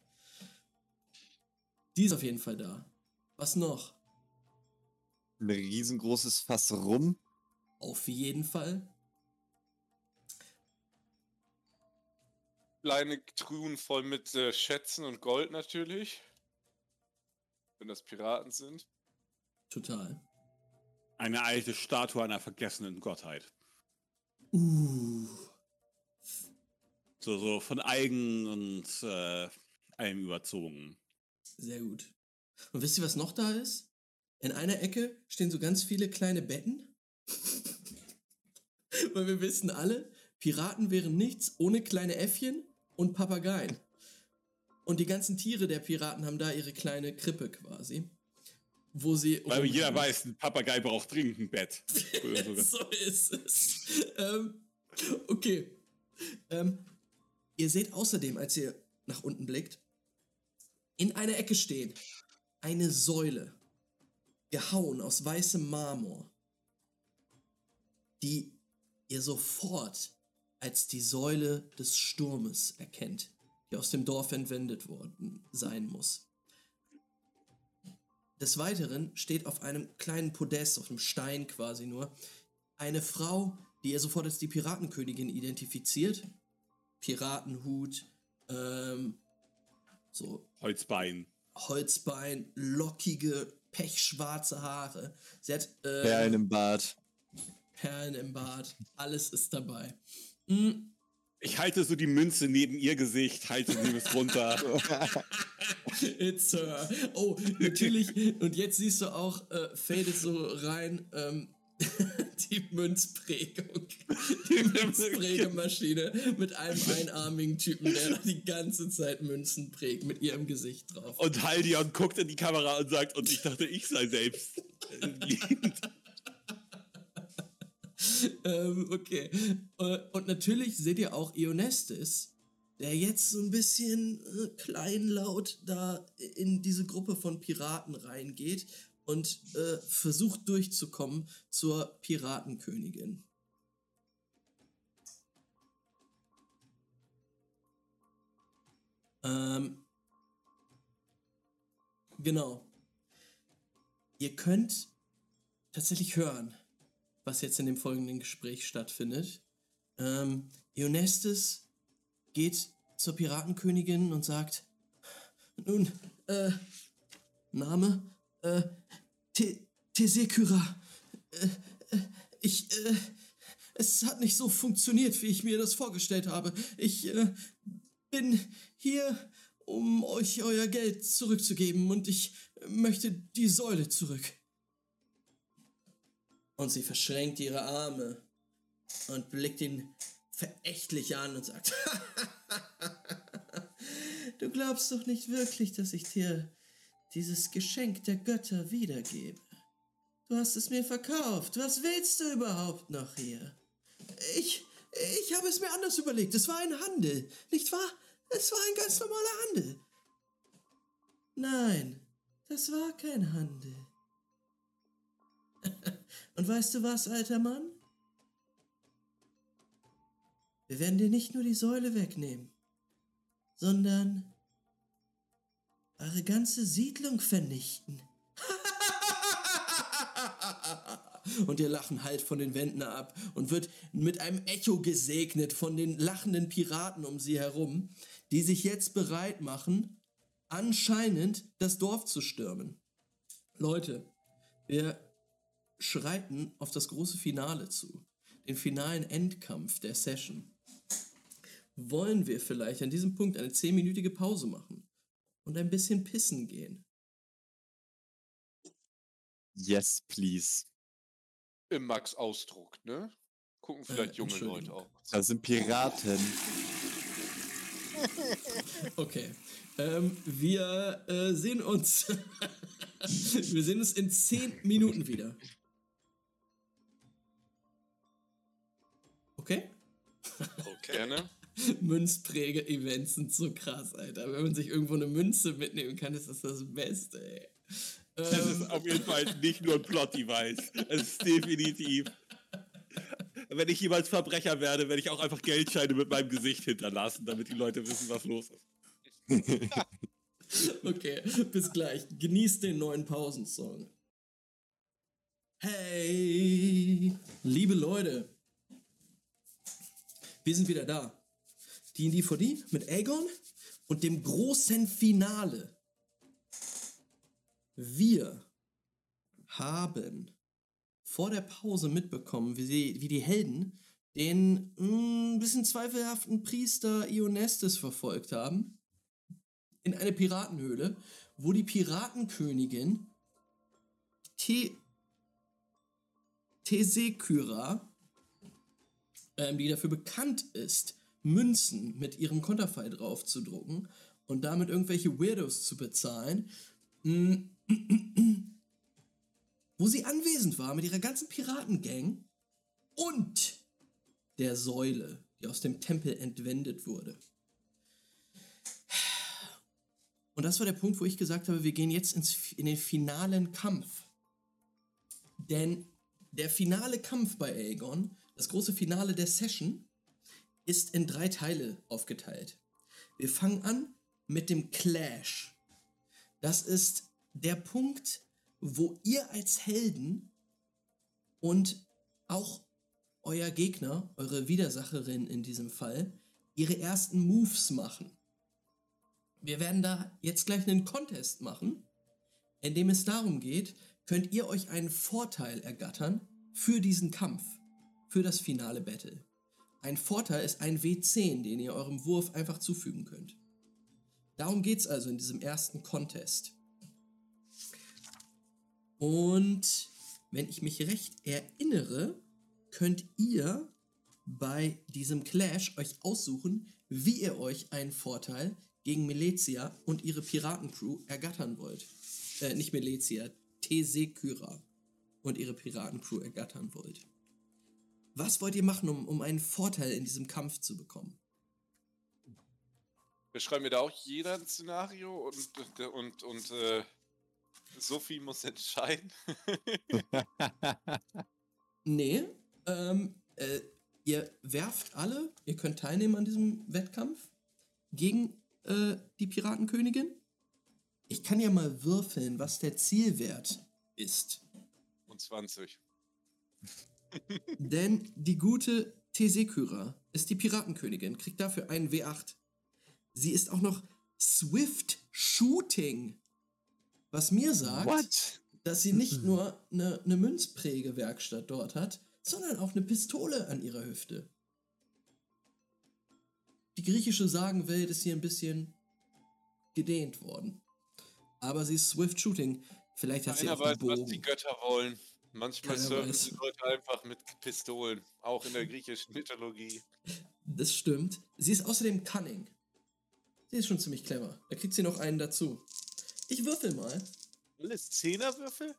Die ist auf jeden Fall da. Was noch? Ein riesengroßes Fass rum. Auf jeden Fall. Kleine Truhen voll mit äh, Schätzen und Gold natürlich. Wenn das Piraten sind. Total. Eine alte Statue einer vergessenen Gottheit. Uh. So, so von Eigen und äh, allem überzogen. Sehr gut. Und wisst ihr, was noch da ist? In einer Ecke stehen so ganz viele kleine Betten. Weil wir wissen alle, Piraten wären nichts ohne kleine Äffchen und Papageien. Und die ganzen Tiere der Piraten haben da ihre kleine Krippe quasi. Wo sie. Weil jeder weiß, ein Papagei braucht dringend ein Bett. So ist es. Ähm, okay. Ähm, ihr seht außerdem, als ihr nach unten blickt, in einer Ecke stehen eine Säule, gehauen aus weißem Marmor, die ihr sofort als die Säule des Sturmes erkennt, die aus dem Dorf entwendet worden sein muss. Des Weiteren steht auf einem kleinen Podest, auf einem Stein quasi nur, eine Frau, die ihr sofort als die Piratenkönigin identifiziert. Piratenhut, ähm, so Holzbein. Holzbein, lockige, pechschwarze Haare. Sie hat äh, Perlen im Bad. Perlen im Bart. Alles ist dabei. Mm, Ich halte so die Münze neben ihr Gesicht, halte sie bis runter. It's her. Oh, natürlich. Und jetzt siehst du auch, äh, fadet so rein ähm, die Münzprägung. Die Münzprägemaschine mit einem einarmigen Typen, der die ganze Zeit Münzen prägt, mit ihrem Gesicht drauf. Und Haldion guckt in die Kamera und sagt, und ich dachte, ich sei selbst. äh, ähm, okay. Äh, Und natürlich seht ihr auch Ionestis, der jetzt so ein bisschen äh, kleinlaut da in diese Gruppe von Piraten reingeht und äh, versucht durchzukommen zur Piratenkönigin. Ähm, genau. Ihr könnt tatsächlich hören, was jetzt in dem folgenden Gespräch stattfindet. Ähm, Ionestis geht zur Piratenkönigin und sagt, nun, äh, Name, äh, Te- Tesekyra, äh, äh, ich, äh, es hat nicht so funktioniert, wie ich mir das vorgestellt habe. Ich, äh, bin hier, um euch euer Geld zurückzugeben und ich möchte die Säule zurück. Und sie verschränkt ihre Arme und blickt ihn verächtlich an und sagt, du glaubst doch nicht wirklich, dass ich dir dieses Geschenk der Götter wiedergebe. Du hast es mir verkauft. Was willst du überhaupt noch hier? Ich, ich habe es mir anders überlegt. Es war ein Handel, nicht wahr? Es war ein ganz normaler Handel. Nein, das war kein Handel. Und weißt du was, alter Mann? Wir werden dir nicht nur die Säule wegnehmen, sondern eure ganze Siedlung vernichten. Und ihr Lachen hallt von den Wänden ab und wird mit einem Echo gesegnet von den lachenden Piraten um sie herum, die sich jetzt bereit machen, anscheinend das Dorf zu stürmen. Leute, wir schreiten auf das große Finale zu, den finalen Endkampf der Session. Wollen wir vielleicht an diesem Punkt eine zehnminütige Pause machen und ein bisschen pissen gehen? Yes, please. Im Max-Ausdruck, ne? Gucken vielleicht Äh, junge Leute auch. Das sind Piraten. Okay. Ähm, wir äh, sehen uns. wir sehen uns in zehn Minuten wieder. Okay? Okay. Gerne. Münzpräge-Events sind so krass, Alter. Wenn man sich irgendwo eine Münze mitnehmen kann, ist das das Beste, ey. Das Ähm, ist auf jeden Fall nicht nur ein Plot-Device. Es ist definitiv. Wenn ich jemals Verbrecher werde, werde ich auch einfach Geldscheine mit meinem Gesicht hinterlassen, damit die Leute wissen, was los ist. Okay, bis gleich. Genießt den neuen Pausensong. Hey, liebe Leute. Wir sind wieder da. D&D 4D mit Aegon und dem großen Finale. Wir haben vor der Pause mitbekommen, wie, sie, wie die Helden den ein bisschen zweifelhaften Priester Ionestes verfolgt haben in eine Piratenhöhle, wo die Piratenkönigin Te Tesekyra, ähm, die dafür bekannt ist, Münzen mit ihrem Konterfei drauf zu drucken und damit irgendwelche Weirdos zu bezahlen, mm, wo sie anwesend war mit ihrer ganzen Piratengang und der Säule, die aus dem Tempel entwendet wurde. Und das war der Punkt, wo ich gesagt habe, wir gehen jetzt ins, in den finalen Kampf. Denn der finale Kampf bei Aegon, das große Finale der Session, ist in drei Teile aufgeteilt. Wir fangen an mit dem Clash. Das ist der Punkt, wo ihr als Helden und auch euer Gegner, eure Widersacherin in diesem Fall, ihre ersten Moves machen. Wir werden da jetzt gleich einen Contest machen, in dem es darum geht, könnt ihr euch einen Vorteil ergattern für diesen Kampf, für das finale Battle. Ein Vorteil ist ein W10, den ihr eurem Wurf einfach zufügen könnt. Darum geht es also in diesem ersten Contest. Und wenn ich mich recht erinnere, könnt ihr bei diesem Clash euch aussuchen, wie ihr euch einen Vorteil gegen Melezia und ihre Piratencrew ergattern wollt. Äh, nicht Melezia, Tesekyra und ihre Piratencrew ergattern wollt. Was wollt ihr machen, um, um einen Vorteil in diesem Kampf zu bekommen? Wir da auch jeder ein Szenario und, und, und äh, Sophie muss entscheiden. Nee, ähm, äh, ihr werft alle, ihr könnt teilnehmen an diesem Wettkampf gegen äh, die Piratenkönigin. Ich kann ja mal würfeln, was der Zielwert ist. Und 20. Denn die gute Tesekyra ist die Piratenkönigin, kriegt dafür einen W8. Sie ist auch noch Swift Shooting. Was mir sagt, What? dass sie nicht nur eine, eine Münzprägewerkstatt dort hat, sondern auch eine Pistole an ihrer Hüfte. Die griechische Sagenwelt ist hier ein bisschen gedehnt worden. Aber sie ist Swift Shooting. Vielleicht hat sie Keiner auch weiß, einen was Bogen. die Götter wollen. Manchmal surfen die Leute einfach mit Pistolen. Auch in der griechischen Mythologie. Das stimmt. Sie ist außerdem cunning. Sie ist schon ziemlich clever. Da kriegt sie noch einen dazu. Ich würfel mal. Alles Zehnerwürfel?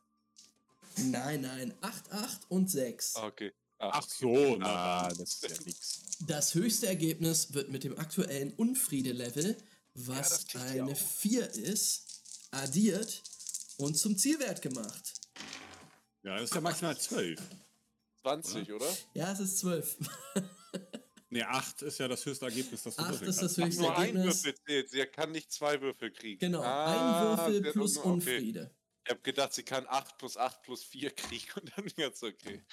Nein, nein. 8, 8 und 6. Ah, okay. Ach so, na Ah, das ist ja nix. Das höchste Ergebnis wird mit dem aktuellen Unfriede-Level, was ihr eine auch. 4 ist, addiert und zum Zielwert gemacht. Ja, das ist ja maximal 12. 20, oder? Ja, es ist 12. Ne, 8 ist ja das höchste Ergebnis, das du 8 würfeln ist das höchste Nur ein Ergebnis. Würfel zählt. Sie kann nicht zwei Würfel kriegen. Genau, Ah, ein Würfel plus okay. Unfriede. Ich habe gedacht, sie kann 8 plus 8 plus 4 kriegen und dann jetzt okay.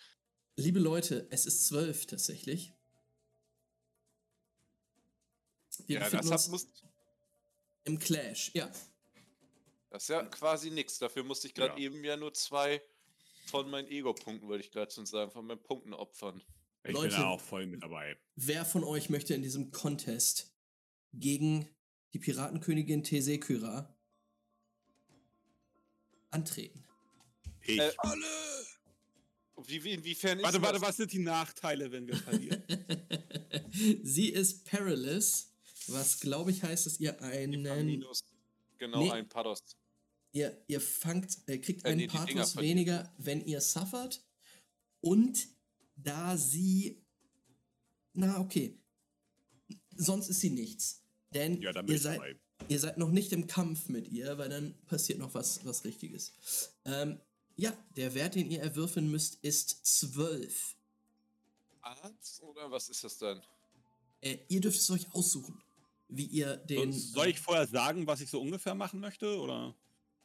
Liebe Leute, es ist 12 tatsächlich. Wir ja, befinden das hat, uns muss, im Clash. Ja, das ist ja quasi nichts. Dafür musste ich gerade Ja. eben ja nur zwei von meinen Ego-Punkten, wollte ich gerade schon sagen, von meinen Punkten opfern. Ich Leute. bin da auch voll mit dabei. wer von euch möchte in diesem Contest gegen die Piratenkönigin Tesekyra antreten? Ich. Äh, Wie, wie, inwiefern ist warte, warte, was sind die Nachteile, wenn wir verlieren? Sie ist perilous, was glaube ich heißt, dass ihr einen genau, Nee. ein Pados. Ihr, ihr fangt, äh, kriegt einen Pathos weniger, wenn ihr suffert. Und da sie. Na, okay. Sonst ist sie nichts. Denn ja, ihr, seid, dabei. ihr seid noch nicht im Kampf mit ihr, weil dann passiert noch was, was Richtiges. Ähm, ja, der Wert, den ihr erwürfeln müsst, ist 12. Arzt oder was ist das dann? Äh, ihr dürft es euch aussuchen, wie ihr den. Soll ich vorher sagen, was ich so ungefähr machen möchte? Oder?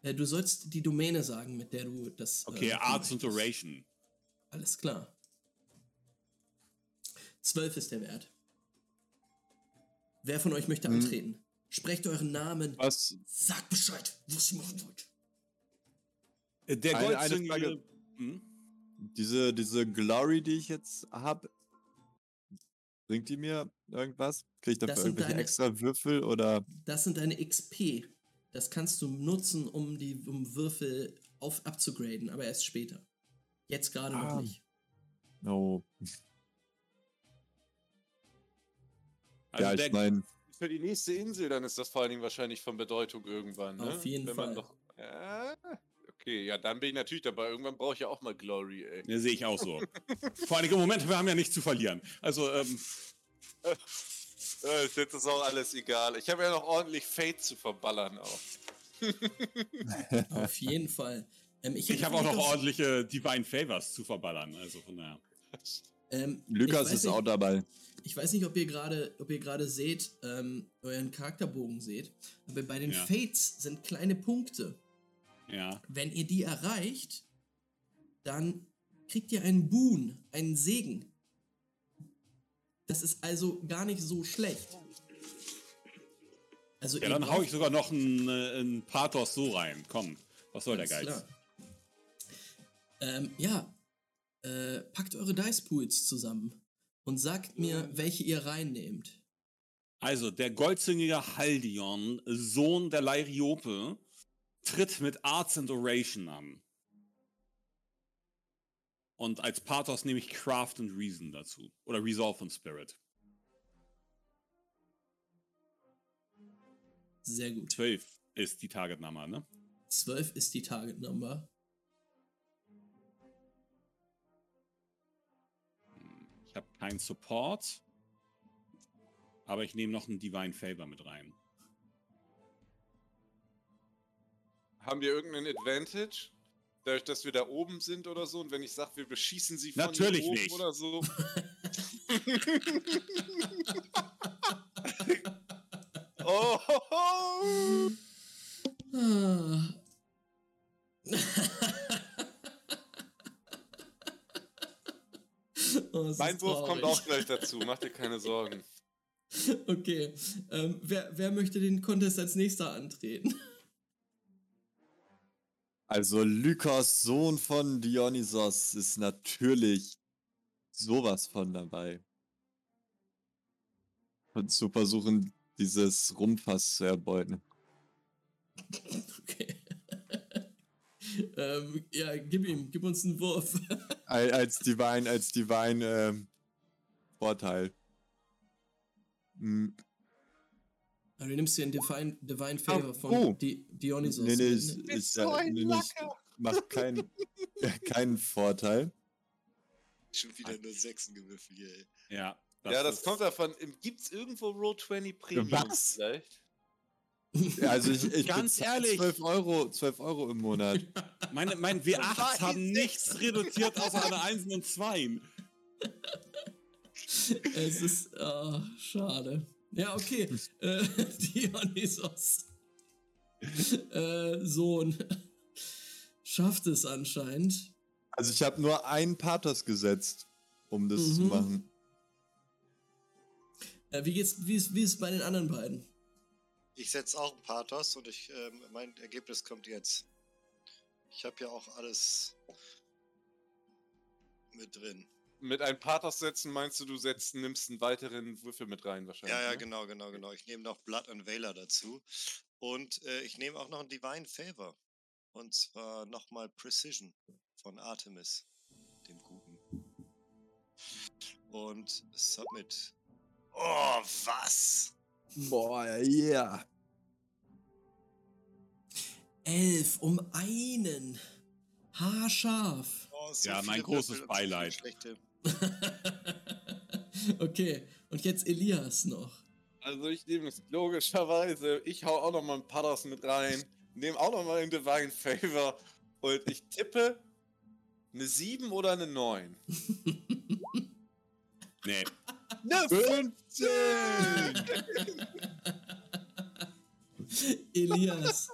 Äh, du sollst die Domäne sagen, mit der du das. Okay, äh, Arts and möchtest. Duration. Alles klar. 12 ist der Wert. Wer von euch möchte Hm. antreten? Sprecht euren Namen. Was? Sagt Bescheid, was ihr machen wollt. Äh, Der Eine- eine. Frage. Hm? Diese, diese Glory, die ich jetzt habe, bringt die mir irgendwas? Kriege ich dafür irgendwelche deine- extra Würfel oder? Das sind deine XP. Das kannst du nutzen, um die um Würfel auf abzugraden, aber erst später. Jetzt gerade Ah. noch nicht. No. Also ja, ich meine, Für die nächste Insel, dann ist das vor allen Dingen wahrscheinlich von Bedeutung irgendwann. Ne? Auf jeden Wenn man Fall. Noch, ja, okay, ja, dann bin ich natürlich dabei. Irgendwann brauche ich ja auch mal Glory, ey. Ja, sehe ich auch so. Vor allem im Moment, wir haben ja nichts zu verlieren. Also, ähm, Äh, Jetzt ist auch alles egal. Ich habe ja noch ordentlich Fate zu verballern auch. Auf jeden Fall. Ähm, ich hätte habe auch noch ordentliche Divine Favors zu verballern. Also von daher. Ähm, ich Lukas weiß ist nicht- auch dabei. Ich weiß nicht, ob ihr gerade, ob ihr gerade seht, ähm, euren Charakterbogen seht, aber bei den Ja. Fates sind kleine Punkte. Ja. Wenn ihr die erreicht, dann kriegt ihr einen Boon, einen Segen. Das ist also gar nicht so schlecht. Also Ja, dann hau ich sogar noch einen, äh, einen Pathos so rein. Komm, was soll der Geiz? klar. Ähm, ja, äh, packt eure Dice Pools zusammen und sagt mir, welche ihr reinnehmt. Also, der goldzüngige Haldion, Sohn der Lairiope, tritt mit Arts and Oration an. Und als Pathos nehme ich Craft and Reason dazu. Oder Resolve and Spirit. Sehr gut. 12 ist die Target Number, ne? 12 ist die Target Number. Ich habe keinen Support. Aber ich nehme noch einen Divine Favor mit rein. Haben wir irgendeinen Advantage? Dadurch, dass wir da oben sind oder so? Und wenn ich sage, wir beschießen sie von Natürlich oben nicht. oder so? oh, ho, ho. Oh, Mein Wurf kommt auch gleich dazu. Mach dir keine Sorgen. Okay. Ähm, wer, wer möchte den Contest als nächster antreten? Also Lykos, Sohn von Dionysos, ist natürlich sowas von dabei. Und zu versuchen, dieses Rumpfass zu erbeuten. Okay. ähm, ja, gib ihm, gib uns einen Wurf. Al- Als Divine, als Divine ähm, Vorteil. Hm, Also, du nimmst dir einen Divine, Divine Favor von oh. Di Dionysos. Nee, nee, ne? so äh, ein nee, nee, ich mach keinen keinen Vorteil. Schon wieder nur Sechsen gewürfelt hier, ey. Ja, ja, das ist- kommt davon. Gibt's irgendwo Roll20 Premium Was? vielleicht? Ja, Also ich, ich Ganz ehrlich. 12 Euro, 12 Euro im Monat. Meine, mein W8 haben nichts reduziert außer eine Einsen und Zweien. Es ist ah, schade. Ja, okay. äh, Dionysos. äh, Sohn. Schafft es anscheinend. Also ich habe nur einen Pathos gesetzt, um das zu Mhm. machen. Äh, wie geht's, wie ist, wie ist bei den anderen beiden? Ich setze auch ein Pathos und ich, ähm, mein Ergebnis kommt jetzt. Ich habe ja auch alles mit drin. Mit ein Pathos setzen meinst du, du setzt, nimmst einen weiteren Würfel mit rein wahrscheinlich. Ja, ja, ne? genau, genau, genau. Ich nehme noch Blood and Valor dazu. Und äh, ich nehme auch noch einen Divine Favor. Und zwar nochmal Precision von Artemis, dem Guten. Und Submit. Oh, was? Boah, yeah. Elf um einen. Haarscharf. Oh, so Ja, mein großes Beileid. Schlechte. okay, und jetzt Elias noch. Also ich nehme es logischerweise, ich hau auch nochmal ein Pathos mit rein, nehme auch nochmal einen Divine Favor und ich tippe eine 7 oder eine 9. Nee. Eine 15! Elias,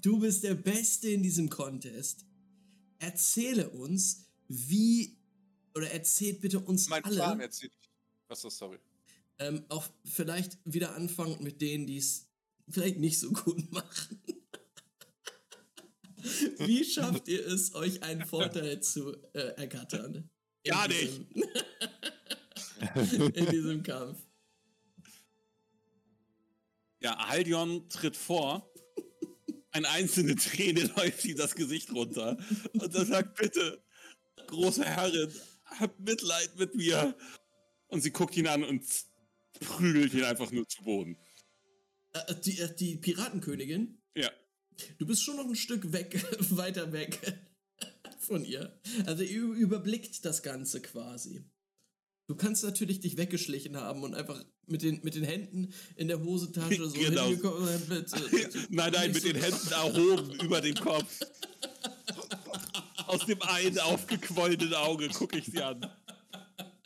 du bist der Beste in diesem Contest. Erzähle uns, wie, oder erzählt bitte uns mein alle, Plan erzählt. Achso, sorry. ähm, auch vielleicht wieder anfangen mit denen, die es vielleicht nicht so gut machen. Wie schafft ihr es, euch einen Vorteil zu äh, ergattern? In Gar diesem- in diesem Kampf. Ja, Haldion tritt vor. Eine einzelne Träne läuft ihm das Gesicht runter. Und er sagt, bitte, große Herrin, habt Mitleid mit mir. Und sie guckt ihn an und prügelt ihn einfach nur zu Boden. Äh, die, äh, die Piratenkönigin, Ja. du bist schon noch ein Stück weg, weiter weg von ihr. Also ihr überblickt das Ganze quasi. Du kannst natürlich dich weggeschlichen haben und einfach mit den, mit den Händen in der Hosentasche so Genau. hingekommen mit, äh, Nein, nein, mit nicht den so- Händen erhoben über den Kopf. Aus dem einen aufgequollenen Auge gucke ich sie an.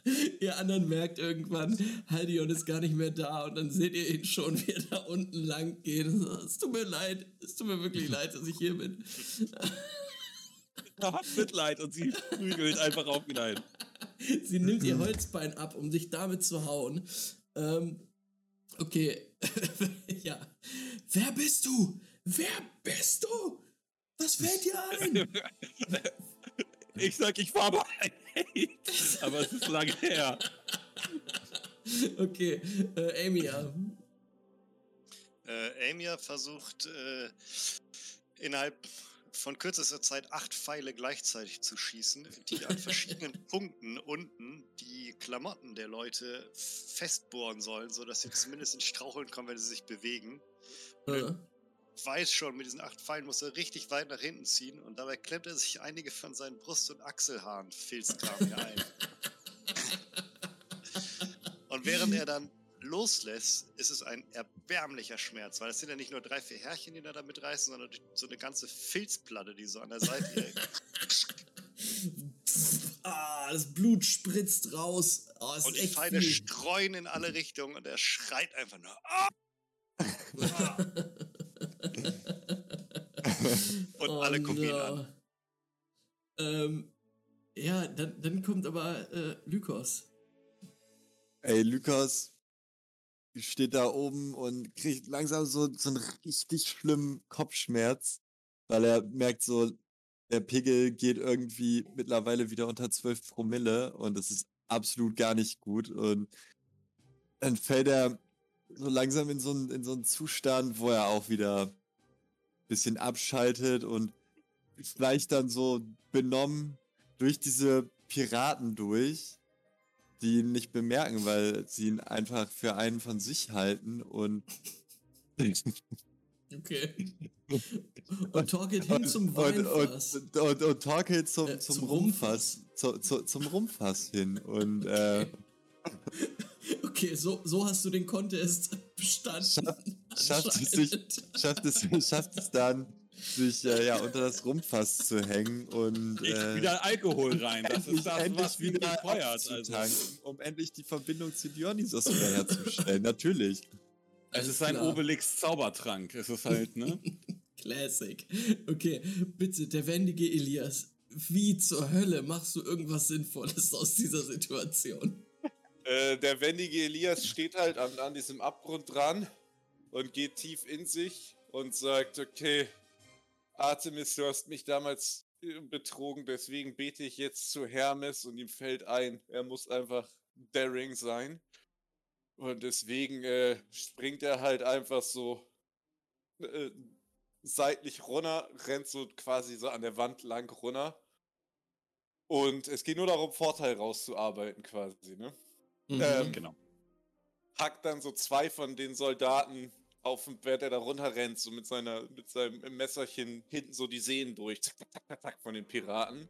Ihr anderen merkt irgendwann, Haldion ist gar nicht mehr da und dann seht ihr ihn schon, wie er da unten lang geht. Es tut mir leid, es tut mir wirklich leid, dass ich hier bin. Er hat Mitleid und sie prügelt einfach auf ihn ein. Sie nimmt ihr Holzbein ab, um sich damit zu hauen. Ähm, okay. ja. Wer bist du? Wer bist du? Was fällt dir ein? Ich sag, ich war mal ein Held. Aber es ist lange her. Okay, äh, Amy, ja. Äh, Amia versucht äh, innerhalb von kürzester Zeit acht Pfeile gleichzeitig zu schießen, die an verschiedenen Punkten unten die Klamotten der Leute festbohren sollen, sodass sie zumindest ins Straucheln kommen, wenn sie sich bewegen. Äh, Weiß schon, mit diesen acht Pfeilen muss er richtig weit nach hinten ziehen und dabei klemmt er sich einige von seinen Brust- und Achselhaaren Filzkram hier ein. Und während er dann loslässt, ist es ein erbärmlicher Schmerz, weil es sind ja nicht nur drei, vier Härchen, die er da mitreißen, sondern so eine ganze Filzplatte, die so an der Seite. ah, das Blut spritzt raus. Oh, und die Pfeile viel. streuen in alle Richtungen und er schreit einfach nur. "Ah!" Und alle gucken ihn an. Ähm, ja, dann, dann kommt aber äh, Lykos. Ey, Lukas steht da oben und kriegt langsam so, so einen richtig schlimmen Kopfschmerz, weil er merkt so, der Pegel geht irgendwie mittlerweile wieder unter 12 Promille und das ist absolut gar nicht gut. Und dann fällt er so langsam in so einen in so einen Zustand, wo er auch wieder bisschen abschaltet und vielleicht dann so benommen durch diese Piraten durch, die ihn nicht bemerken, weil sie ihn einfach für einen von sich halten und Okay. Und Tor geht hin zum und, Weinfass. und, und, und Torkel zum, Äh, zum, zum Rumpfass, zu, zu, zum Rumpfass hin und äh, Okay, so, so hast du den Contest bestanden. schafft es sich, schafft es, schafft es dann, sich äh, ja unter das Rumpfass zu hängen und Kriegt äh, wieder Alkohol rein. Das ist das, was ihn befeuert. Also. um endlich die Verbindung zu Dionysos wieder herzustellen. Natürlich. Es ist ein klar. Obelix Zaubertrank. Es ist halt, ne? Classic. Okay, bitte, der wendige Elias. Wie zur Hölle machst du irgendwas Sinnvolles aus dieser Situation? Äh, der wendige Elias steht halt an, an diesem Abgrund dran und geht tief in sich und sagt, okay, Artemis, du hast mich damals äh, betrogen, deswegen bete ich jetzt zu Hermes und ihm fällt ein, er muss einfach daring sein. Und deswegen äh, springt er halt einfach so äh, seitlich runter, rennt so quasi so an der Wand lang runter. Und es geht nur darum, Vorteil rauszuarbeiten quasi, ne? Mhm. Ähm, genau. hackt dann so zwei von den Soldaten auf dem Bett, der da runterrennt, so mit seiner, mit seinem Messerchen hinten so die Sehnen durch, zack, zack, zack, zack, zack, von den Piraten.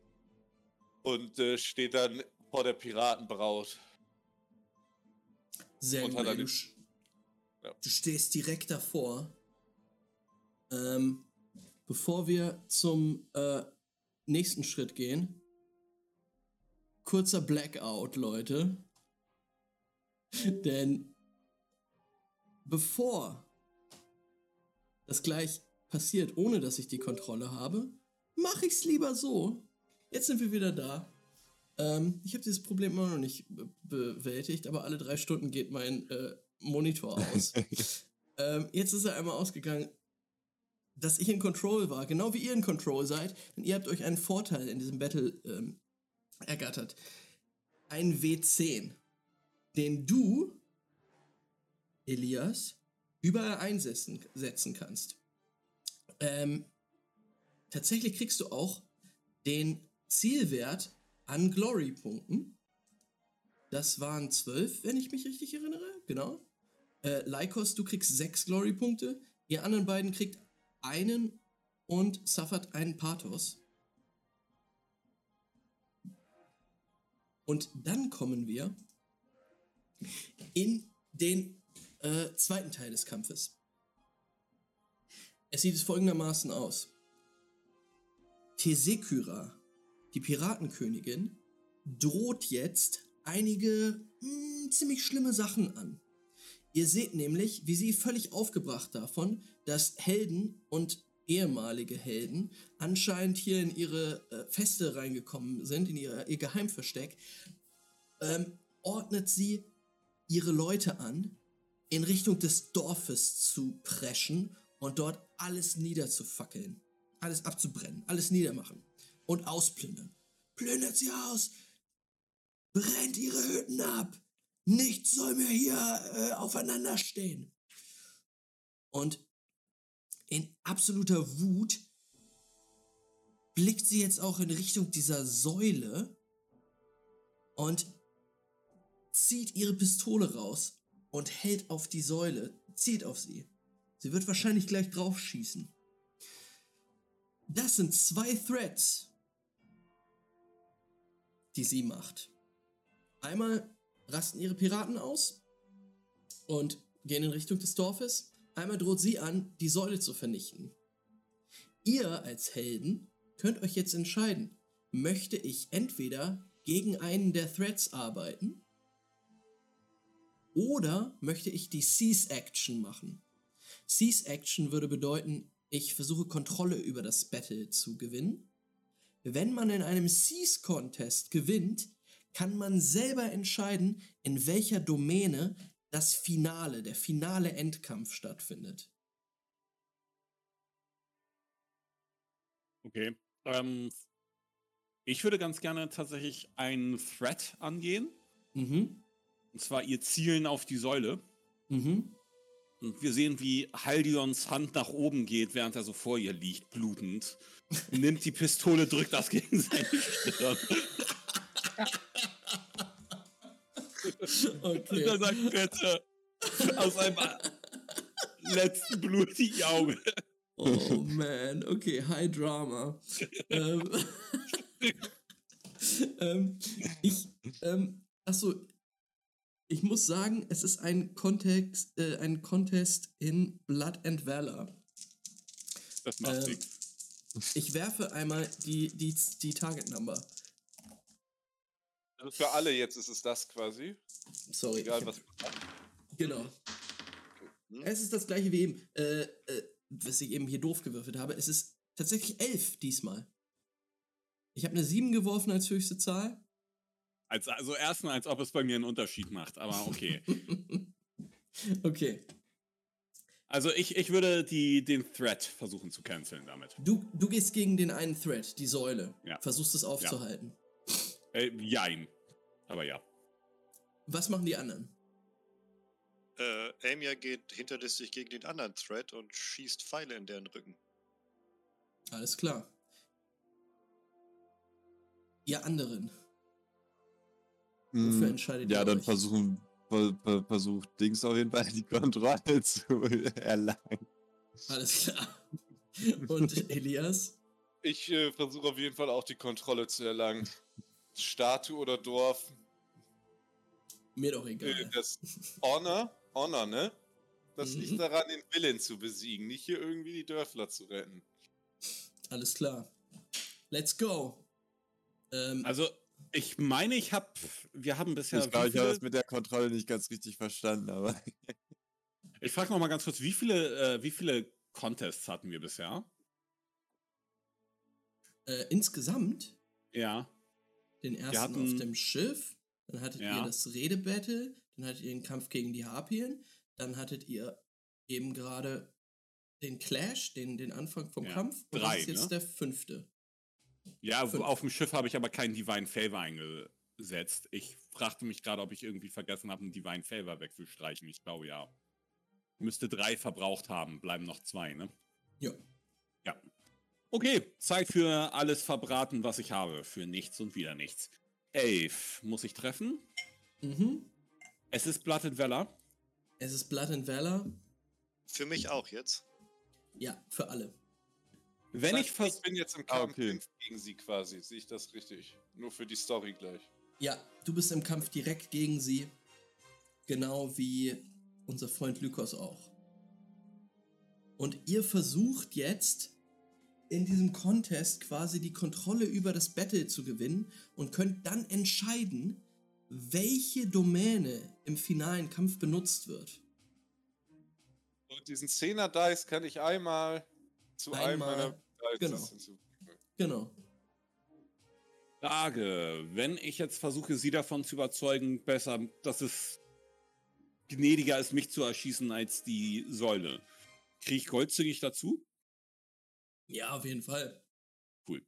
Und äh, steht dann vor der Piratenbraut. Sehr gut. Du, Ja. du stehst direkt davor. Ähm, bevor wir zum äh, nächsten Schritt gehen, kurzer Blackout, Leute. Denn bevor das gleich passiert, ohne dass ich die Kontrolle habe, mache ich es lieber so. Jetzt sind wir wieder da. Ähm, ich habe dieses Problem immer noch nicht be bewältigt, aber alle drei Stunden geht mein äh, Monitor aus. ähm, jetzt ist er einmal ausgegangen, dass ich in Control war, genau wie ihr in Control seid, denn ihr habt euch einen Vorteil in diesem Battle ähm, ergattert. Ein W10, den du, Elias, überall einsetzen setzen kannst. Ähm, tatsächlich kriegst du auch den Zielwert an Glory-Punkten. Das waren 12, wenn ich mich richtig erinnere. Genau. Äh, Lycos, du kriegst 6 Glory-Punkte. Ihr anderen beiden kriegt einen und suffert einen Pathos. Und dann kommen wir in den äh, zweiten Teil des Kampfes. Es sieht es folgendermaßen aus. Tesekyra, die Piratenkönigin, droht jetzt einige mh, ziemlich schlimme Sachen an. Ihr seht nämlich, wie sie völlig aufgebracht davon, dass Helden und ehemalige Helden anscheinend hier in ihre äh, Feste reingekommen sind, in ihre, ihr Geheimversteck, ähm, ordnet sie ihre Leute an, in Richtung des Dorfes zu preschen und dort alles niederzufackeln, alles abzubrennen, alles niedermachen und ausplündern. Plündert sie aus! Brennt ihre Hütten ab! Nichts soll mehr hier äh, aufeinander stehen. Und in absoluter Wut blickt sie jetzt auch in Richtung dieser Säule und zieht ihre Pistole raus und hält auf die Säule, zielt auf sie. Sie wird wahrscheinlich gleich drauf schießen. Das sind zwei Threats, die sie macht. Einmal rasten ihre Piraten aus und gehen in Richtung des Dorfes. Einmal droht sie an, die Säule zu vernichten. Ihr als Helden könnt euch jetzt entscheiden, möchte ich entweder gegen einen der Threats arbeiten oder möchte ich die Cease Action machen. Cease Action würde bedeuten, ich versuche Kontrolle über das Battle zu gewinnen. Wenn man in einem Cease Contest gewinnt, kann man selber entscheiden, in welcher Domäne das Finale, der finale Endkampf stattfindet. Okay. Ähm, ich würde ganz gerne tatsächlich einen Threat angehen. Mhm. Und zwar ihr Zielen auf die Säule. Mhm. Und wir sehen, wie Haldions Hand nach oben geht, während er so vor ihr liegt, blutend. Nimmt die Pistole, drückt das gegen seine Stirn. Und Okay. er sagt, bitte, aus einem letzten blutigen Auge. Oh man, okay, High Drama. ähm, ähm, ich, ähm, achso, ich muss sagen, es ist ein Kontext, äh, ein Contest in Blood and Valor. Das macht Ähm. Ich werfe einmal die, die, die Target Number. Also für alle jetzt ist es das quasi. Sorry. Egal was. Genau. Hm? Es ist das gleiche wie eben, äh, äh, was ich eben hier doof gewürfelt habe. Es ist tatsächlich elf diesmal. Ich habe eine 7 geworfen als höchste Zahl. Als, also erstmal, als ob es bei mir einen Unterschied macht, aber okay. okay. Also ich, ich würde die, den Threat versuchen zu canceln damit. Du, du gehst gegen den einen Thread, die Säule. Ja. Versuchst es aufzuhalten. Äh, jein. Aber ja. Was machen die anderen? Äh, Amia geht hinterlistig gegen den anderen Thread und schießt Pfeile in deren Rücken. Alles klar. Ihr anderen. Wofür Hm, entscheidet ihr Ja, dann euch? versuchen, ver, ver, versucht Dings auf jeden Fall die Kontrolle zu erlangen. Alles klar. Und Elias? Ich äh, versuche auf jeden Fall auch die Kontrolle zu erlangen. Statue oder Dorf. Mir doch Äh, egal. das Honor, Honor, ne? Das Mhm. liegt daran, den Villain zu besiegen, nicht hier irgendwie die Dörfler zu retten. Alles klar. Let's go. Ähm, Also ich meine, ich habe, wir haben bisher. ich glaube, ich habe das mit der Kontrolle nicht ganz richtig verstanden, aber Ich frage noch mal ganz kurz, wie viele, äh, wie viele Contests hatten wir bisher? äh, insgesamt Ja. den ersten hatten- auf dem Schiff, dann hattet ihr Ja. das Redebattle, dann hattet ihr den Kampf gegen die Harpien, dann hattet ihr eben gerade den Clash, den, den Anfang vom Ja, Kampf. Und drei, das ist jetzt ne? der fünfte. Ja, Fünf. auf dem Schiff habe ich aber keinen Divine Favor eingesetzt. Ich fragte mich gerade, ob ich irgendwie vergessen habe, einen Divine Favor wegzustreichen. Ich glaube ja. Müsste drei verbraucht haben, bleiben noch zwei, ne? Ja. Ja. Okay, Zeit für alles verbraten, was ich habe. Für nichts und wieder nichts. Elf muss ich treffen. Mhm. Es ist Blood and Valor. Es ist Blood and Valor. Für mich auch jetzt. Ja, für alle. Wenn Das ich heißt, vers ich bin jetzt im Ah, Kampf okay. gegen sie quasi, sehe ich das richtig? Nur für die Story gleich. Ja, du bist im Kampf direkt gegen sie. Genau wie unser Freund Lykos auch. Und ihr versucht jetzt in diesem Contest quasi die Kontrolle über das Battle zu gewinnen und könnt dann entscheiden, welche Domäne im finalen Kampf benutzt wird. Und diesen 10er Dice kann ich einmal zu einem Einmal, meiner genau. hinzufügen. Genau. Frage, wenn ich jetzt versuche, sie davon zu überzeugen, besser, dass es gnädiger ist, mich zu erschießen als die Säule. Kriege ich goldzügig dazu? Ja, auf jeden Fall. Cool.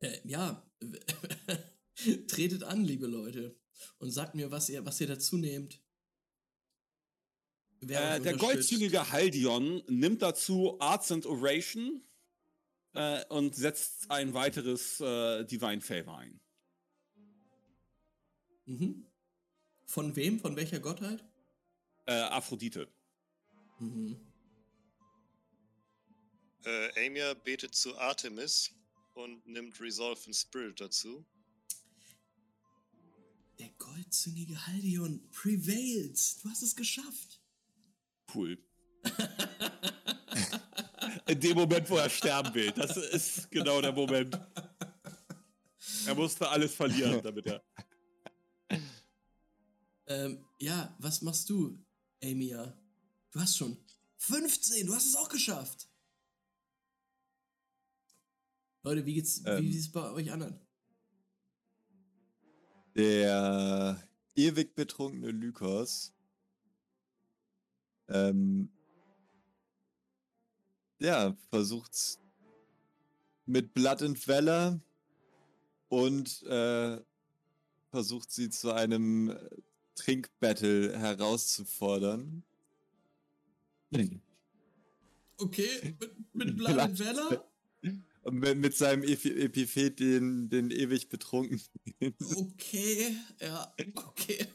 Äh, ja, tretet an, liebe Leute, und sagt mir, was ihr, was ihr dazu nehmt. Äh, der goldzügige Haldion nimmt dazu Arts and Oration äh, und setzt ein weiteres äh, Divine Favor ein. Mhm. Von wem? Von welcher Gottheit? Äh, Aphrodite. Mhm. Äh, Amia betet zu Artemis und nimmt Resolve in Spirit dazu. Der goldzüngige Haldion prevails. Du hast es geschafft. Cool. In dem Moment, wo er sterben will. Das ist genau der Moment. Er musste alles verlieren, damit er. Ähm, ja, was machst du, Amia? Du hast schon 15, du hast es auch geschafft. Leute, wie geht's, Ähm. wie sieht's bei euch anderen? der ewig betrunkene Lykos ähm, ja, versucht's mit Blood and Valor und äh, versucht sie zu einem äh, Trinkbattle herauszufordern. Okay, mit, mit Blood Vielleicht. Valor? Und mit, mit seinem Epi- Epiphet, den, den ewig betrunken. Okay, ja, okay.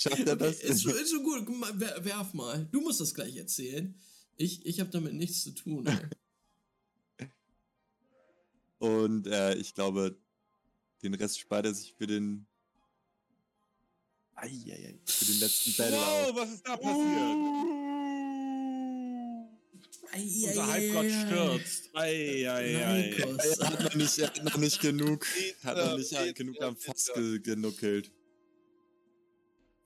Schafft er das? Okay, ist, schon, ist schon gut. Guck mal, wer- Werf mal. Du musst das gleich erzählen. Ich, ich habe damit nichts zu tun. Ey. Und äh, ich glaube, den Rest spart er sich für den. Eieiei, für den letzten Battle Wow, auf. was ist da passiert? Unser Halbgott stürzt. Eieiei. Er hat noch nicht, er hat noch nicht genug, hat noch nicht Pizza, genug am Fass genuckelt.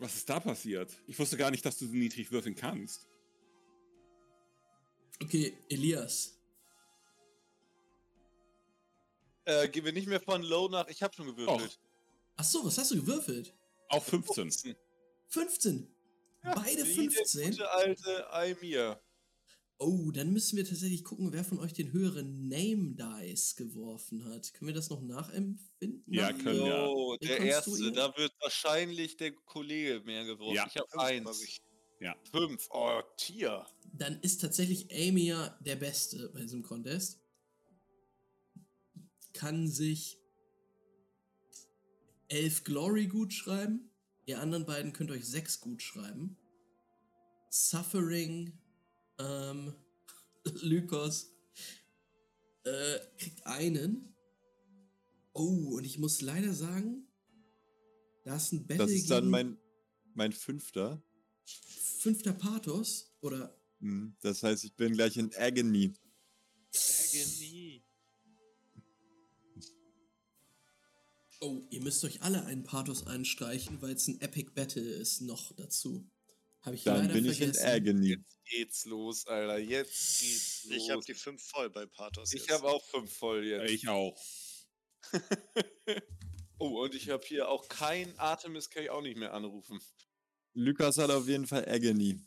Was ist da passiert? Ich wusste gar nicht, dass du so niedrig würfeln kannst. Okay, Elias. Äh, gehen wir nicht mehr von Low nach. Ich habe schon gewürfelt. Ach so, was hast du gewürfelt? Auch 15. 15. Beide Wie der 15. gute alte Aimir. Oh, dann müssen wir tatsächlich gucken, wer von euch den höheren Name Dice geworfen hat. Können wir das noch nachempfinden? Ja, können wir. So, Wen der erste. Da wird wahrscheinlich der Kollege mehr geworfen. Ja. Ich habe eins. ich. Ja. Fünf. Oh, Tier. Dann ist tatsächlich Amy ja der Beste bei diesem Contest. Kann sich elf Glory gut schreiben. Ihr anderen beiden könnt euch sechs gut schreiben. Suffering, ähm, Lykos, äh, kriegt einen. Oh, und ich muss leider sagen, da ist ein Battle Das ist dann mein, mein fünfter. fünfter Pathos oder Hm, Das heißt, ich bin gleich in Agony. Agony. Oh, ihr müsst euch alle einen Pathos einstreichen, weil es ein Epic Battle ist noch dazu. Habe ich Dann leider bin ich in vergessen. Agony. Geht's los, Alter. Jetzt geht's los. Ich habe die fünf voll bei Pathos. Ich habe auch fünf voll jetzt. Ich auch. oh, und ich habe hier auch kein Artemis, kann ich auch nicht mehr anrufen. Lukas hat auf jeden Fall Agony.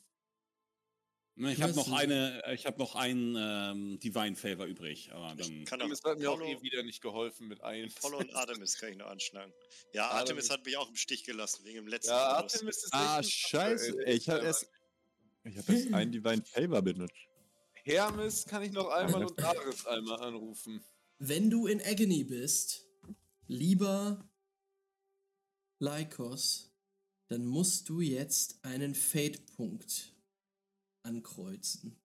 Ne, Ich Ich habe noch nicht. eine, ich habe noch einen ähm, Divine Favor übrig, aber dann. Ich kann auch Artemis hat mir auch eh wieder nicht geholfen mit einem. Apollo und Artemis kann ich noch anschlagen. Ja, Artemis. Artemis hat mich auch im Stich gelassen, wegen dem letzten Ja. Artemis ist Ah, scheiße. Ey, ich habe erst, ich hab erst einen Divine Favor benutzt. Hermes kann ich noch einmal und Ares einmal anrufen. Wenn du in Agony bist, lieber Lycos, dann musst du jetzt einen Fate-Punkt ankreuzen.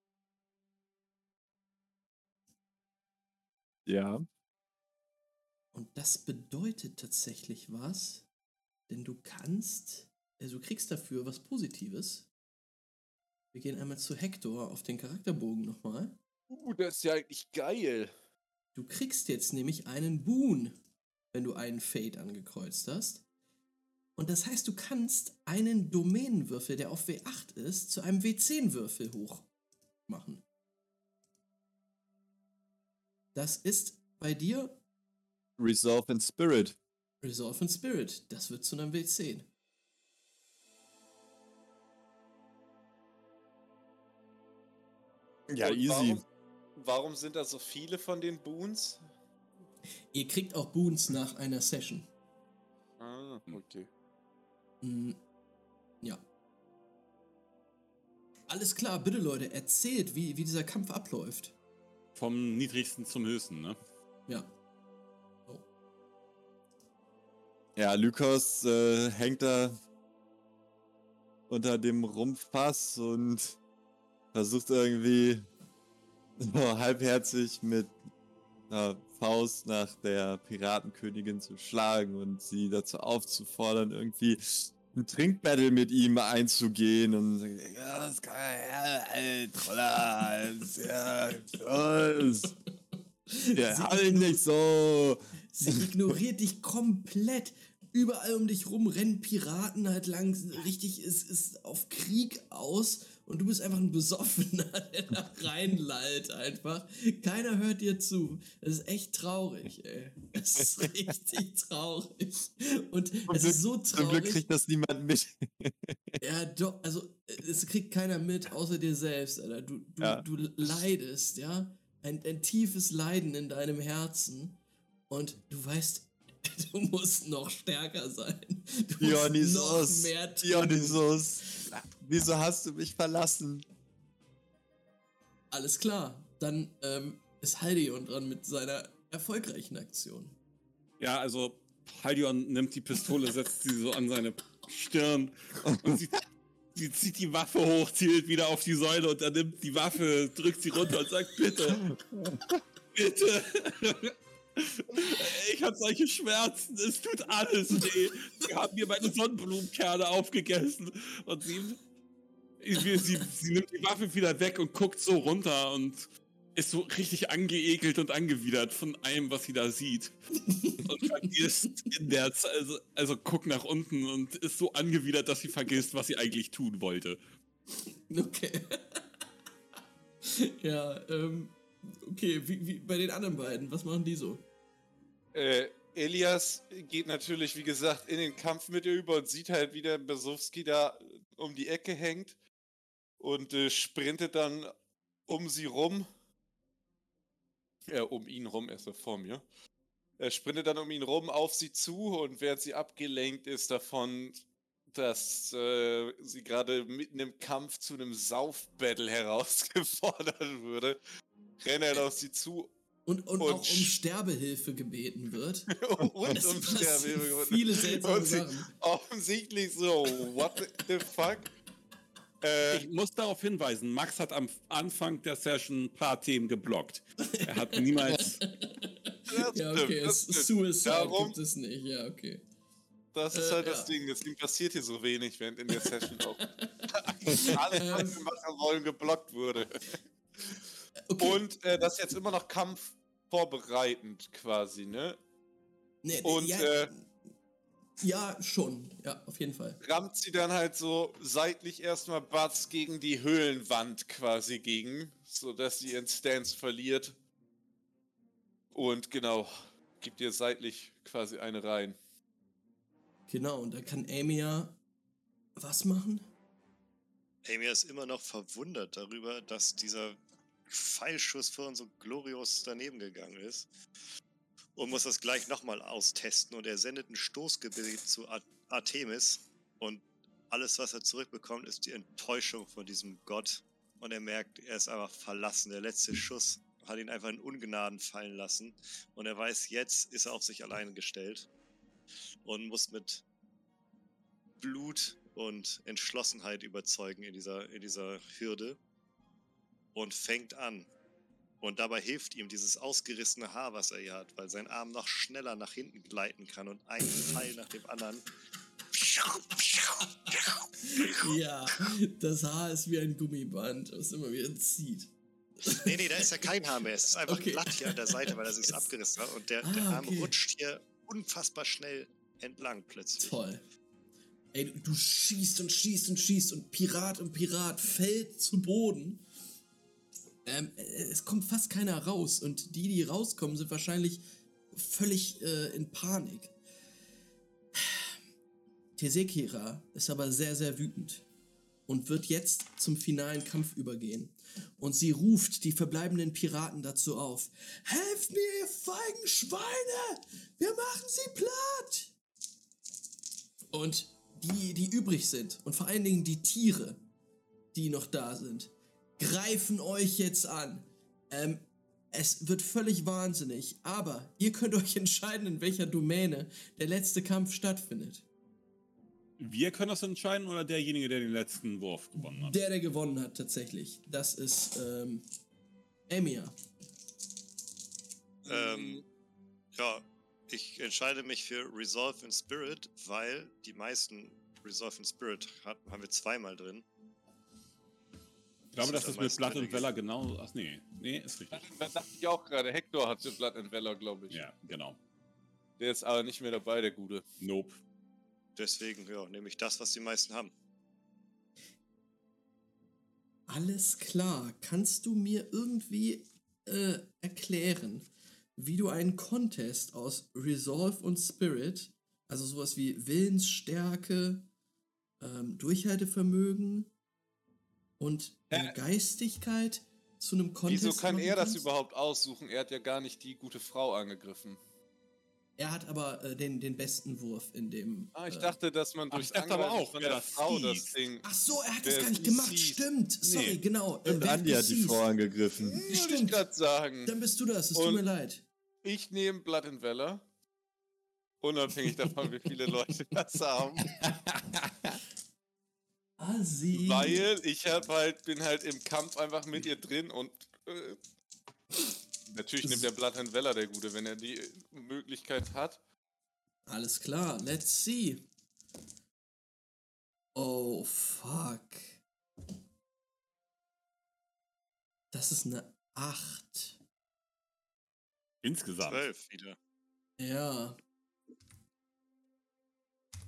Ja. Und das bedeutet tatsächlich was, denn du kannst, also du kriegst dafür was Positives. Wir gehen einmal zu Hector auf den Charakterbogen nochmal. Uh, das ist ja eigentlich geil. Du kriegst jetzt nämlich einen Boon, wenn du einen Fate angekreuzt hast. Und das heißt, du kannst einen Domänenwürfel, der auf W8 ist, zu einem W10-Würfel hoch machen. Das ist bei dir Resolve in Spirit. Resolve in Spirit. Das wird zu einem W10. Ja, Und easy. Warum, warum sind da so viele von den Boons? Ihr kriegt auch Boons nach einer Session. Ah, okay. Mm, Ja. Alles klar, bitte Leute, erzählt, wie, wie dieser Kampf abläuft. Vom niedrigsten zum höchsten, ne? Ja. Oh. Ja, Lykos äh, hängt da unter dem Rumpfpass und versucht irgendwie so halbherzig mit einer Faust nach der Piratenkönigin zu schlagen und sie dazu aufzufordern, irgendwie ein Trinkbattle mit ihm einzugehen und ja, das kann ja, ey, Troller, das ist ja, das, ja, halt nicht so. Sie ignoriert dich komplett. Überall um dich rum rennen Piraten halt lang. Richtig, es ist auf Krieg aus. Und du bist einfach ein Besoffener, der da reinlallt einfach. Keiner hört dir zu. Das ist echt traurig, ey. Es ist richtig traurig. Und es ist so Zum Glück traurig. kriegt das niemand mit. Ja, doch, also es kriegt keiner mit, außer dir selbst, Alter. Du, du, Ja. du leidest, ja. Ein, ein tiefes Leiden in deinem Herzen. Und du weißt, Du musst noch stärker sein. Du musst Dionysos. noch mehr tun. Dionysos. Wieso hast du mich verlassen? Alles klar. Dann ähm, ist Haldion dran mit seiner erfolgreichen Aktion. Ja, also Haldion nimmt die Pistole, setzt sie so an seine Stirn und sie, sie zieht die Waffe hoch, zielt wieder auf die Säule und er nimmt die Waffe, drückt sie runter und sagt, bitte, bitte. Ich habe solche Schmerzen, es tut alles weh. Sie haben mir meine Sonnenblumenkerne aufgegessen und sie, sie, sie, sie nimmt die Waffe wieder weg und guckt so runter und ist so richtig angeekelt und angewidert von allem, was sie da sieht. Und vergisst in der Zeit, also, also guckt nach unten und ist so angewidert, dass sie vergisst, was sie eigentlich tun wollte. Okay. ja, ähm, okay, wie, wie bei den anderen beiden, was machen die so? Äh, Elias geht natürlich, wie gesagt, in den Kampf mit ihr über und sieht halt, wie der Besowski da um die Ecke hängt und äh, sprintet dann um sie rum. Äh, um ihn rum, er ist ja vor mir. Er sprintet dann um ihn rum auf sie zu und während sie abgelenkt ist davon, dass äh, sie gerade mitten im Kampf zu einem Saufbattle herausgefordert würde, rennt er auf sie zu Und, und, Und auch um Sterbehilfe gebeten wird. und Es um passieren Sterbe. viele seltsame Sachen. offensichtlich so, what the fuck? Äh, Ich muss darauf hinweisen, Max hat am Anfang der Session ein paar Themen geblockt. Er hat niemals. das Ja, okay, das es, stimmt. Suicide Darum- gibt es nicht, ja, okay. Das ist Äh, halt das ja. Ding, deswegen passiert hier so wenig, während in der Session auch alles, was wir machen wollen, geblockt wurde. okay. Und äh, das ist jetzt immer noch Kampf vorbereitend quasi, ne? Nee, und, ja, äh, ja, schon. Ja, auf jeden Fall. Rammt sie dann halt so seitlich erstmal Butts gegen die Höhlenwand quasi gegen, sodass sie ihren Stance verliert. Und genau, gibt ihr seitlich quasi eine rein. Genau, und da kann Amy ja was machen? Amy ist immer noch verwundert darüber, dass dieser Pfeilschuss vorhin so glorios daneben gegangen ist. Und muss das gleich nochmal austesten. Und er sendet ein Stoßgebet zu Ar Artemis. Und alles, was er zurückbekommt, ist die Enttäuschung von diesem Gott. Und er merkt, er ist einfach verlassen. Der letzte Schuss hat ihn einfach in Ungnaden fallen lassen. Und er weiß, jetzt ist er auf sich alleine gestellt. Und muss mit Blut und Entschlossenheit überzeugen in dieser, in dieser Hürde und fängt an. Und dabei hilft ihm dieses ausgerissene Haar, was er hier hat, weil sein Arm noch schneller nach hinten gleiten kann und ein Pfeil nach dem anderen. Ja, das Haar ist wie ein Gummiband, was immer wieder zieht. Nee, nee, da ist ja kein Haar mehr. Es ist einfach Okay. glatt hier an der Seite, weil er sich abgerissen hat. Und der, der Ah, Arm okay. rutscht hier unfassbar schnell entlang plötzlich. Toll. Ey, du schießt und schießt und schießt und Pirat und Pirat fällt zu Boden. Ähm, äh, es kommt fast keiner raus und die, die rauskommen, sind wahrscheinlich völlig äh, in Panik. Tesekira ist aber sehr, sehr wütend und wird jetzt zum finalen Kampf übergehen. Und sie ruft die verbleibenden Piraten dazu auf. Helft mir, ihr feigen Schweine! Wir machen sie platt! Und die, die übrig sind, und vor allen Dingen die Tiere, die noch da sind, greifen euch jetzt an. Ähm, es wird völlig wahnsinnig, aber ihr könnt euch entscheiden, in welcher Domäne der letzte Kampf stattfindet. Wir können das entscheiden oder derjenige, der den letzten Wurf gewonnen hat? Der, der gewonnen hat, tatsächlich. Das ist ähm, Emia. Ähm, ja, ich entscheide mich für Resolve in Spirit, weil die meisten Resolve in Spirit hat, haben wir zweimal drin. Ich glaube, Das das ist mit Blood and Valor genau. Ach nee, nee, ist richtig. Das dachte ich auch gerade. Hector hat den Blood and Valor, glaube ich. Ja, genau. Der ist aber nicht mehr dabei, der Gute. Nope. Deswegen, ja, nehme ich das, was die meisten haben. Alles klar. Kannst du mir irgendwie äh, erklären, wie du einen Contest aus Resolve und Spirit, also sowas wie Willensstärke, ähm, Durchhaltevermögen und Hä? Geistigkeit zu einem Contest Wieso kann er das kannst? überhaupt aussuchen? Er hat ja gar nicht die gute Frau angegriffen. Er hat aber äh, den, den besten Wurf in dem. Ah, ich äh, dachte, dass man Ach, durch ich dachte aber auch, von der das Frau das. Ding. Ach so, er hat das gar nicht gemacht. deceased? Stimmt. Sorry, Nee. genau. Äh, Stimmt, wer Andi hat die? Frau angegriffen. Würde ich Stimmt. gerade sagen. Dann bist du das. Es tut mir leid. Ich nehme Blood and Valor. Unabhängig davon, wie viele Leute das haben. Asi. Weil ich hab halt, bin halt im Kampf einfach mit ihr drin und äh, natürlich nimmt der Blood and Valor der Gute, wenn er die Möglichkeit hat. Alles klar, let's see. Oh, fuck. Das ist eine 8. Insgesamt. 12 wieder. Ja.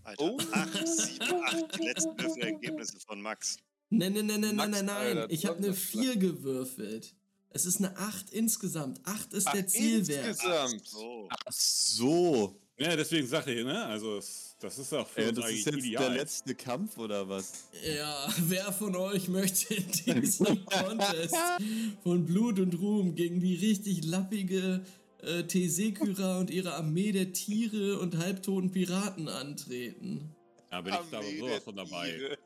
Alter, Oh. 8, 7, 8. Die letzten Würfelergebnisse von Max. Nein, nein, nein, nein, nein, Max, nein, nein. Alter, Ich habe eine Donnerschlag. 4 gewürfelt. Es ist eine 8 insgesamt. 8 ist Ach, der Zielwert. Insgesamt. So. Ach so. Ja, deswegen sage ich, ne? Also, das ist auch für uns das ist jetzt ideal. der letzte Kampf oder was? Ja, wer von euch möchte in diesem Contest von Blut und Ruhm gegen die richtig lappige äh, Teseküra und ihre Armee der Tiere und halbtoten Piraten antreten? Da bin ich da sowas von dabei.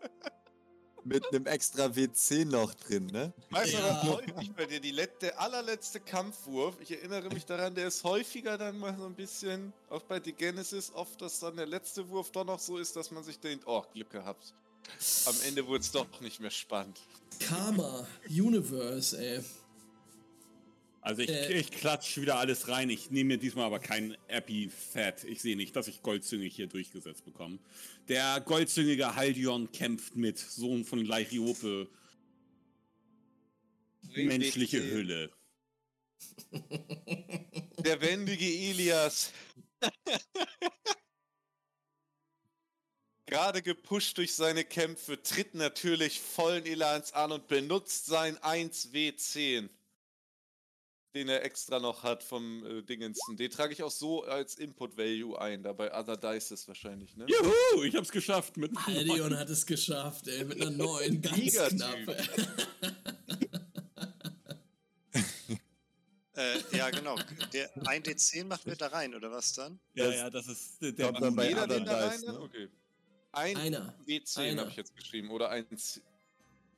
Mit einem extra WC noch drin, ne? Weißt du, Ja. was häufig bei dir? Die let der allerletzte Kampfwurf, ich erinnere mich daran, der ist häufiger dann mal so ein bisschen, auch bei The Genesis, oft, dass dann der letzte Wurf doch noch so ist, dass man sich denkt, oh, Glück gehabt. Am Ende wurde es doch nicht mehr spannend. Karma, Universe, ey. Also ich, Äh. ich klatsch wieder alles rein. Ich nehme mir diesmal aber kein Epi-Fat. Ich sehe nicht, dass ich goldzüngig hier durchgesetzt bekomme. Der goldzüngige Haldion kämpft mit, Sohn von Lairiope, menschliche. Hülle. Der wendige Elias. Gerade gepusht durch seine Kämpfe, tritt natürlich vollen Elans an und benutzt sein 1W10, den er extra noch hat vom äh, Dingensen. Den trage ich auch so als Input Value ein, dabei Other Dices wahrscheinlich, ne? Juhu, ich hab's geschafft mit Aldion hat es geschafft, ey, mit einer 9, ganz Gigatyp. knapp. Äh, ja, genau. Der 1D10 machen wir da rein, oder was dann? Ja, ja, das ist der, Kommt dann bei Jeder Other den da rein? Dice, ne? Okay. Ein Einer. W10 Einer. habe ich jetzt geschrieben, oder ein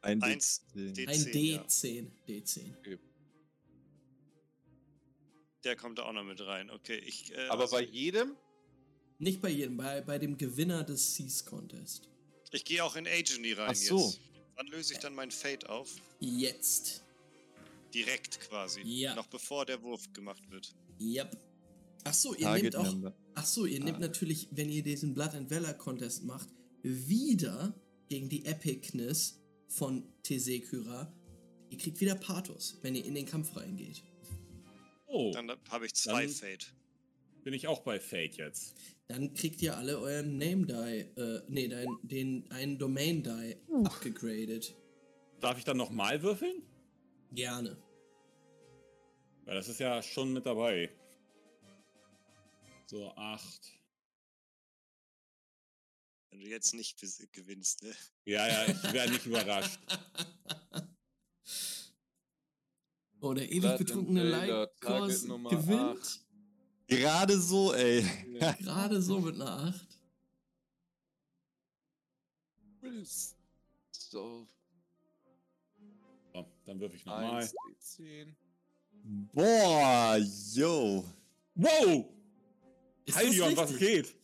Ein Eins, WC. D- Ein 10, ja. D10. D10. Der kommt da auch noch mit rein. Okay, ich. Äh, Aber also, bei jedem? Nicht bei jedem, bei, bei dem Gewinner des Seas Contest. ich gehe auch in Agony rein Ach so. jetzt. Wann löse ich dann mein Fate auf? Jetzt. Direkt quasi. Ja. Noch bevor der Wurf gemacht wird. Yep. Ach so, ihr Target nehmt auch. Number. Ach so, ihr nehmt Ah. natürlich, wenn ihr diesen Blood and Valor Contest macht, wieder gegen die Epicness von Teseküra. Ihr kriegt wieder Pathos, wenn ihr in den Kampf reingeht. Oh, Dann habe ich zwei Dann- Fate. bin ich auch bei Fate jetzt. Dann kriegt ihr alle euren Name Die, äh, nee, dein, den, einen Domain Die abgegradet. Darf ich dann nochmal würfeln? Gerne. Weil das ist ja schon mit dabei. So, acht. Wenn du jetzt nicht gewinnst, ne? Ja, ja, ich wäre nicht überrascht. Oh, der ewig betrunkene Nummer gewinnt. Gerade so, ey. Gerade so mit einer 8. So, So, dann würfe ich nochmal. 1 D10. Boah, yo. Wow! Haldion, was geht?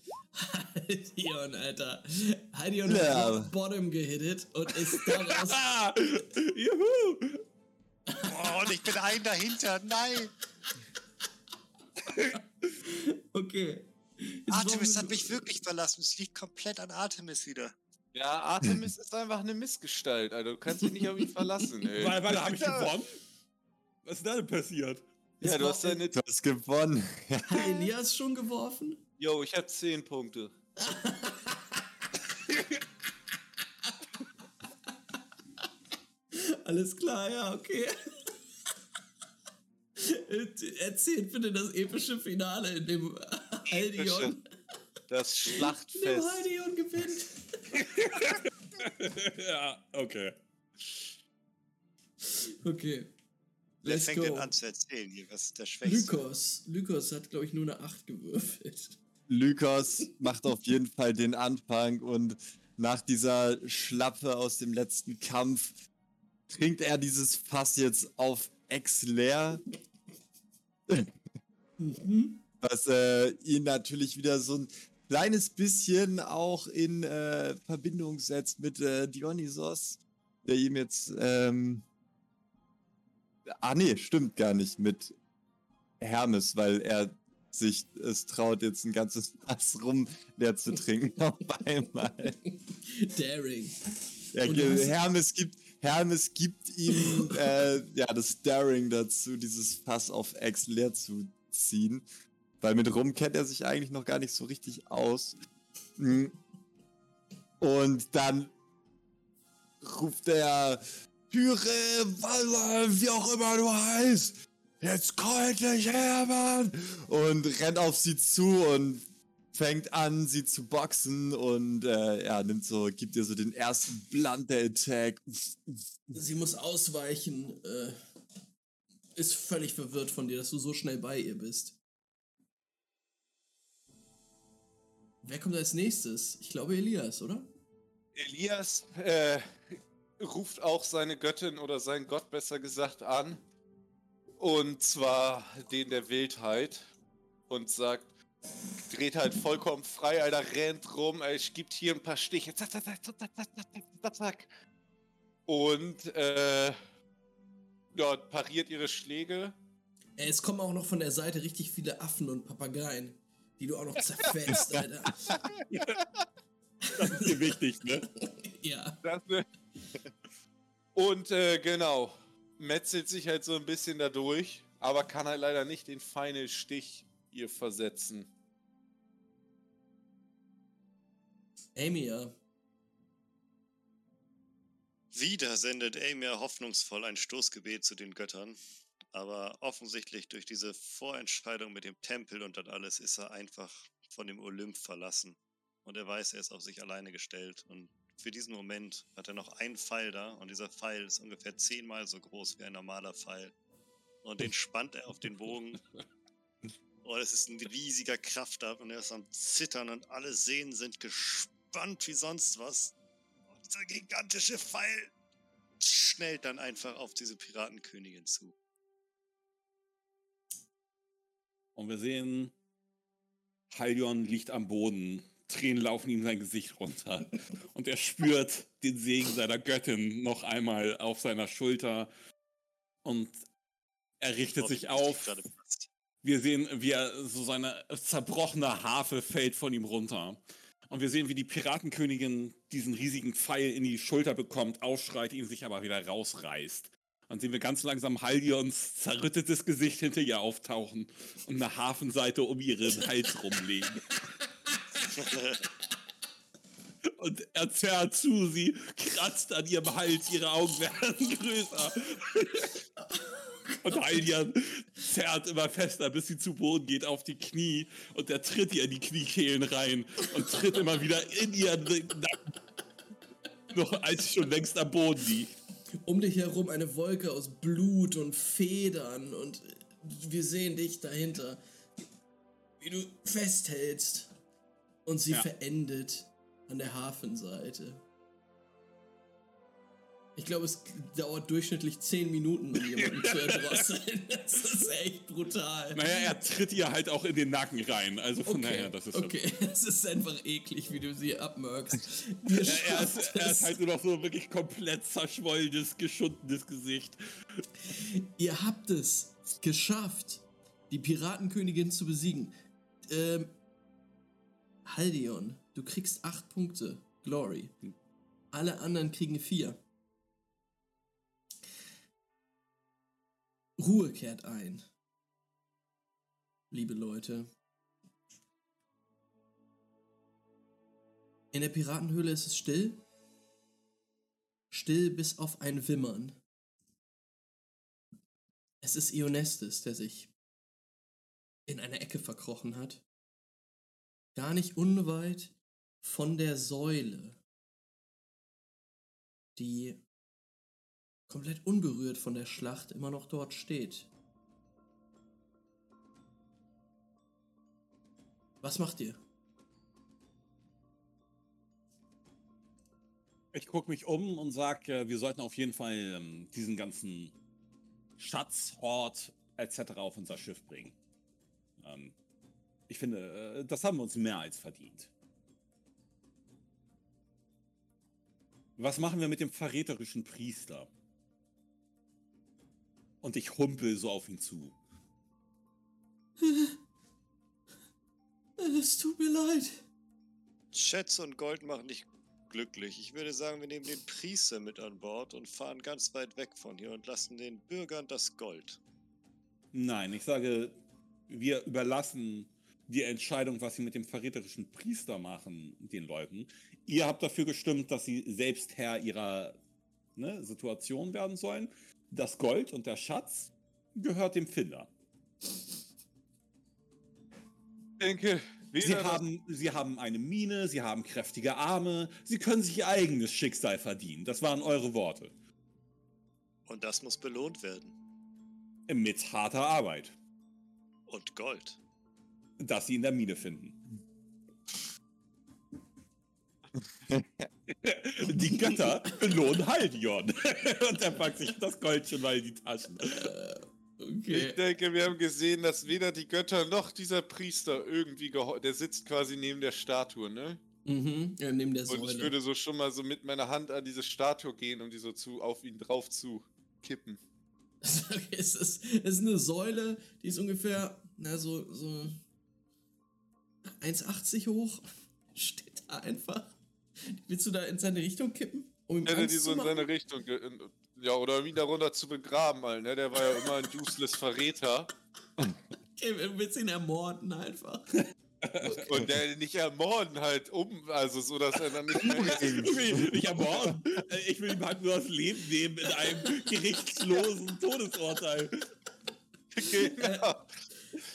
Haldion, Alter. Haldion Ja. hat Bottom gehittet und ist daraus. Ah! Juhu! Oh, und ich bin ein dahinter. Nein! Okay. Jetzt Artemis hat mich wirklich verlassen. Es liegt komplett an Artemis wieder. Ja, Artemis ist einfach eine Missgestalt, Alter. Du kannst dich nicht auf ihn verlassen, ey. Weil, weil habe ich gewonnen? Was ist da denn passiert? Ja, Es du hast deine. Du hast gewonnen. Hat Elias schon geworfen? Yo, ich hab 10 Punkte. Alles klar, ja, okay. Erzählt bitte das epische Finale, in dem Haldion, Das in dem Schlachtfest. Haldion gewinnt. ja, okay. Okay. Wer Let's fängt go. denn an zu erzählen hier? Was ist der Schwächste? Lykos. Lykos hat, glaube ich, nur eine 8 gewürfelt. Lykos macht auf jeden Fall den Anfang und nach dieser Schlappe aus dem letzten Kampf trinkt er dieses Fass jetzt auf Ex leer. Mhm. was äh, ihn natürlich wieder so ein kleines bisschen auch in äh, Verbindung setzt mit äh, Dionysos, der ihm jetzt, ähm, ah nee, stimmt gar nicht, mit Hermes, weil er sich es traut, jetzt ein ganzes Fass rum leer zu trinken auf einmal. Daring. Was- Hermes gibt Hermes gibt ihm äh, ja das Daring dazu, dieses Fass auf Ex leer zu ziehen. Weil mit Rum kennt er sich eigentlich noch gar nicht so richtig aus. Mm. Und dann ruft er Pyre, Walla, wie auch immer du heißt. Jetzt komm endlich her, Mann! Und rennt auf sie zu und fängt an, sie zu boxen und äh, ja, nimmt so, gibt ihr so den ersten Blunder Attack. Sie muss ausweichen. Äh, ist völlig verwirrt von dir, dass du so schnell bei ihr bist. Wer kommt als nächstes? Ich glaube Elias, oder? Elias äh, ruft auch seine Göttin oder seinen Gott besser gesagt an. Und zwar den der Wildheit. Und sagt, dreht halt vollkommen frei, Alter, rennt rum, ey, gibt hier ein paar Stiche. Zack, zack, zack, zack, zack, zack. zack, zack. Und äh, ja, pariert ihre Schläge. Es kommen auch noch von der Seite richtig viele Affen und Papageien, die du auch noch zerfällst, Alter. Das ist dir wichtig, ne? ja. Das, ne? Und äh, genau, metzelt sich halt so ein bisschen dadurch, aber kann halt leider nicht den Final Stich ihr versetzen. Amy, ja. Wieder sendet Amir hoffnungsvoll ein Stoßgebet zu den Göttern. Aber offensichtlich durch diese Vorentscheidung mit dem Tempel und das alles ist er einfach von dem Olymp verlassen. Und er weiß, er ist auf sich alleine gestellt. Und für diesen Moment hat er noch einen Pfeil da. Und dieser Pfeil ist ungefähr zehnmal so groß wie ein normaler Pfeil. Und den spannt er auf den Bogen. Oh, das ist ein riesiger Kraftab und er ist am Zittern und alle Sehnen sind gespannt wie sonst was. Und dieser gigantische Pfeil schnellt dann einfach auf diese Piratenkönigin zu. Und wir sehen, Halion liegt am Boden. Tränen laufen ihm sein Gesicht runter. Und er spürt den Segen seiner Göttin noch einmal auf seiner Schulter. Und er richtet sich auf. Wir sehen, wie er so seine zerbrochene Harfe fällt von ihm runter. Und wir sehen, wie die Piratenkönigin diesen riesigen Pfeil in die Schulter bekommt, aufschreit, ihn sich aber wieder rausreißt. Dann sehen wir ganz langsam Haldions zerrüttetes Gesicht hinter ihr auftauchen und eine Hafenseite um ihren Hals rumlegen. Und er zerrt zu sie, kratzt an ihrem Hals, ihre Augen werden größer. Und Haldian zerrt immer fester, bis sie zu Boden geht, auf die Knie. Und er tritt ihr in die Kniekehlen rein und tritt immer wieder in ihren. Noch als sie schon längst am Boden liegt. Um dich herum eine Wolke aus Blut und Federn und wir sehen dich dahinter, wie du festhältst und sie Ja. verendet an der Hafenseite. Ich glaube, es dauert durchschnittlich 10 Minuten, um jemanden zu erdrosseln. Das ist echt brutal. Naja, er tritt ihr halt auch in den Nacken rein. Also von daher, das ist okay, es ist einfach eklig, wie du sie abmörkst. Ihr Er, ist, er ist halt nur noch so wirklich komplett zerschwollenes, geschundenes Gesicht. Ihr habt es geschafft, die Piratenkönigin zu besiegen. Ähm, Haldion, du kriegst 8 Punkte. Glory. Alle anderen kriegen 4. Ruhe kehrt ein. Liebe Leute. In der Piratenhöhle ist es still. Still bis auf ein Wimmern. Es ist Ionestis, der sich in eine Ecke verkrochen hat. Gar nicht unweit von der Säule, die komplett unberührt von der Schlacht immer noch dort steht. Was macht ihr? Ich gucke mich um und sage, wir sollten auf jeden Fall ähm, diesen ganzen Schatz, Hort etc. auf unser Schiff bringen. Ähm, ich finde, äh, das haben wir uns mehr als verdient. Was machen wir mit dem verräterischen Priester? Und ich humpel so auf ihn zu. Es tut mir leid. Schätze und Gold machen dich glücklich. Ich würde sagen, wir nehmen den Priester mit an Bord und fahren ganz weit weg von hier und lassen den Bürgern das Gold. Nein, ich sage, wir überlassen die Entscheidung, was sie mit dem verräterischen Priester machen, den Leuten. Ihr habt dafür gestimmt, dass sie selbst Herr ihrer ne, Situation werden sollen. Das Gold und der Schatz gehört dem Finder. Ich denke, Sie haben, sie haben eine Mine, sie haben kräftige Arme, sie können sich ihr eigenes Schicksal verdienen. Das waren eure Worte. Und das muss belohnt werden. Mit harter Arbeit, Und Gold. dass sie in der Mine finden. Die Götter belohnen Haldion. Und er packt sich das Gold schon mal in die Taschen. Okay. Ich denke, wir haben gesehen, dass weder die Götter noch dieser Priester irgendwie Der sitzt quasi neben der Statue, ne? Mhm, ja, neben der Und ich Säule. würde so schon mal so mit meiner Hand an diese Statue gehen, um die so zu auf ihn drauf zu kippen. Okay, es, ist, es ist eine Säule, die ist ungefähr, na, so, so 1,80 hoch. Steht da einfach. Willst du da in seine Richtung kippen? Um ihm hätte Angst die so zu in seine Richtung. Ja, oder um ihn darunter zu begraben, halt, ne? Der war ja immer ein useless Verräter. Okay, du willst ihn ermorden einfach. Und der nicht ermorden halt um, also so, dass er dann nicht mehr. Ich will ihn nicht ermorden. Ich will ihm halt nur das Leben nehmen in einem gerichtslosen Todesurteil. genau.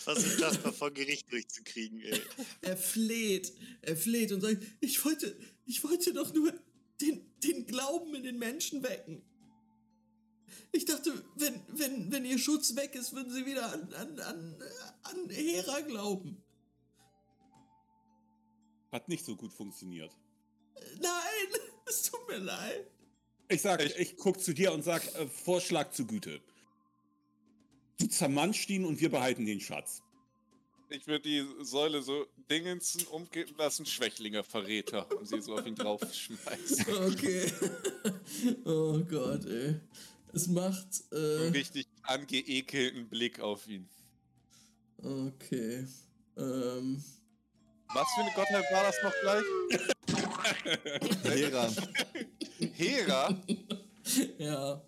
Was ist das mal vor Gericht durchzukriegen, ey? Er fleht, er fleht und sagt, ich wollte, ich wollte doch nur den, den Glauben in den Menschen wecken. Ich dachte, wenn, wenn, wenn ihr Schutz weg ist, würden sie wieder an, an, an, an Hera glauben. Hat nicht so gut funktioniert. Nein, es tut mir leid. Ich sag, Ich- ich, guck zu dir und sag, äh, Vorschlag zu Güte. Du zermanscht ihn und wir behalten den Schatz. Ich würde die Säule so dingensen, umkippen lassen, Schwächlinger, Verräter und sie so auf ihn draufschmeißen. Okay. oh Gott, ey. Es macht. Einen Äh, richtig angeekelten Blick auf ihn. okay. Ähm. Was für eine Gottheit war das noch gleich? Hera. Hera? Ja.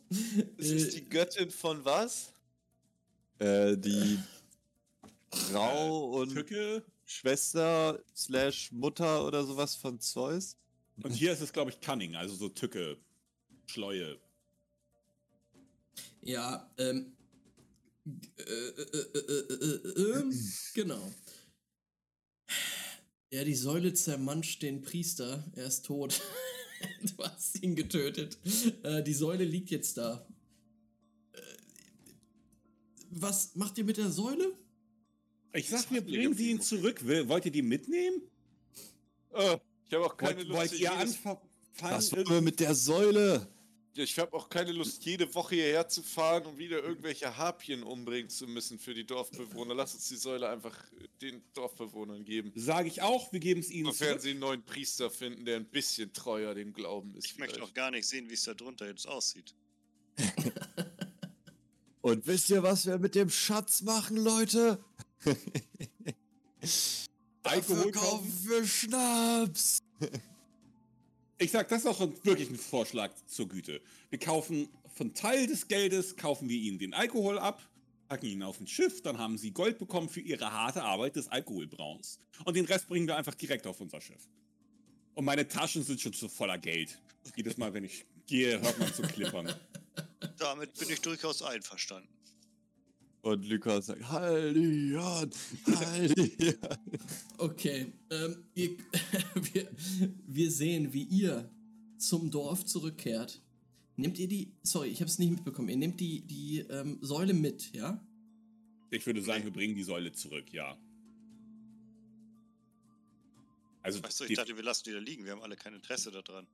Das ist die Göttin von was? Äh, die Frau und Tücke. Schwester slash Mutter oder sowas von Zeus. Und hier ist es, glaube ich, Cunning, also so Tücke, Schleue. Ja, ähm. Äh, äh, äh, äh, äh, äh, ähm, genau. Ja, die Säule zermanscht den Priester. Er ist tot. du hast ihn getötet. Äh, die Säule liegt jetzt da. Äh, was macht ihr mit der Säule? Ich sag, wir bringen sie ihn zurück. Will- Wollt ihr die mitnehmen? Äh, ich habe auch keine Wollt, Lust. wollt ihr anfangen? Was wir mit der Säule? Ich habe auch keine Lust, jede Woche hierher zu fahren und wieder irgendwelche Harpien umbringen zu müssen für die Dorfbewohner. Lass uns die Säule einfach den Dorfbewohnern geben. Sage ich auch, wir geben es ihnen Sofern zurück. sie einen neuen Priester finden, der ein bisschen treuer dem Glauben ist. Ich möchte vielleicht. auch gar nicht sehen, wie es da drunter jetzt aussieht. Und wisst ihr, was wir mit dem Schatz machen, Leute? Alkohol kaufen wir Schnaps. Ich sag, das ist auch wirklich ein Vorschlag zur Güte. Wir kaufen von Teil des Geldes, kaufen wir ihnen den Alkohol ab, packen ihn auf ein Schiff, dann haben sie Gold bekommen für ihre harte Arbeit des Alkoholbrauns. Und den Rest bringen wir einfach direkt auf unser Schiff. Und meine Taschen sind schon so voller Geld. Jedes Mal, wenn ich gehe, hört man zu klippern. Damit bin ich durchaus einverstanden. Und Lukas sagt, Hallion, Hallion. Okay, ähm, ihr, wir, wir sehen, wie ihr zum Dorf zurückkehrt. nehmt ihr die, sorry, ich habe es nicht mitbekommen, ihr nehmt die, die ähm, Säule mit, ja? Ich würde sagen, wir bringen die Säule zurück, ja. Also, Weißt du, ich dachte, wir lassen die da liegen. Wir haben alle kein Interesse daran.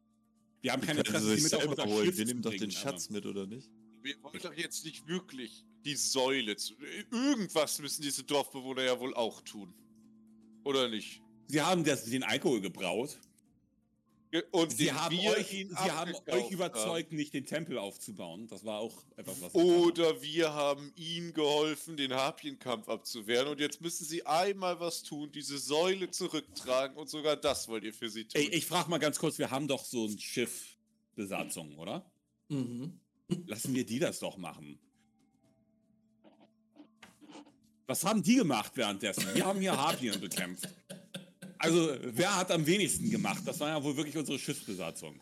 wir haben keine Interesse, sie die sich mit auf selber unser. Schiff Wir nehmen doch den bringen, Schatz mit, oder nicht? Wir wollen doch jetzt nicht wirklich die Säule zu. Irgendwas müssen diese Dorfbewohner ja wohl auch tun. Oder nicht? Sie haben das, den Alkohol gebraut. Ge- Und Sie haben, wir euch, Sie haben euch überzeugt, nicht den Tempel aufzubauen. Das war auch etwas, was. Oder wir haben ihnen geholfen, den Harpienkampf abzuwehren. Und jetzt müssen sie einmal was tun, diese Säule zurücktragen. Und sogar das wollt ihr für sie tun. Ey, ich frage mal ganz kurz, wir haben doch so ein Schiff Besatzung, oder? Mhm. Lassen wir die das doch machen. Was haben die gemacht währenddessen? Wir haben hier Harpien bekämpft. Also, wer hat am wenigsten gemacht? Das war ja wohl wirklich unsere Schiffsbesatzung.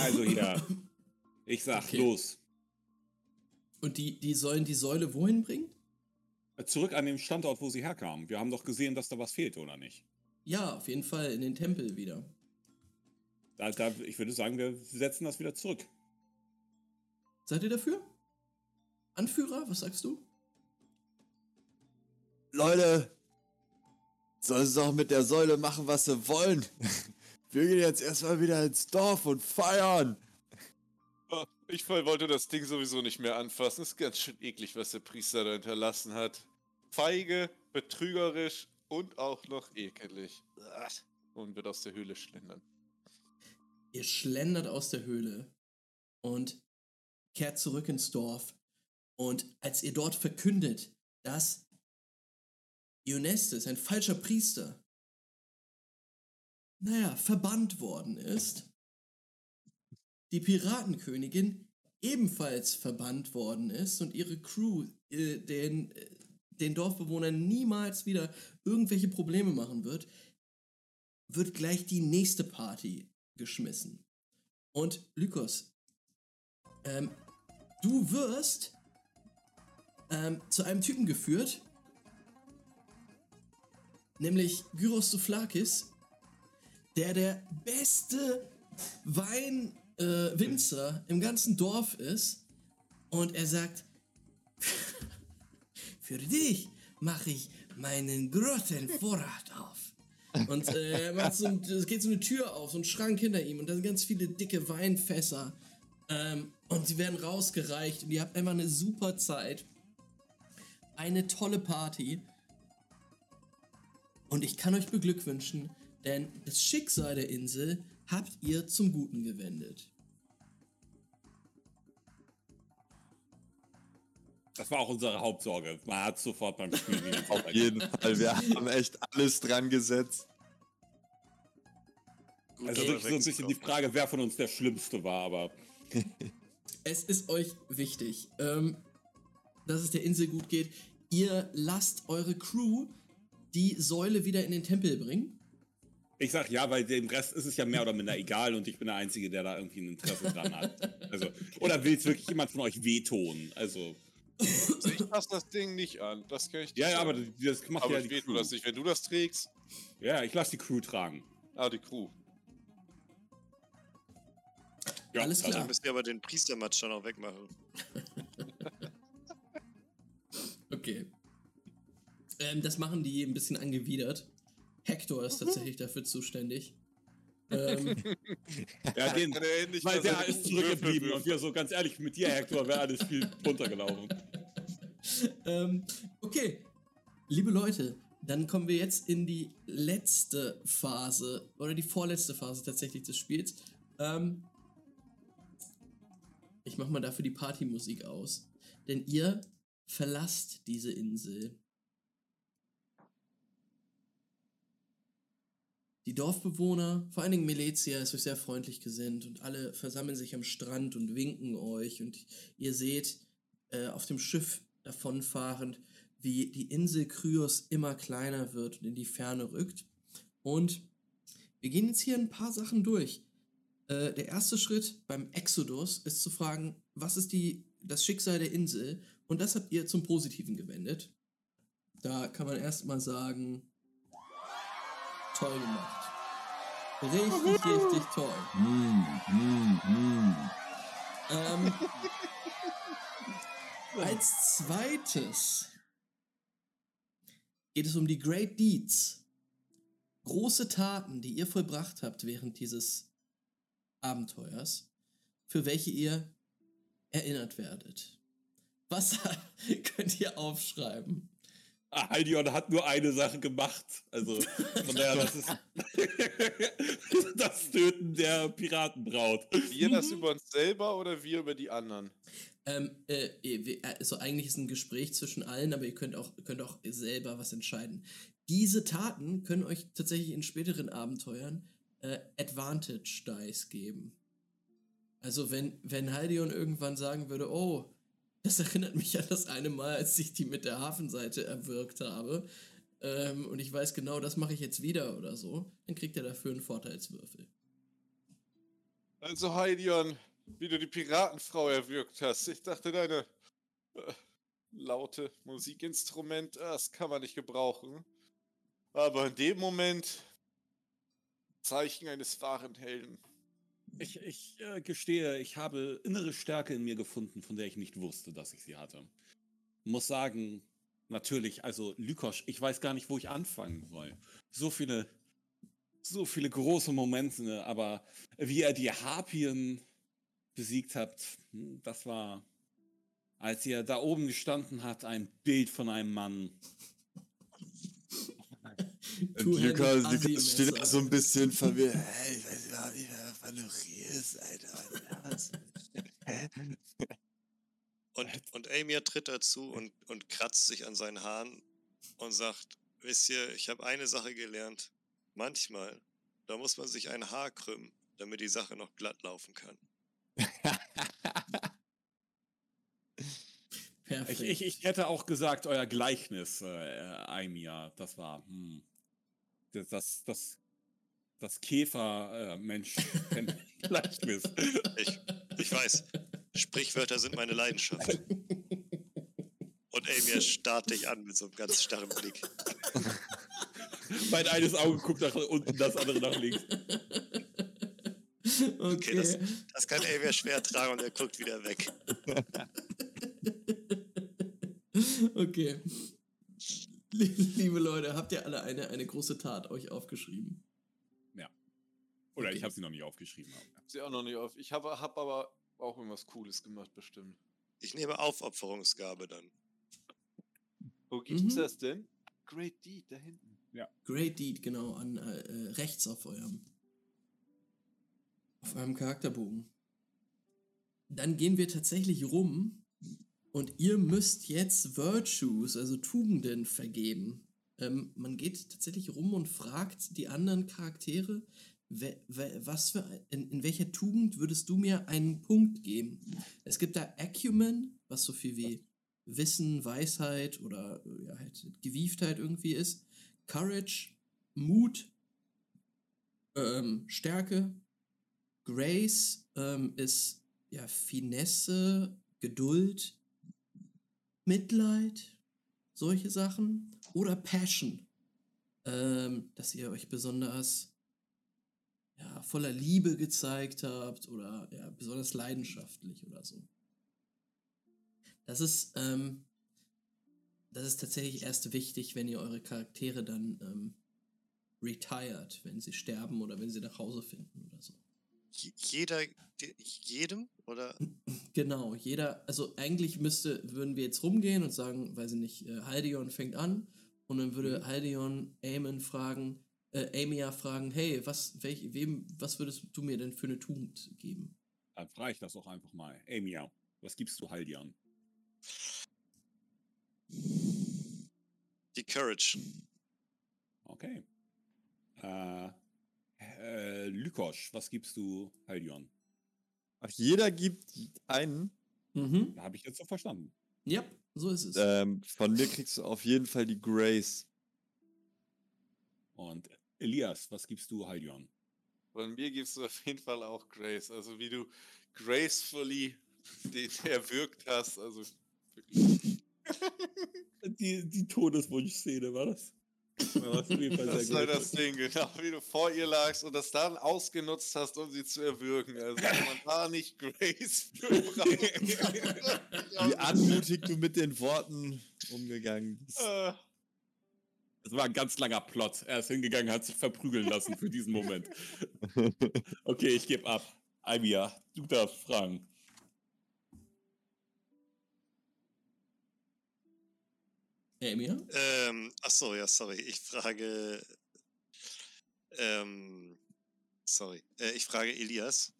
Also hier. Ich sag, Okay. los. Und die, die sollen die Säule wohin bringen? Zurück an den Standort, wo sie herkamen. Wir haben doch gesehen, dass da was fehlt, oder nicht? Ja, auf jeden Fall in den Tempel wieder. Da, da, ich würde sagen, wir setzen das wieder zurück. Seid ihr dafür? Anführer, was sagst du? Leute, sollen sie doch mit der Säule machen, was sie wollen. Wir gehen jetzt erstmal wieder ins Dorf und feiern. Ah, Ich wollte das Ding sowieso nicht mehr anfassen. Ist ganz schön eklig, was der Priester da hinterlassen hat. Feige, betrügerisch und auch noch ekelig. Und wird aus der Höhle schlendern. Ihr schlendert aus der Höhle und kehrt zurück ins Dorf. Und als ihr dort verkündet, dass Ionestes, ein falscher Priester, naja, verbannt worden ist, die Piratenkönigin ebenfalls verbannt worden ist und ihre Crew äh, den, äh, den Dorfbewohnern niemals wieder irgendwelche Probleme machen wird, wird gleich die nächste Party geschmissen. Und Lykos, ähm, du wirst ähm, zu einem Typen geführt, nämlich Gyros Souflakis, der der beste Weinwinzer äh, im ganzen Dorf ist. Und er sagt, für dich mache ich meinen großen Vorrat auf. Und äh, macht so es geht so eine Tür auf, so ein Schrank hinter ihm und da sind ganz viele dicke Weinfässer. Ähm, und sie werden rausgereicht und ihr habt einfach eine super Zeit. Eine tolle Party. Und ich kann euch beglückwünschen, denn das Schicksal der Insel habt ihr zum Guten gewendet. Das war auch unsere Hauptsorge. Man hat sofort beim Spiel wieder Auf jeden Fall, wir haben echt alles dran gesetzt. Also wirklich so ein bisschen die. Frage, wer von uns der Schlimmste war, aber Es ist euch wichtig, ähm, dass es der Insel gut geht. Ihr lasst eure Crew die Säule wieder in den Tempel bringen. ich sag ja, weil dem Rest ist es ja mehr oder minder egal und ich bin der Einzige, der da irgendwie ein Interesse dran hat. Also, oder will es wirklich jemand von euch wehtun? Also, Also ich fasse das Ding nicht an. Das kann ich dir ja, ja, aber das macht aber ja ich die Crew. das nicht. Wenn du das trägst, Ja, ich lasse die Crew tragen. ah, die Crew. Ja, Alles also- klar. Dann müsst ihr aber den Priestermatsch dann auch wegmachen. Okay. Ähm, das machen die ein bisschen angewidert. Hector ist tatsächlich dafür zuständig. Ähm, Ja, den, er weil der ist zurückgeblieben und wir so ganz ehrlich mit dir, Hector, wäre alles viel runtergelaufen. ähm, okay, liebe Leute, dann kommen wir jetzt in die letzte Phase oder die vorletzte Phase tatsächlich des Spiels. Ähm, ich mache mal dafür die Partymusik aus, denn ihr verlasst diese Insel. Die Dorfbewohner, vor allen Dingen Melezia, ist euch sehr freundlich gesinnt und alle versammeln sich am Strand und winken euch und ihr seht äh, auf dem Schiff davonfahrend, wie die Insel Kryos immer kleiner wird und in die Ferne rückt. Und wir gehen jetzt hier ein paar Sachen durch. Äh, der erste Schritt beim Exodus ist zu fragen, was ist die, das Schicksal der Insel? Und das habt ihr zum Positiven gewendet. Da kann man erstmal sagen, toll gemacht. Richtig, richtig toll. Hm, hm, hm. Ähm, als zweites geht es um die Great Deeds. Große Taten, die ihr vollbracht habt während dieses Abenteuers, für welche ihr erinnert werdet. Was könnt ihr aufschreiben? Ah, Haldion hat nur eine Sache gemacht. Also, von daher, das ist das Töten der Piratenbraut. Wir das über uns selber oder wir über die anderen? Ähm, äh, also eigentlich ist ein Gespräch zwischen allen, aber ihr könnt auch, könnt auch selber was entscheiden. Diese Taten können euch tatsächlich in späteren Abenteuern äh, Advantage Dice geben. Also wenn, wenn Haldion irgendwann sagen würde, oh, das erinnert mich an das eine Mal, als ich die mit der Hafenseite erwürgt habe, ähm, und ich weiß genau, das mache ich jetzt wieder oder so, dann kriegt er dafür einen Vorteilswürfel. Also Heidion, wie du die Piratenfrau erwürgt hast. Ich dachte, deine äh, laute Musikinstrument, äh, das kann man nicht gebrauchen. Aber in dem Moment Zeichen eines wahren Helden. Ich, ich äh, gestehe, ich habe innere Stärke in mir gefunden, von der ich nicht wusste, dass ich sie hatte. Muss sagen, natürlich, also Lykosch, ich weiß gar nicht, wo ich anfangen soll. So viele, so viele große Momente, aber wie er die Harpien besiegt hat, hm, das war, als er da oben gestanden hat, ein Bild von einem Mann. Und Lukas, Lukas steht da so ein bisschen verwirrt. Hey, ich weiß gar nicht, wer Valerie ist, Alter. Und, und Amir tritt dazu und, und kratzt sich an seinen Haaren und sagt, wisst ihr, ich habe eine Sache gelernt. Manchmal, da muss man sich ein Haar krümmen, damit die Sache noch glatt laufen kann. Perfekt. Ich, ich, ich hätte auch gesagt, euer Gleichnis, äh, Aimia, das war, hm, das, das, das, das Käfer-Mensch-Gleichnis. Ich, ich weiß, Sprichwörter sind meine Leidenschaft. Und Amir starrt dich an mit so einem ganz starren Blick. mein eines Auge guckt nach unten, das andere nach links. okay. das- Das kann Amir schwer tragen und er guckt wieder weg. okay. Lie- Liebe Leute, habt ihr alle eine, eine große Tat euch aufgeschrieben? Oder Okay. ich habe sie noch nicht aufgeschrieben. aber- Hab sie auch noch nicht auf. Ich habe hab aber auch irgendwas Cooles gemacht, bestimmt. Ich nehme Aufopferungsgabe dann. Wo gibt's Mhm. das denn? Great Deed, da hinten. Great Deed, genau, an äh, äh, rechts auf eurem auf eurem Charakterbogen. Dann gehen wir tatsächlich rum und ihr müsst jetzt Virtues, also Tugenden, vergeben. Ähm, man geht tatsächlich rum und fragt die anderen Charaktere, was für in, in welcher Tugend würdest du mir einen Punkt geben? Es gibt da Acumen, was so viel wie Wissen, Weisheit oder äh, ja, halt Gewieftheit irgendwie ist. Courage, Mut, ähm, Stärke. Grace ähm, ist ja Finesse, Geduld, Mitleid, solche Sachen. Oder Passion, ähm, dass ihr euch besonders ja, voller Liebe gezeigt habt oder ja, besonders leidenschaftlich oder so. Das ist, ähm, das ist tatsächlich erst wichtig, wenn ihr eure Charaktere dann ähm, retired, wenn sie sterben oder wenn sie nach Hause finden oder so. Jeder, jedem? Oder? Genau, jeder, also eigentlich müsste, würden wir jetzt rumgehen und sagen, weiß ich nicht, äh, Haldion fängt an und dann würde Haldion Aemon fragen, äh, Amia fragen, hey, was, welch, wem, was würdest du mir denn für eine Tugend geben? Dann frage ich das doch einfach mal. Amia, was gibst du Haldian? Die Courage. Okay. Äh, äh, Lykosch, was gibst du Haldion? Ach, jeder gibt einen. Mhm. Da habe ich jetzt so verstanden. Ja, so ist es. Ähm, von mir kriegst du auf jeden Fall die Grace. Und Elias, was gibst du Haldion? Von mir gibst du auf jeden Fall auch Grace. Also wie du gracefully den erwürgt hast. Also wirklich. Die, die Todeswunschszene, war das? Fall Das war das Ding, genau wie du vor ihr lagst und das dann ausgenutzt hast, um sie zu erwürgen. Also wenn man da nicht Grace. Wie anmutig du mit den Worten umgegangen bist. Äh, Das war ein ganz langer Plot. Er ist hingegangen, hat sich verprügeln lassen für diesen Moment. Okay, ich gebe ab. Almia, du darfst fragen. Emir? Ähm, ach so, ja, sorry. Ich frage. Ähm, sorry. Äh, ich frage Elias.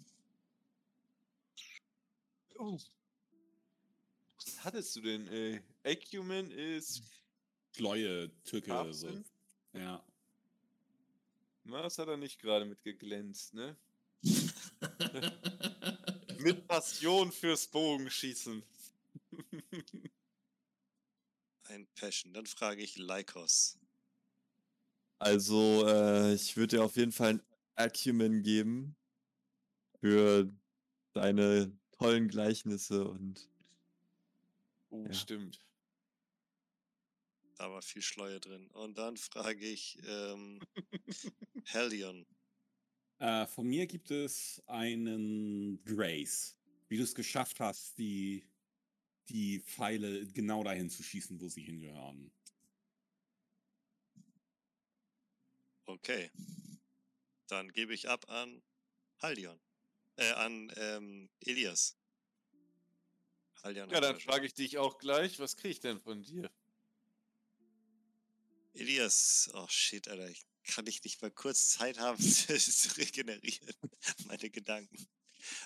oh. Was hattest du denn, ey? Acumen ist. Schleue, Tücke, so. 18? Ja. Na, das hat er nicht gerade mit geglänzt, ne? Mit Passion fürs Bogenschießen. Ein Passion. Dann frage ich Lycos. Also, äh, ich würde dir auf jeden Fall ein Acumen geben für deine tollen Gleichnisse und Oh, Ja. stimmt. Da war viel Schleue drin. Und dann frage ich ähm, Hellion. Äh, von mir gibt es einen Grace. Wie du es geschafft hast, die, die Pfeile genau dahin zu schießen, wo sie hingehören. Okay. Dann gebe ich ab an Haldion. Äh, an ähm, Elias. Haldion Ja, dann frage ich dich auch gleich, was kriege ich denn von dir? Elias, oh shit, Alter, ich kann ich nicht mal kurz Zeit haben zu, zu regenerieren, meine Gedanken.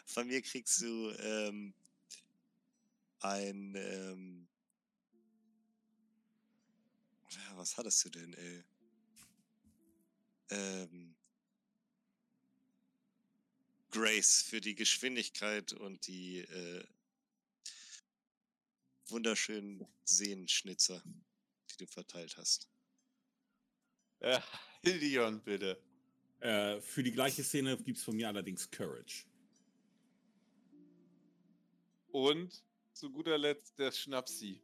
Von mir kriegst du ähm, ein, ähm, ja, was hattest du denn, ey? Ähm, Grace für die Geschwindigkeit und die äh, wunderschönen Sehenschnitzer, die du verteilt hast. Äh, Hildion, bitte. Äh, für die gleiche Szene gibt es von mir allerdings Courage. Und zu guter Letzt der Schnapsi.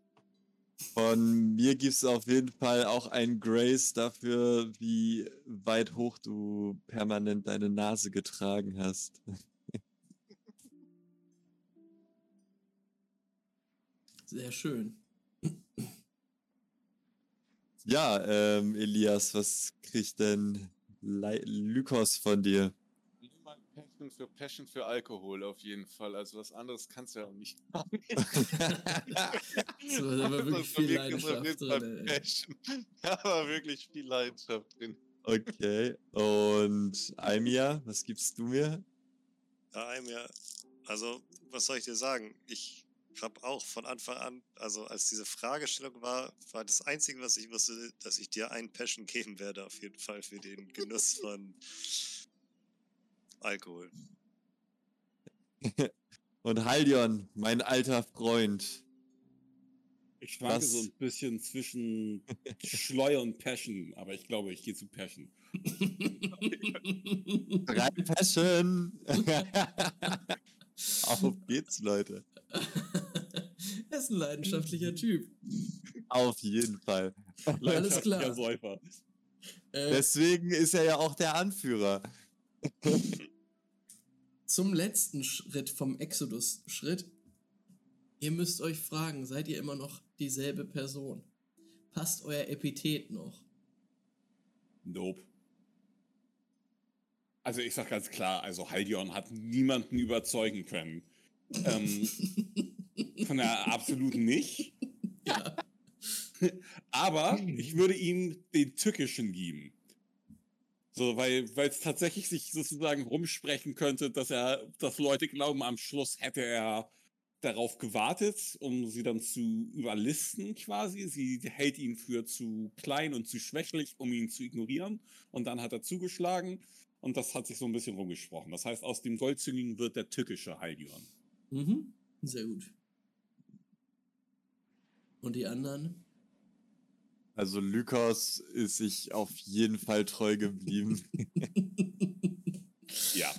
von mir gibt es auf jeden Fall auch ein Grace dafür, wie weit hoch du permanent deine Nase getragen hast. Sehr schön. Ja, ähm, Elias, was kriegt denn Lei- Lykos von dir? Passion für Passion für Alkohol auf jeden Fall. Also was anderes kannst du ja auch nicht haben. So, da war wirklich viel Leidenschaft drin. Passion. Da war wirklich viel Leidenschaft drin. Okay, und Almia, was gibst du mir? Ja, ja. Also, was soll ich dir sagen? Ich habe auch von Anfang an, also als diese Fragestellung war, war das Einzige, was ich wusste, dass ich dir einen Passion geben werde, auf jeden Fall für den Genuss von Alkohol. Und Haldion, mein alter Freund. Ich schwanke Was? so ein bisschen zwischen Schleue und Passion, aber ich glaube, ich gehe zu Passion. Drei Passion. Auf geht's, Leute. er ist ein leidenschaftlicher Typ. Auf jeden Fall. Alles klar. Säufer. Äh, Deswegen ist er ja auch der Anführer. Zum letzten Schritt vom Exodus-Schritt. Ihr müsst euch fragen, seid ihr immer noch dieselbe Person? Passt euer Epithet noch? Nope. Also ich sag ganz klar, also Haldion hat niemanden überzeugen können. Ähm, von der absolut nicht. Ja. Aber ich würde ihm den Tückischen geben. So, weil es tatsächlich sich sozusagen rumsprechen könnte, dass er, dass Leute glauben, am Schluss hätte er darauf gewartet, um sie dann zu überlisten quasi. Sie hält ihn für zu klein und zu schwächlich, um ihn zu ignorieren. Und dann hat er zugeschlagen. Und das hat sich so ein bisschen rumgesprochen. Das heißt, aus dem Goldzüngigen wird der tückische Haldion. Mhm. Sehr gut. Und die anderen? Also Lykos ist sich auf jeden Fall treu geblieben. Ja.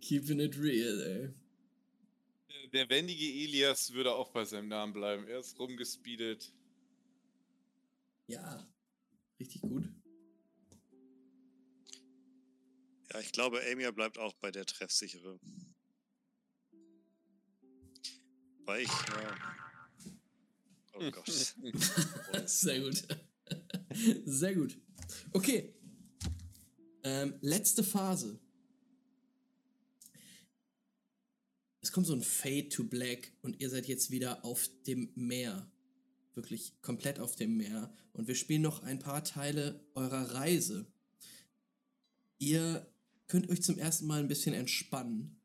Keeping it real, ey. Der wendige Elias würde auch bei seinem Namen bleiben. Er ist rumgespeedet. Ja. Richtig gut. Ja, ich glaube, Amia bleibt auch bei der Treffsichere. Weil ich. Äh, oh Gott. Sehr gut. Sehr gut. Okay. Ähm, letzte Phase. Es kommt so ein Fade to Black und ihr seid jetzt wieder auf dem Meer. Wirklich komplett auf dem Meer. Und wir spielen noch ein paar Teile eurer Reise. Ihr könnt euch zum ersten Mal ein bisschen entspannen.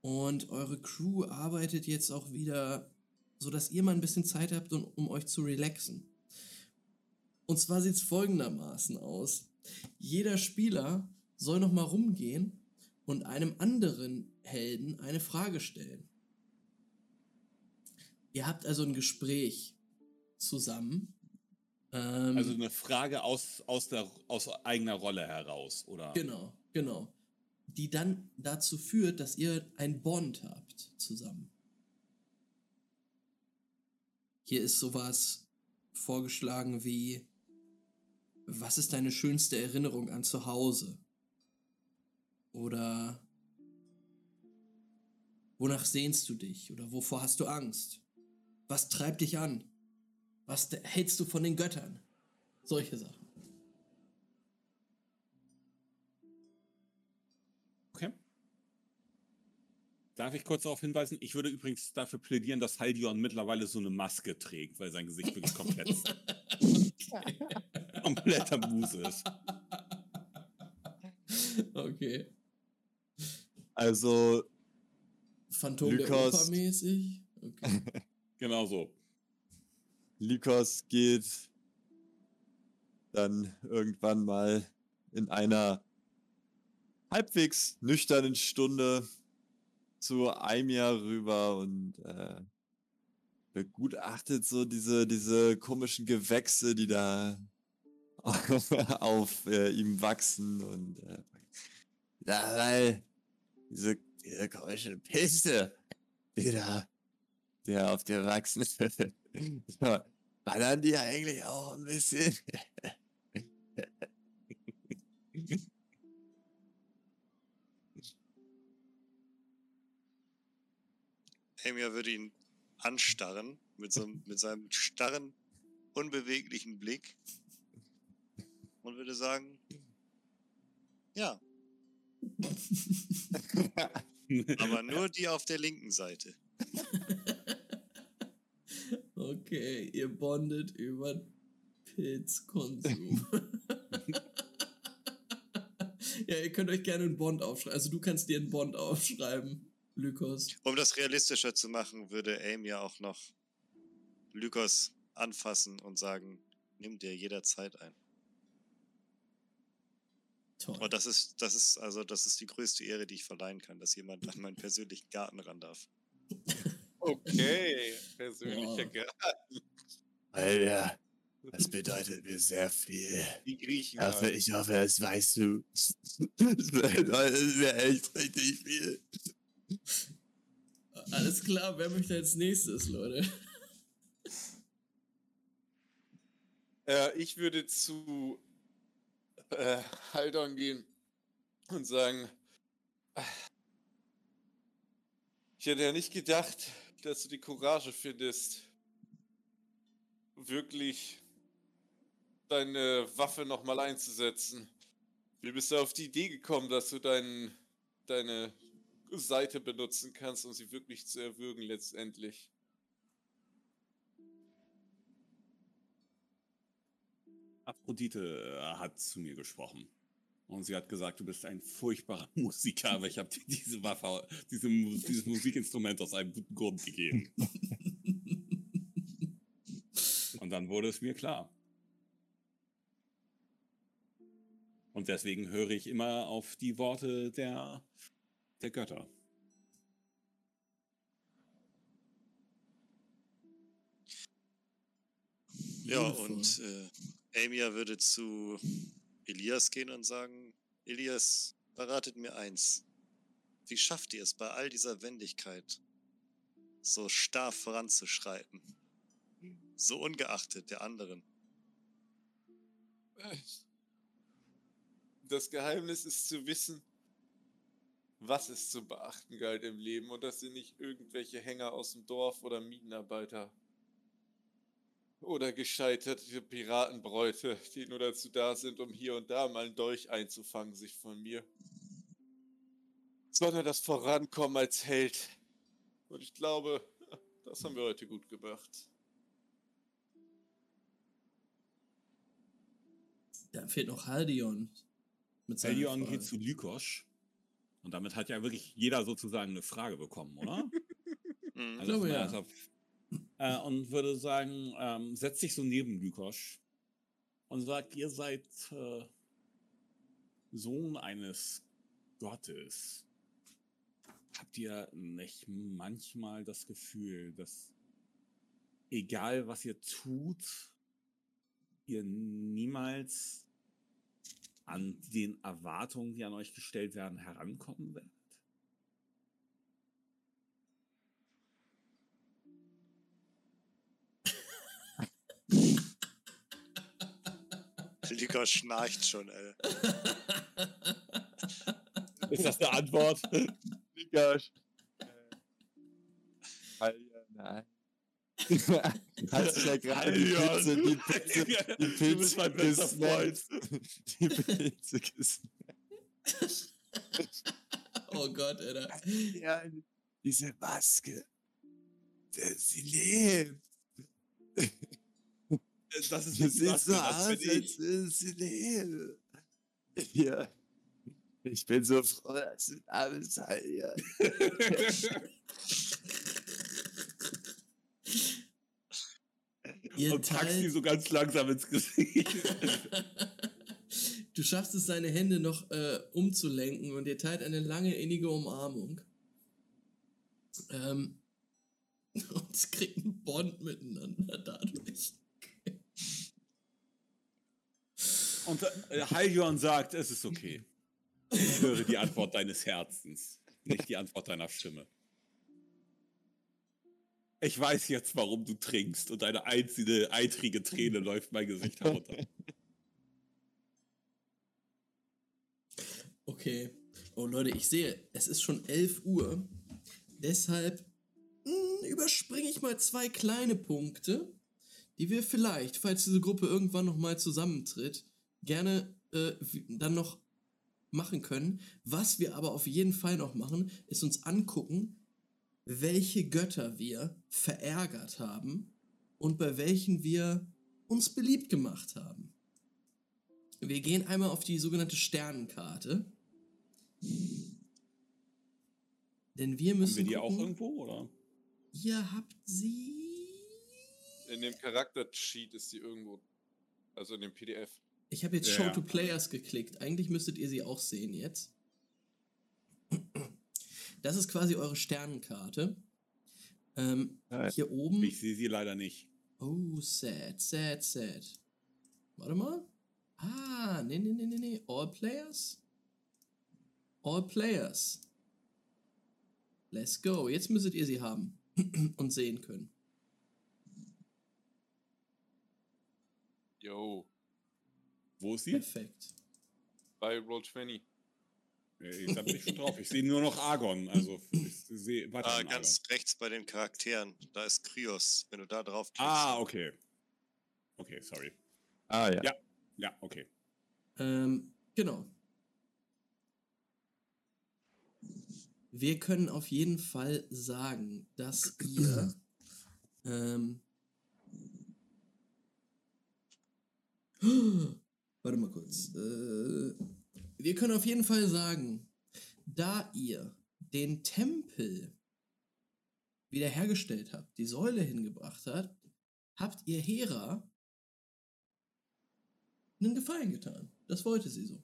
Und eure Crew arbeitet jetzt auch wieder, so dass ihr mal ein bisschen Zeit habt, um, um euch zu relaxen. Und zwar sieht es folgendermaßen aus. Jeder Spieler soll noch mal rumgehen und einem anderen Helden eine Frage stellen. Ihr habt also ein Gespräch zusammen. Ähm, Also eine Frage aus, aus, der, aus eigener Rolle heraus, oder? Genau, genau. Die dann dazu führt, dass ihr ein Bond habt zusammen. Hier ist sowas vorgeschlagen wie, was ist deine schönste Erinnerung an zu Hause? Oder wonach sehnst du dich? Oder wovor hast du Angst? Was treibt dich an? Was hältst du von den Göttern? Solche Sachen. Okay. Darf ich kurz darauf hinweisen? Ich würde übrigens dafür plädieren, dass Haldion mittlerweile so eine Maske trägt, weil sein Gesicht wirklich komplett, kompletter Muse ist. Okay. Also, Phantom der Lykas- Oper mäßig. Okay. Genau so. Lycos geht dann irgendwann mal in einer halbwegs nüchternen Stunde zu Aimia rüber und äh, begutachtet so diese, diese komischen Gewächse, die da auf äh, ihm wachsen und äh, da, weil diese, diese komischen Pilze, die da, die auf dir wachsen. So, Ballern die eigentlich auch ein bisschen? Amia würde ihn anstarren mit, so, einem- mit seinem starren, unbeweglichen Blick und würde sagen, ja, aber nur die auf der linken Seite. Okay, ihr bondet über Pilzkonsum. ja, ihr könnt euch gerne einen Bond aufschreiben. Also du kannst dir einen Bond aufschreiben, Lykos. Um das realistischer zu machen, würde Amia auch noch Lykos anfassen und sagen, nimm dir jederzeit ein. Toll. Und das ist, das ist, also, das ist die größte Ehre, die ich verleihen kann, dass jemand an meinen persönlichen Garten ran darf. Okay, persönlicher Wow. Garten. Alter, das bedeutet mir sehr viel. Die Griechen. Ich hoffe, halt. ich hoffe, das weißt du. Das bedeutet mir echt richtig viel. Alles klar, wer möchte als nächstes, Leute? Äh, ich würde zu äh, Haldon gehen und sagen, "Ah, ich hätte ja nicht gedacht, dass du die Courage findest, wirklich deine Waffe nochmal einzusetzen. Wie bist du auf die Idee gekommen, dass du dein, deine Seite benutzen kannst, um sie wirklich zu erwürgen letztendlich? Aphrodite äh, hat zu mir gesprochen. Und sie hat gesagt, du bist ein furchtbarer Musiker, aber ich habe dir diese Waffe, diese, dieses Musikinstrument aus einem guten Grund gegeben. Und dann wurde es mir klar. Und deswegen höre ich immer auf die Worte der, der Götter. Ja, und äh, Amia würde zu Elias gehen und sagen, Elias, verratet mir eins. Wie schafft ihr es bei all dieser Wendigkeit, so starr voranzuschreiten? So ungeachtet der anderen. Das Geheimnis ist zu wissen, was es zu beachten galt im Leben und das sind nicht irgendwelche Hänger aus dem Dorf oder Minenarbeiter. Oder gescheiterte Piratenbräute, die nur dazu da sind, um hier und da mal einen Dolch einzufangen, sich von mir. Sondern das Vorankommen als Held. Und ich glaube, das haben wir heute gut gemacht. Da fehlt noch Haldion. Frage. geht zu Lykosch. Und damit hat ja wirklich jeder sozusagen eine Frage bekommen, oder? Mhm. glaube, von ja. er- Äh, und würde sagen, ähm, setzt sich so neben Lykosch und sagt, ihr seid äh, Sohn eines Gottes. Habt ihr nicht manchmal das Gefühl, dass egal was ihr tut, ihr niemals an den Erwartungen, die an euch gestellt werden, herankommen werdet? Lika schnarcht schon, ey. Ist das eine Antwort? Nikosch. Halja, nein. Hat sich ja gerade die. Pilze, die Pilze, die Pilze mein bester gesnackt. Die Pilze gesnackt. Oh Gott, Alter. Ja, diese Maske. Sie lebt. Das ist Sie nicht sieht das, so das aus, bin ich. sie leben. Ja. Ich bin so froh, dass du da bist, Halja. Ihr Und packst die so ganz langsam ins Gesicht. Du schaffst es, seine Hände noch äh, umzulenken und ihr teilt eine lange, innige Umarmung. Ähm, und es kriegt einen Bond miteinander dadurch. Und äh, Haljon sagt, es ist okay. Ich höre die Antwort deines Herzens, nicht die Antwort deiner Stimme. Ich weiß jetzt, warum du trinkst und eine einzige eitrige Träne läuft mein Gesicht herunter. Okay. Oh Leute, ich sehe, es ist schon 11 Uhr. Deshalb mh, überspringe ich mal zwei kleine Punkte, die wir vielleicht, falls diese Gruppe irgendwann nochmal zusammentritt, gerne äh, dann noch machen können. Was wir aber auf jeden Fall noch machen, ist uns angucken, welche Götter wir verärgert haben und bei welchen wir uns beliebt gemacht haben. Wir gehen einmal auf die sogenannte Sternenkarte. Denn wir müssen. Haben wir die auch gucken, irgendwo, oder? Ihr habt sie. In dem Charakter-Cheat ist die irgendwo. Also in dem PDF. Ich habe jetzt Ja, Show ja. to Players geklickt. Eigentlich müsstet ihr sie auch sehen jetzt. Das ist quasi eure Sternenkarte. Ähm, Nein, hier oben. Ich sehe sie leider nicht. Oh, sad, sad, sad. Warte mal. Ah, nee, nee, nee, nee, nee. All Players? All Players. Let's go. Jetzt müsstet ihr sie haben und sehen können. Yo. Wo ist sie? Perfekt. Bei Roll 20. Äh, ich habe mich schon drauf. Ich sehe nur noch Argon. Also ich sehe weiter. Ah, ganz Argon. rechts bei den Charakteren. Da ist Krios. Wenn du da drauf klickst. Ah, okay. Okay, sorry. Ah, ja. Ja, ja okay. Ähm, genau. Wir können auf jeden Fall sagen, dass ihr ähm, Warte mal kurz. Äh, wir können auf jeden Fall sagen, da ihr den Tempel wiederhergestellt habt, die Säule hingebracht habt, habt ihr Hera einen Gefallen getan. Das wollte sie so.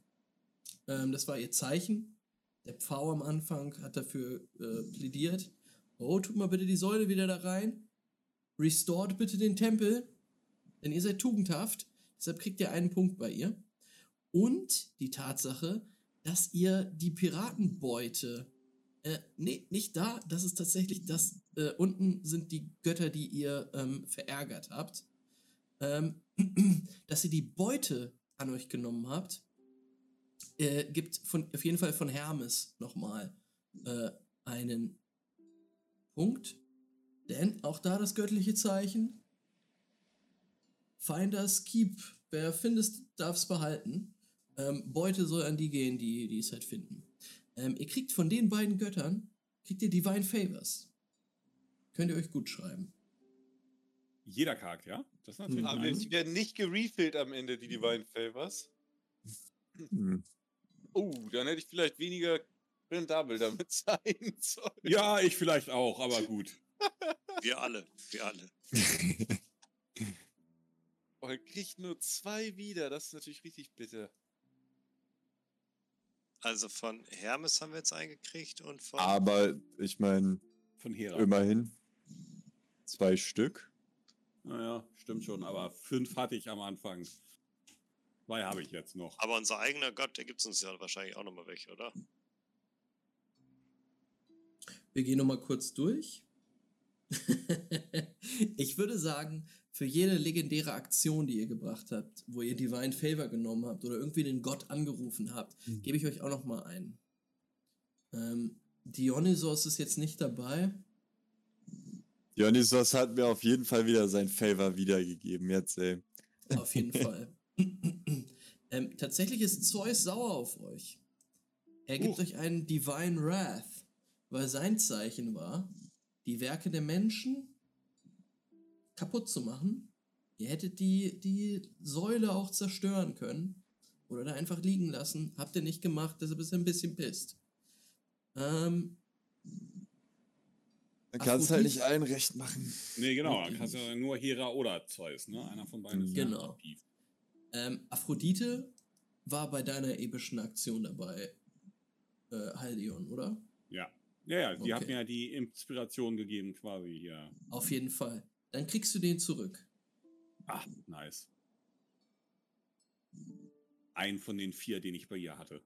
Ähm, das war ihr Zeichen. Der Pfau am Anfang hat dafür äh, plädiert. Oh, tut mal bitte die Säule wieder da rein. Restored bitte den Tempel. Denn ihr seid tugendhaft. Deshalb kriegt ihr einen Punkt bei ihr. Und die Tatsache, dass ihr die Piratenbeute. Äh, nee, nicht da. Das ist tatsächlich das. Äh, unten sind die Götter, die ihr ähm, verärgert habt ähm, dass ihr die Beute an euch genommen habt äh, gibt von, auf jeden Fall von Hermes nochmal äh, einen Punkt. Denn auch da das göttliche Zeichen. Finders keep. Wer findest, darf's behalten. Ähm, Beute soll an die gehen, die, die es halt finden. Ähm, ihr kriegt von den beiden Göttern, kriegt ihr Divine Favors. Könnt ihr euch gut schreiben. Jeder Charakter, ja? Das ist natürlich Mhm. Aber die werden nicht gerefillt am Ende, die Divine Favors. Hm. Oh, dann hätte ich vielleicht weniger rentabel damit sein sollen. Ja, ich vielleicht auch, aber gut. Wir alle, wir alle. Oh, er kriegt nur zwei wieder. Das ist natürlich richtig bitter. Also von Hermes haben wir jetzt eingekriegt und von. Aber ich meine, Von Hera. immerhin zwei Stück. Naja, stimmt schon, aber fünf hatte ich am Anfang. Zwei habe ich jetzt noch. Aber unser eigener Gott, der gibt uns ja wahrscheinlich auch nochmal weg, oder? Wir gehen nochmal kurz durch. ich würde sagen, für jede legendäre Aktion, die ihr gebracht habt, wo ihr Divine Favor genommen habt oder irgendwie den Gott angerufen habt, Mhm. gebe ich euch auch nochmal einen. Ähm, Dionysos ist jetzt nicht dabei. Dionysos hat mir auf jeden Fall wieder sein Favor wiedergegeben, jetzt, ey. Auf jeden Fall. ähm, tatsächlich ist Zeus sauer auf euch. Er gibt Huch. euch einen Divine Wrath, weil sein Zeichen war, die Werke der Menschen kaputt zu machen. Ihr hättet die, die Säule auch zerstören können oder da einfach liegen lassen. Habt ihr nicht gemacht, deshalb ist er ein bisschen pisst. Ähm, Dann kannst du halt nicht allen recht machen. Nee, genau, dann kannst du ja nur Hera oder Zeus, ne? Einer von beiden ist Genau. aktiv. Ähm, Aphrodite war bei deiner epischen Aktion dabei, äh, Haldion, oder? Ja. Ja, ja, die hat Okay. mir ja die Inspiration gegeben, quasi hier. Auf jeden Fall. Dann kriegst du den zurück. Ah, nice. Ein von den vier, den ich bei ihr hatte.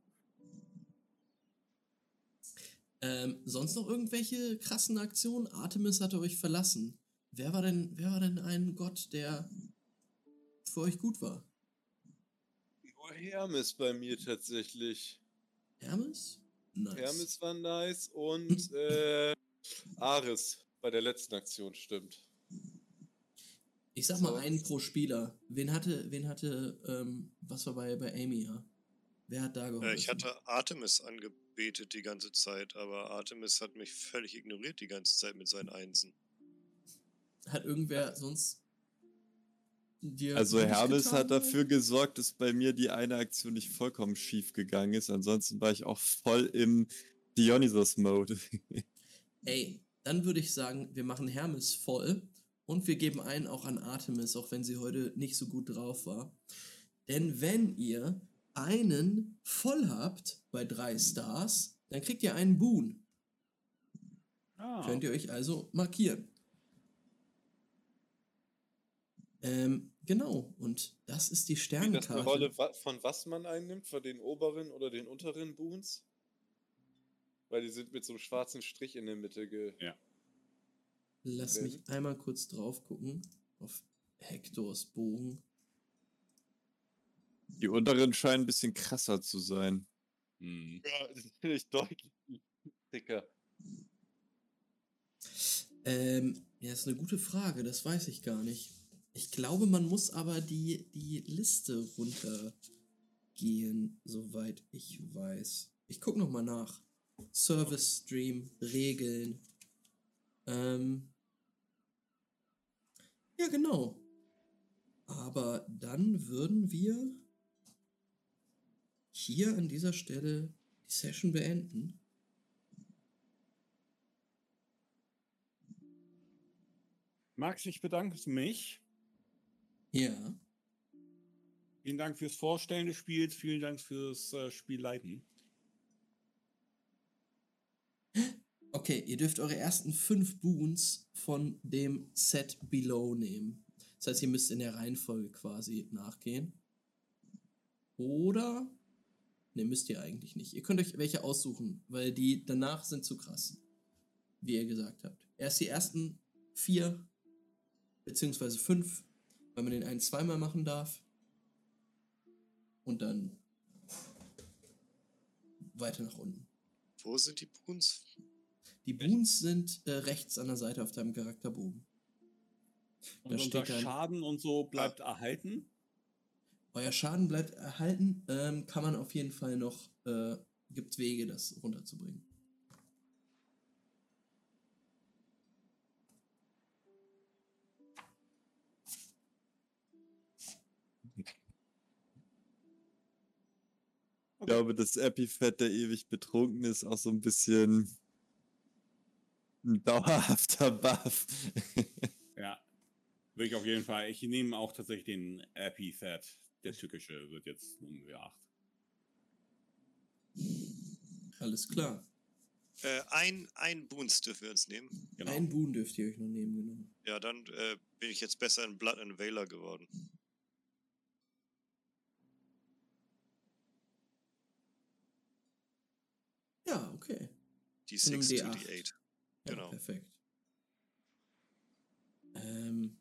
Ähm, sonst noch irgendwelche krassen Aktionen? Artemis hatte euch verlassen. Wer war denn, wer war denn ein Gott, der für euch gut war? Nur Hermes bei mir tatsächlich. Hermes? Nice. Hermes war nice und äh, Ares bei der letzten Aktion, stimmt. Ich sag mal So. einen pro Spieler. Wen hatte, wen hatte, ähm, was war bei, bei Amy, ja? Wer hat da geholfen? Äh, ich hatte Artemis angebetet die ganze Zeit, aber Artemis hat mich völlig ignoriert die ganze Zeit mit seinen Einsen. Hat irgendwer sonst dir Also Hermes hat dafür gesorgt, dass bei mir die eine Aktion nicht vollkommen schief gegangen ist. Ansonsten war ich auch voll im Dionysos-Mode. Ey, dann würde ich sagen, wir machen Hermes voll und wir geben einen auch an Artemis, auch wenn sie heute nicht so gut drauf war. Denn wenn ihr einen voll habt bei drei Stars, dann kriegt ihr einen Boon. Ah, Könnt ihr euch also markieren. Ähm, genau, und das ist die Spielt das eine Sternenkarte. Rolle, von was man einnimmt? Von den oberen oder den unteren Boons? Weil die sind mit so einem schwarzen Strich in der Mitte ge. Lass mich einmal kurz drauf gucken auf Hektors Bogen. Die unteren scheinen ein bisschen krasser zu sein. hm. Ja, das finde ich deutlich dicker. Ähm, ja, ist eine gute Frage, das weiß ich gar nicht. Ich glaube, man muss aber die, die Liste runtergehen, soweit ich weiß. Ich gucke nochmal nach. Service Stream, Regeln. Ähm, ja, genau. Aber dann würden wir hier an dieser Stelle die Session beenden. Max, ich bedanke mich. Ja. Vielen Dank fürs Vorstellen des Spiels, vielen Dank fürs äh, Spielleiten. Okay, ihr dürft eure ersten fünf Boons von dem Set Below nehmen. Das heißt, ihr müsst in der Reihenfolge quasi nachgehen. Oder. Ne, müsst ihr eigentlich nicht. Ihr könnt euch welche aussuchen, weil die danach sind zu krass. Wie ihr gesagt habt. Erst die ersten vier, beziehungsweise fünf, weil man den einen zweimal machen darf. Und dann weiter nach unten. Wo sind die Boons? Die Boons sind äh, rechts an der Seite auf deinem Charakterbogen. Und Da unser steht dann- Schaden und so bleibt erhalten. Euer Schaden bleibt erhalten, ähm, kann man auf jeden Fall noch, äh, gibt Wege, das runterzubringen. Ich glaube, das Epifett, der ewig betrunken ist, auch so ein bisschen ein dauerhafter Buff. Ja. Würde ich auf jeden Fall. Ich nehme auch tatsächlich den Epithet. Der tückische wird jetzt um W8. Alles klar. Äh, ein, ein Boons dürfen wir uns nehmen. Genau. Ein Boon dürft ihr euch noch nehmen, genau. Ja, dann äh, bin ich jetzt besser in Blood and Valor geworden. Ja, okay. Die Zu einem 6 to D8. die 8. Ja, Genau. Perfekt. Ähm,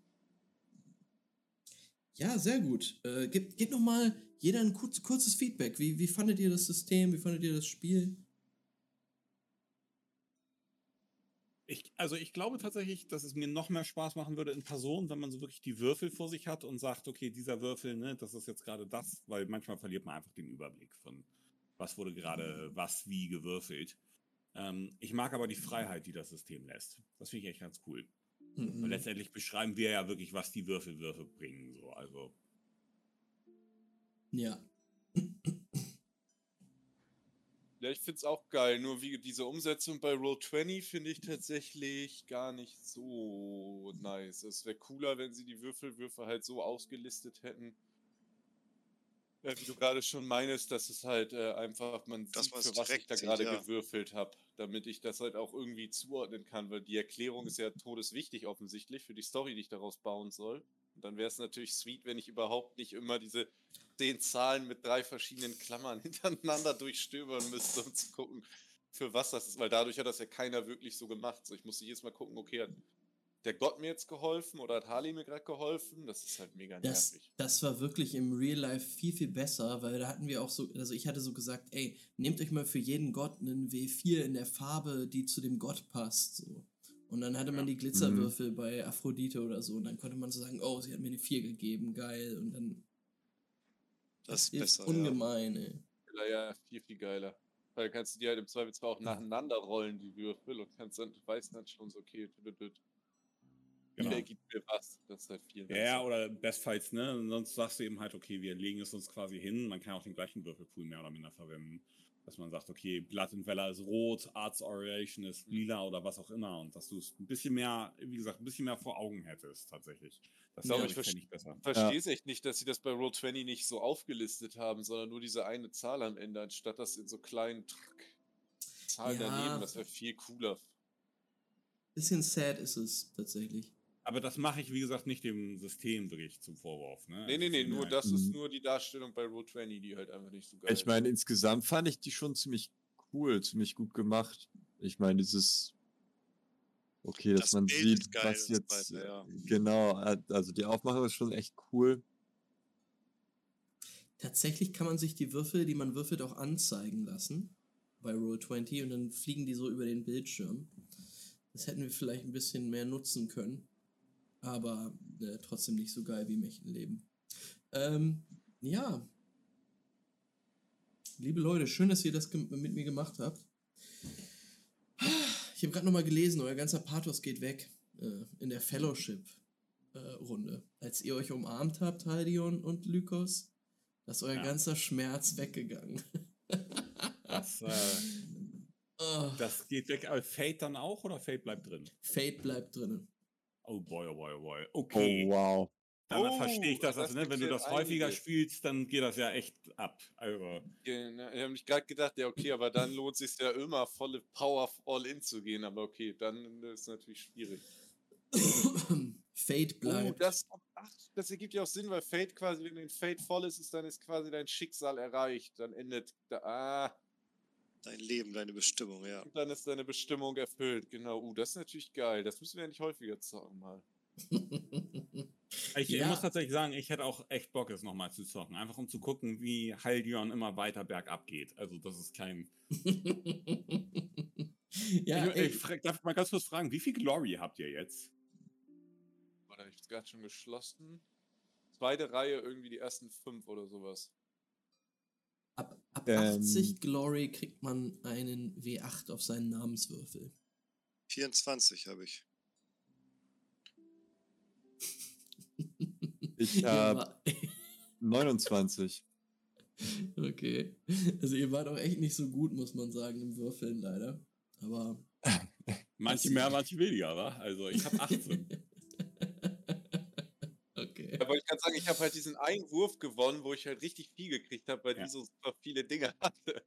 ja, sehr gut. Äh, gebt, gebt noch mal jeder ein kurz, kurzes Feedback. Wie, wie fandet ihr das System? Wie fandet ihr das Spiel? Ich, also ich glaube tatsächlich, dass es mir noch mehr Spaß machen würde in Person, wenn man so wirklich die Würfel vor sich hat und sagt, okay, dieser Würfel, ne, das ist jetzt gerade das, weil manchmal verliert man einfach den Überblick von, was wurde gerade, was wie gewürfelt. Ähm, ich mag aber die Freiheit, die das System lässt. Das finde ich echt ganz cool. Mhm. Und letztendlich beschreiben wir ja wirklich, was die Würfelwürfe bringen. So. Also, Ja. Ja, ich find's auch geil. Nur wie diese Umsetzung bei Roll20 finde ich tatsächlich gar nicht so nice. Es wäre cooler, wenn sie die Würfelwürfe halt so ausgelistet hätten. Ja, wie du gerade schon meinst, dass es halt äh, einfach, man sieht, für was ich da gerade ja. gewürfelt habe, damit ich das halt auch irgendwie zuordnen kann, weil die Erklärung ist ja todeswichtig offensichtlich für die Story, die ich daraus bauen soll. Und dann wäre es natürlich sweet, wenn ich überhaupt nicht immer diese zehn Zahlen mit drei verschiedenen Klammern hintereinander durchstöbern müsste, um zu gucken, für was das ist. Weil dadurch hat das ja keiner wirklich so gemacht. So, ich musste jedes Mal gucken, okay, der Gott mir jetzt geholfen oder hat Harley mir gerade geholfen? Das ist halt mega Das, nervig. das war wirklich im Real Life viel, viel besser, weil da hatten wir auch so, also ich hatte so gesagt, ey, nehmt euch mal für jeden Gott einen W4 in der Farbe, die zu dem Gott passt. So. Und dann hatte man die Glitzerwürfel bei Aphrodite oder so. Und dann konnte man so sagen, oh, sie hat mir eine 4 gegeben, geil. Und dann Das ist ist besser. Ja. ungemein, ey. Ja, ja, viel, viel geiler. Weil dann kannst du die halt im Zweifelsfall auch nacheinander rollen, die Würfel, und kannst dann, du weißt dann schon so, okay, tü, tü, tü. Genau. Wer gibt mir was? Das ist halt viel ja, ja, oder bestfalls, ne? Und sonst sagst du eben halt, okay, wir legen es uns quasi hin. Man kann auch den gleichen Würfelpool mehr oder minder verwenden. Dass man sagt, okay, Blood and Valor ist rot, Arts Oration ist lila oder was auch immer. Und dass du es ein bisschen mehr, wie gesagt, ein bisschen mehr vor Augen hättest, tatsächlich. Das Ja, glaube ich fände ich besser. verstehe es echt nicht, dass sie das bei Roll20 nicht so aufgelistet haben, sondern nur diese eine Zahl am Ende, anstatt das in so kleinen Track Zahlen Ja. daneben. Das wäre viel cooler. Bisschen sad ist es tatsächlich. Aber das mache ich, wie gesagt, nicht dem System wirklich zum Vorwurf. Ne? Nee, nee, nee, nur das. das ist Mhm. nur die Darstellung bei Roll20, die halt einfach nicht so geil Ich meine, insgesamt fand ich die schon ziemlich cool, ziemlich gut gemacht. Ich meine, dieses okay, dass Das man Bild sieht, ist geil was jetzt weiter, ja. genau, also die Aufmachung ist schon echt cool. Tatsächlich kann man sich die Würfel, die man würfelt, auch anzeigen lassen bei Roll20 und dann fliegen die so über den Bildschirm. Das hätten wir vielleicht ein bisschen mehr nutzen können, aber äh, trotzdem nicht so geil wie im echten Leben. Ähm, ja. Liebe Leute, schön, dass ihr das mit mir gemacht habt. Ich habe gerade nochmal gelesen, euer ganzer Pathos geht weg äh, in der Fellowship-Runde. Als ihr euch umarmt habt, Haldion und Lykos, da ist euer Ja. ganzer Schmerz weggegangen. Das, äh, Oh, das geht weg. Aber Fate dann auch oder Fate bleibt drin? Fate bleibt drinnen. Oh boy, oh boy, oh boy. Okay. wow. Dann Oh, verstehe ich das. das Also, ne, wenn du das häufiger einiges. spielst, dann geht das ja echt ab. Also, Genau, ich habe mich gerade gedacht, ja, okay, aber dann lohnt es sich ja immer volle Power all in zu gehen, aber okay, dann ist es natürlich schwierig. Fate Oh, bleibt. das, ach, das ergibt ja auch Sinn, weil Fate quasi, wenn dein Fate voll ist, ist dann ist quasi dein Schicksal erreicht. Dann endet da, ah, Dein Leben, deine Bestimmung, ja. und dann ist deine Bestimmung erfüllt. Genau, uh, das ist natürlich geil. Das müssen wir ja nicht häufiger zocken mal. Ich Ja. muss tatsächlich sagen, ich hätte auch echt Bock, es nochmal zu zocken. Einfach um zu gucken, wie Haldion immer weiter bergab geht. Also, das ist kein. ja, ich, ich frag, darf ich mal ganz kurz fragen, wie viel Glory habt ihr jetzt? Warte, ich gerade schon geschlossen? Zweite Reihe irgendwie die ersten fünf oder sowas. Ab, ab Ähm. 80 Glory kriegt man einen W8 auf seinen Namenswürfel. 24 habe ich. Ich habe war- 29. okay. Also ihr wart auch echt nicht so gut, muss man sagen, im Würfeln leider. Aber Manche mehr, manche weniger, wa? Also, ich habe 18. wollte ich gerade sagen, ich habe halt diesen einen Wurf gewonnen, wo ich halt richtig viel gekriegt habe, weil Ja. die so super viele Dinge hatte.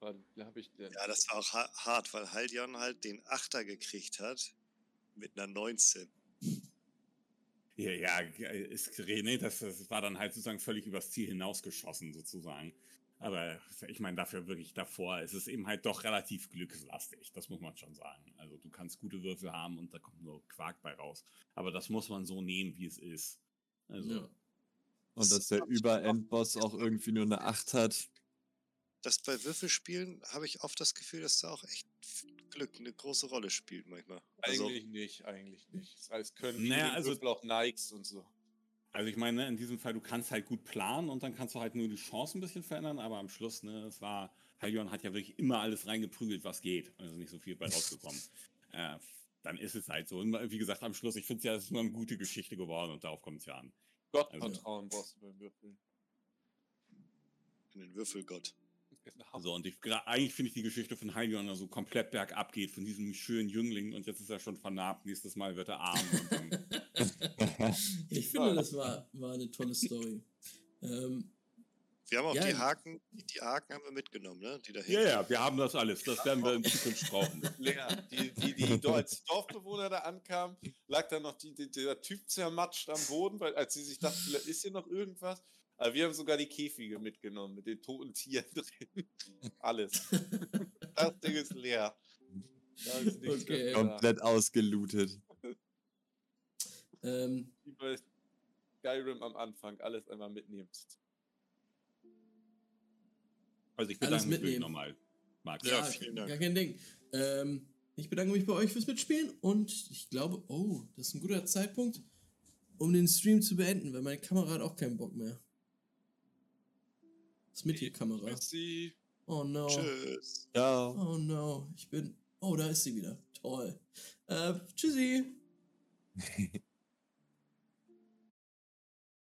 Warte, wie habe ich denn? Ja, das war auch ha hart, weil Haldion halt den Achter gekriegt hat mit einer 19. Ja, ja, ist nee, das, das war dann halt sozusagen völlig übers Ziel hinausgeschossen, sozusagen. Aber ich meine, dafür wirklich davor ist es eben halt doch relativ glückslastig, das muss man schon sagen. Also du kannst gute Würfel haben und da kommt nur Quark bei raus. Aber das muss man so nehmen, wie es ist. Also, Ja. Und dass der Überendboss auch irgendwie nur eine 8 hat. Das bei Würfelspielen habe ich oft das Gefühl, dass da auch echt Glück eine große Rolle spielt manchmal. Also, Eigentlich nicht, eigentlich nicht. Das heißt, können Naja, naja, also- Würfel auch Nikes und so. Also ich meine, in diesem Fall, du kannst halt gut planen und dann kannst du halt nur die Chance ein bisschen verändern, aber am Schluss, ne, es war, Halion hat ja wirklich immer alles reingeprügelt, was geht. Also nicht so viel bei rausgekommen. äh, dann ist es halt so. Und wie gesagt, am Schluss, ich finde es ja, es ist nur eine gute Geschichte geworden und darauf kommt es ja an. Gottvertrauen brauchst du beim Würfeln. in den Würfelgott. Genau. So, und ich, eigentlich finde ich die Geschichte von Halion so komplett bergab geht, von diesem schönen Jüngling und jetzt ist er schon vernarbt, nächstes Mal wird er arm. Ich finde, das war, war eine tolle Story. Ähm, Wir haben auch Ja, die Haken, die Haken haben wir mitgenommen, ne? Die da ja, ja, wir haben das alles. Das werden wir in Zukunft brauchen. Leer. Die, die, die, die, als die Dorfbewohner da ankamen, lag dann noch die, die, der Typ zermatscht am Boden, weil als sie sich dachten, vielleicht ist hier noch irgendwas. Aber wir haben sogar die Käfige mitgenommen mit den toten Tieren drin. Alles. Das Ding ist leer. Da ist nichts Okay. Komplett ausgelootet. ähm, Wie bei Skyrim am Anfang, alles einmal mitnimmst. Also ich bedanke mich nochmal, Max. Ja, ja, vielen Dank. gar kein Ding. Ähm, ich bedanke mich bei euch fürs Mitspielen und ich glaube, oh, das ist ein guter Zeitpunkt, um den Stream zu beenden, weil meine Kamera hat auch keinen Bock mehr. Das ist mit die Kamera. Merci. Oh no. Tschüss. Ciao. Oh no. Ich bin. Oh, da ist sie wieder. Toll. Äh, tschüssi.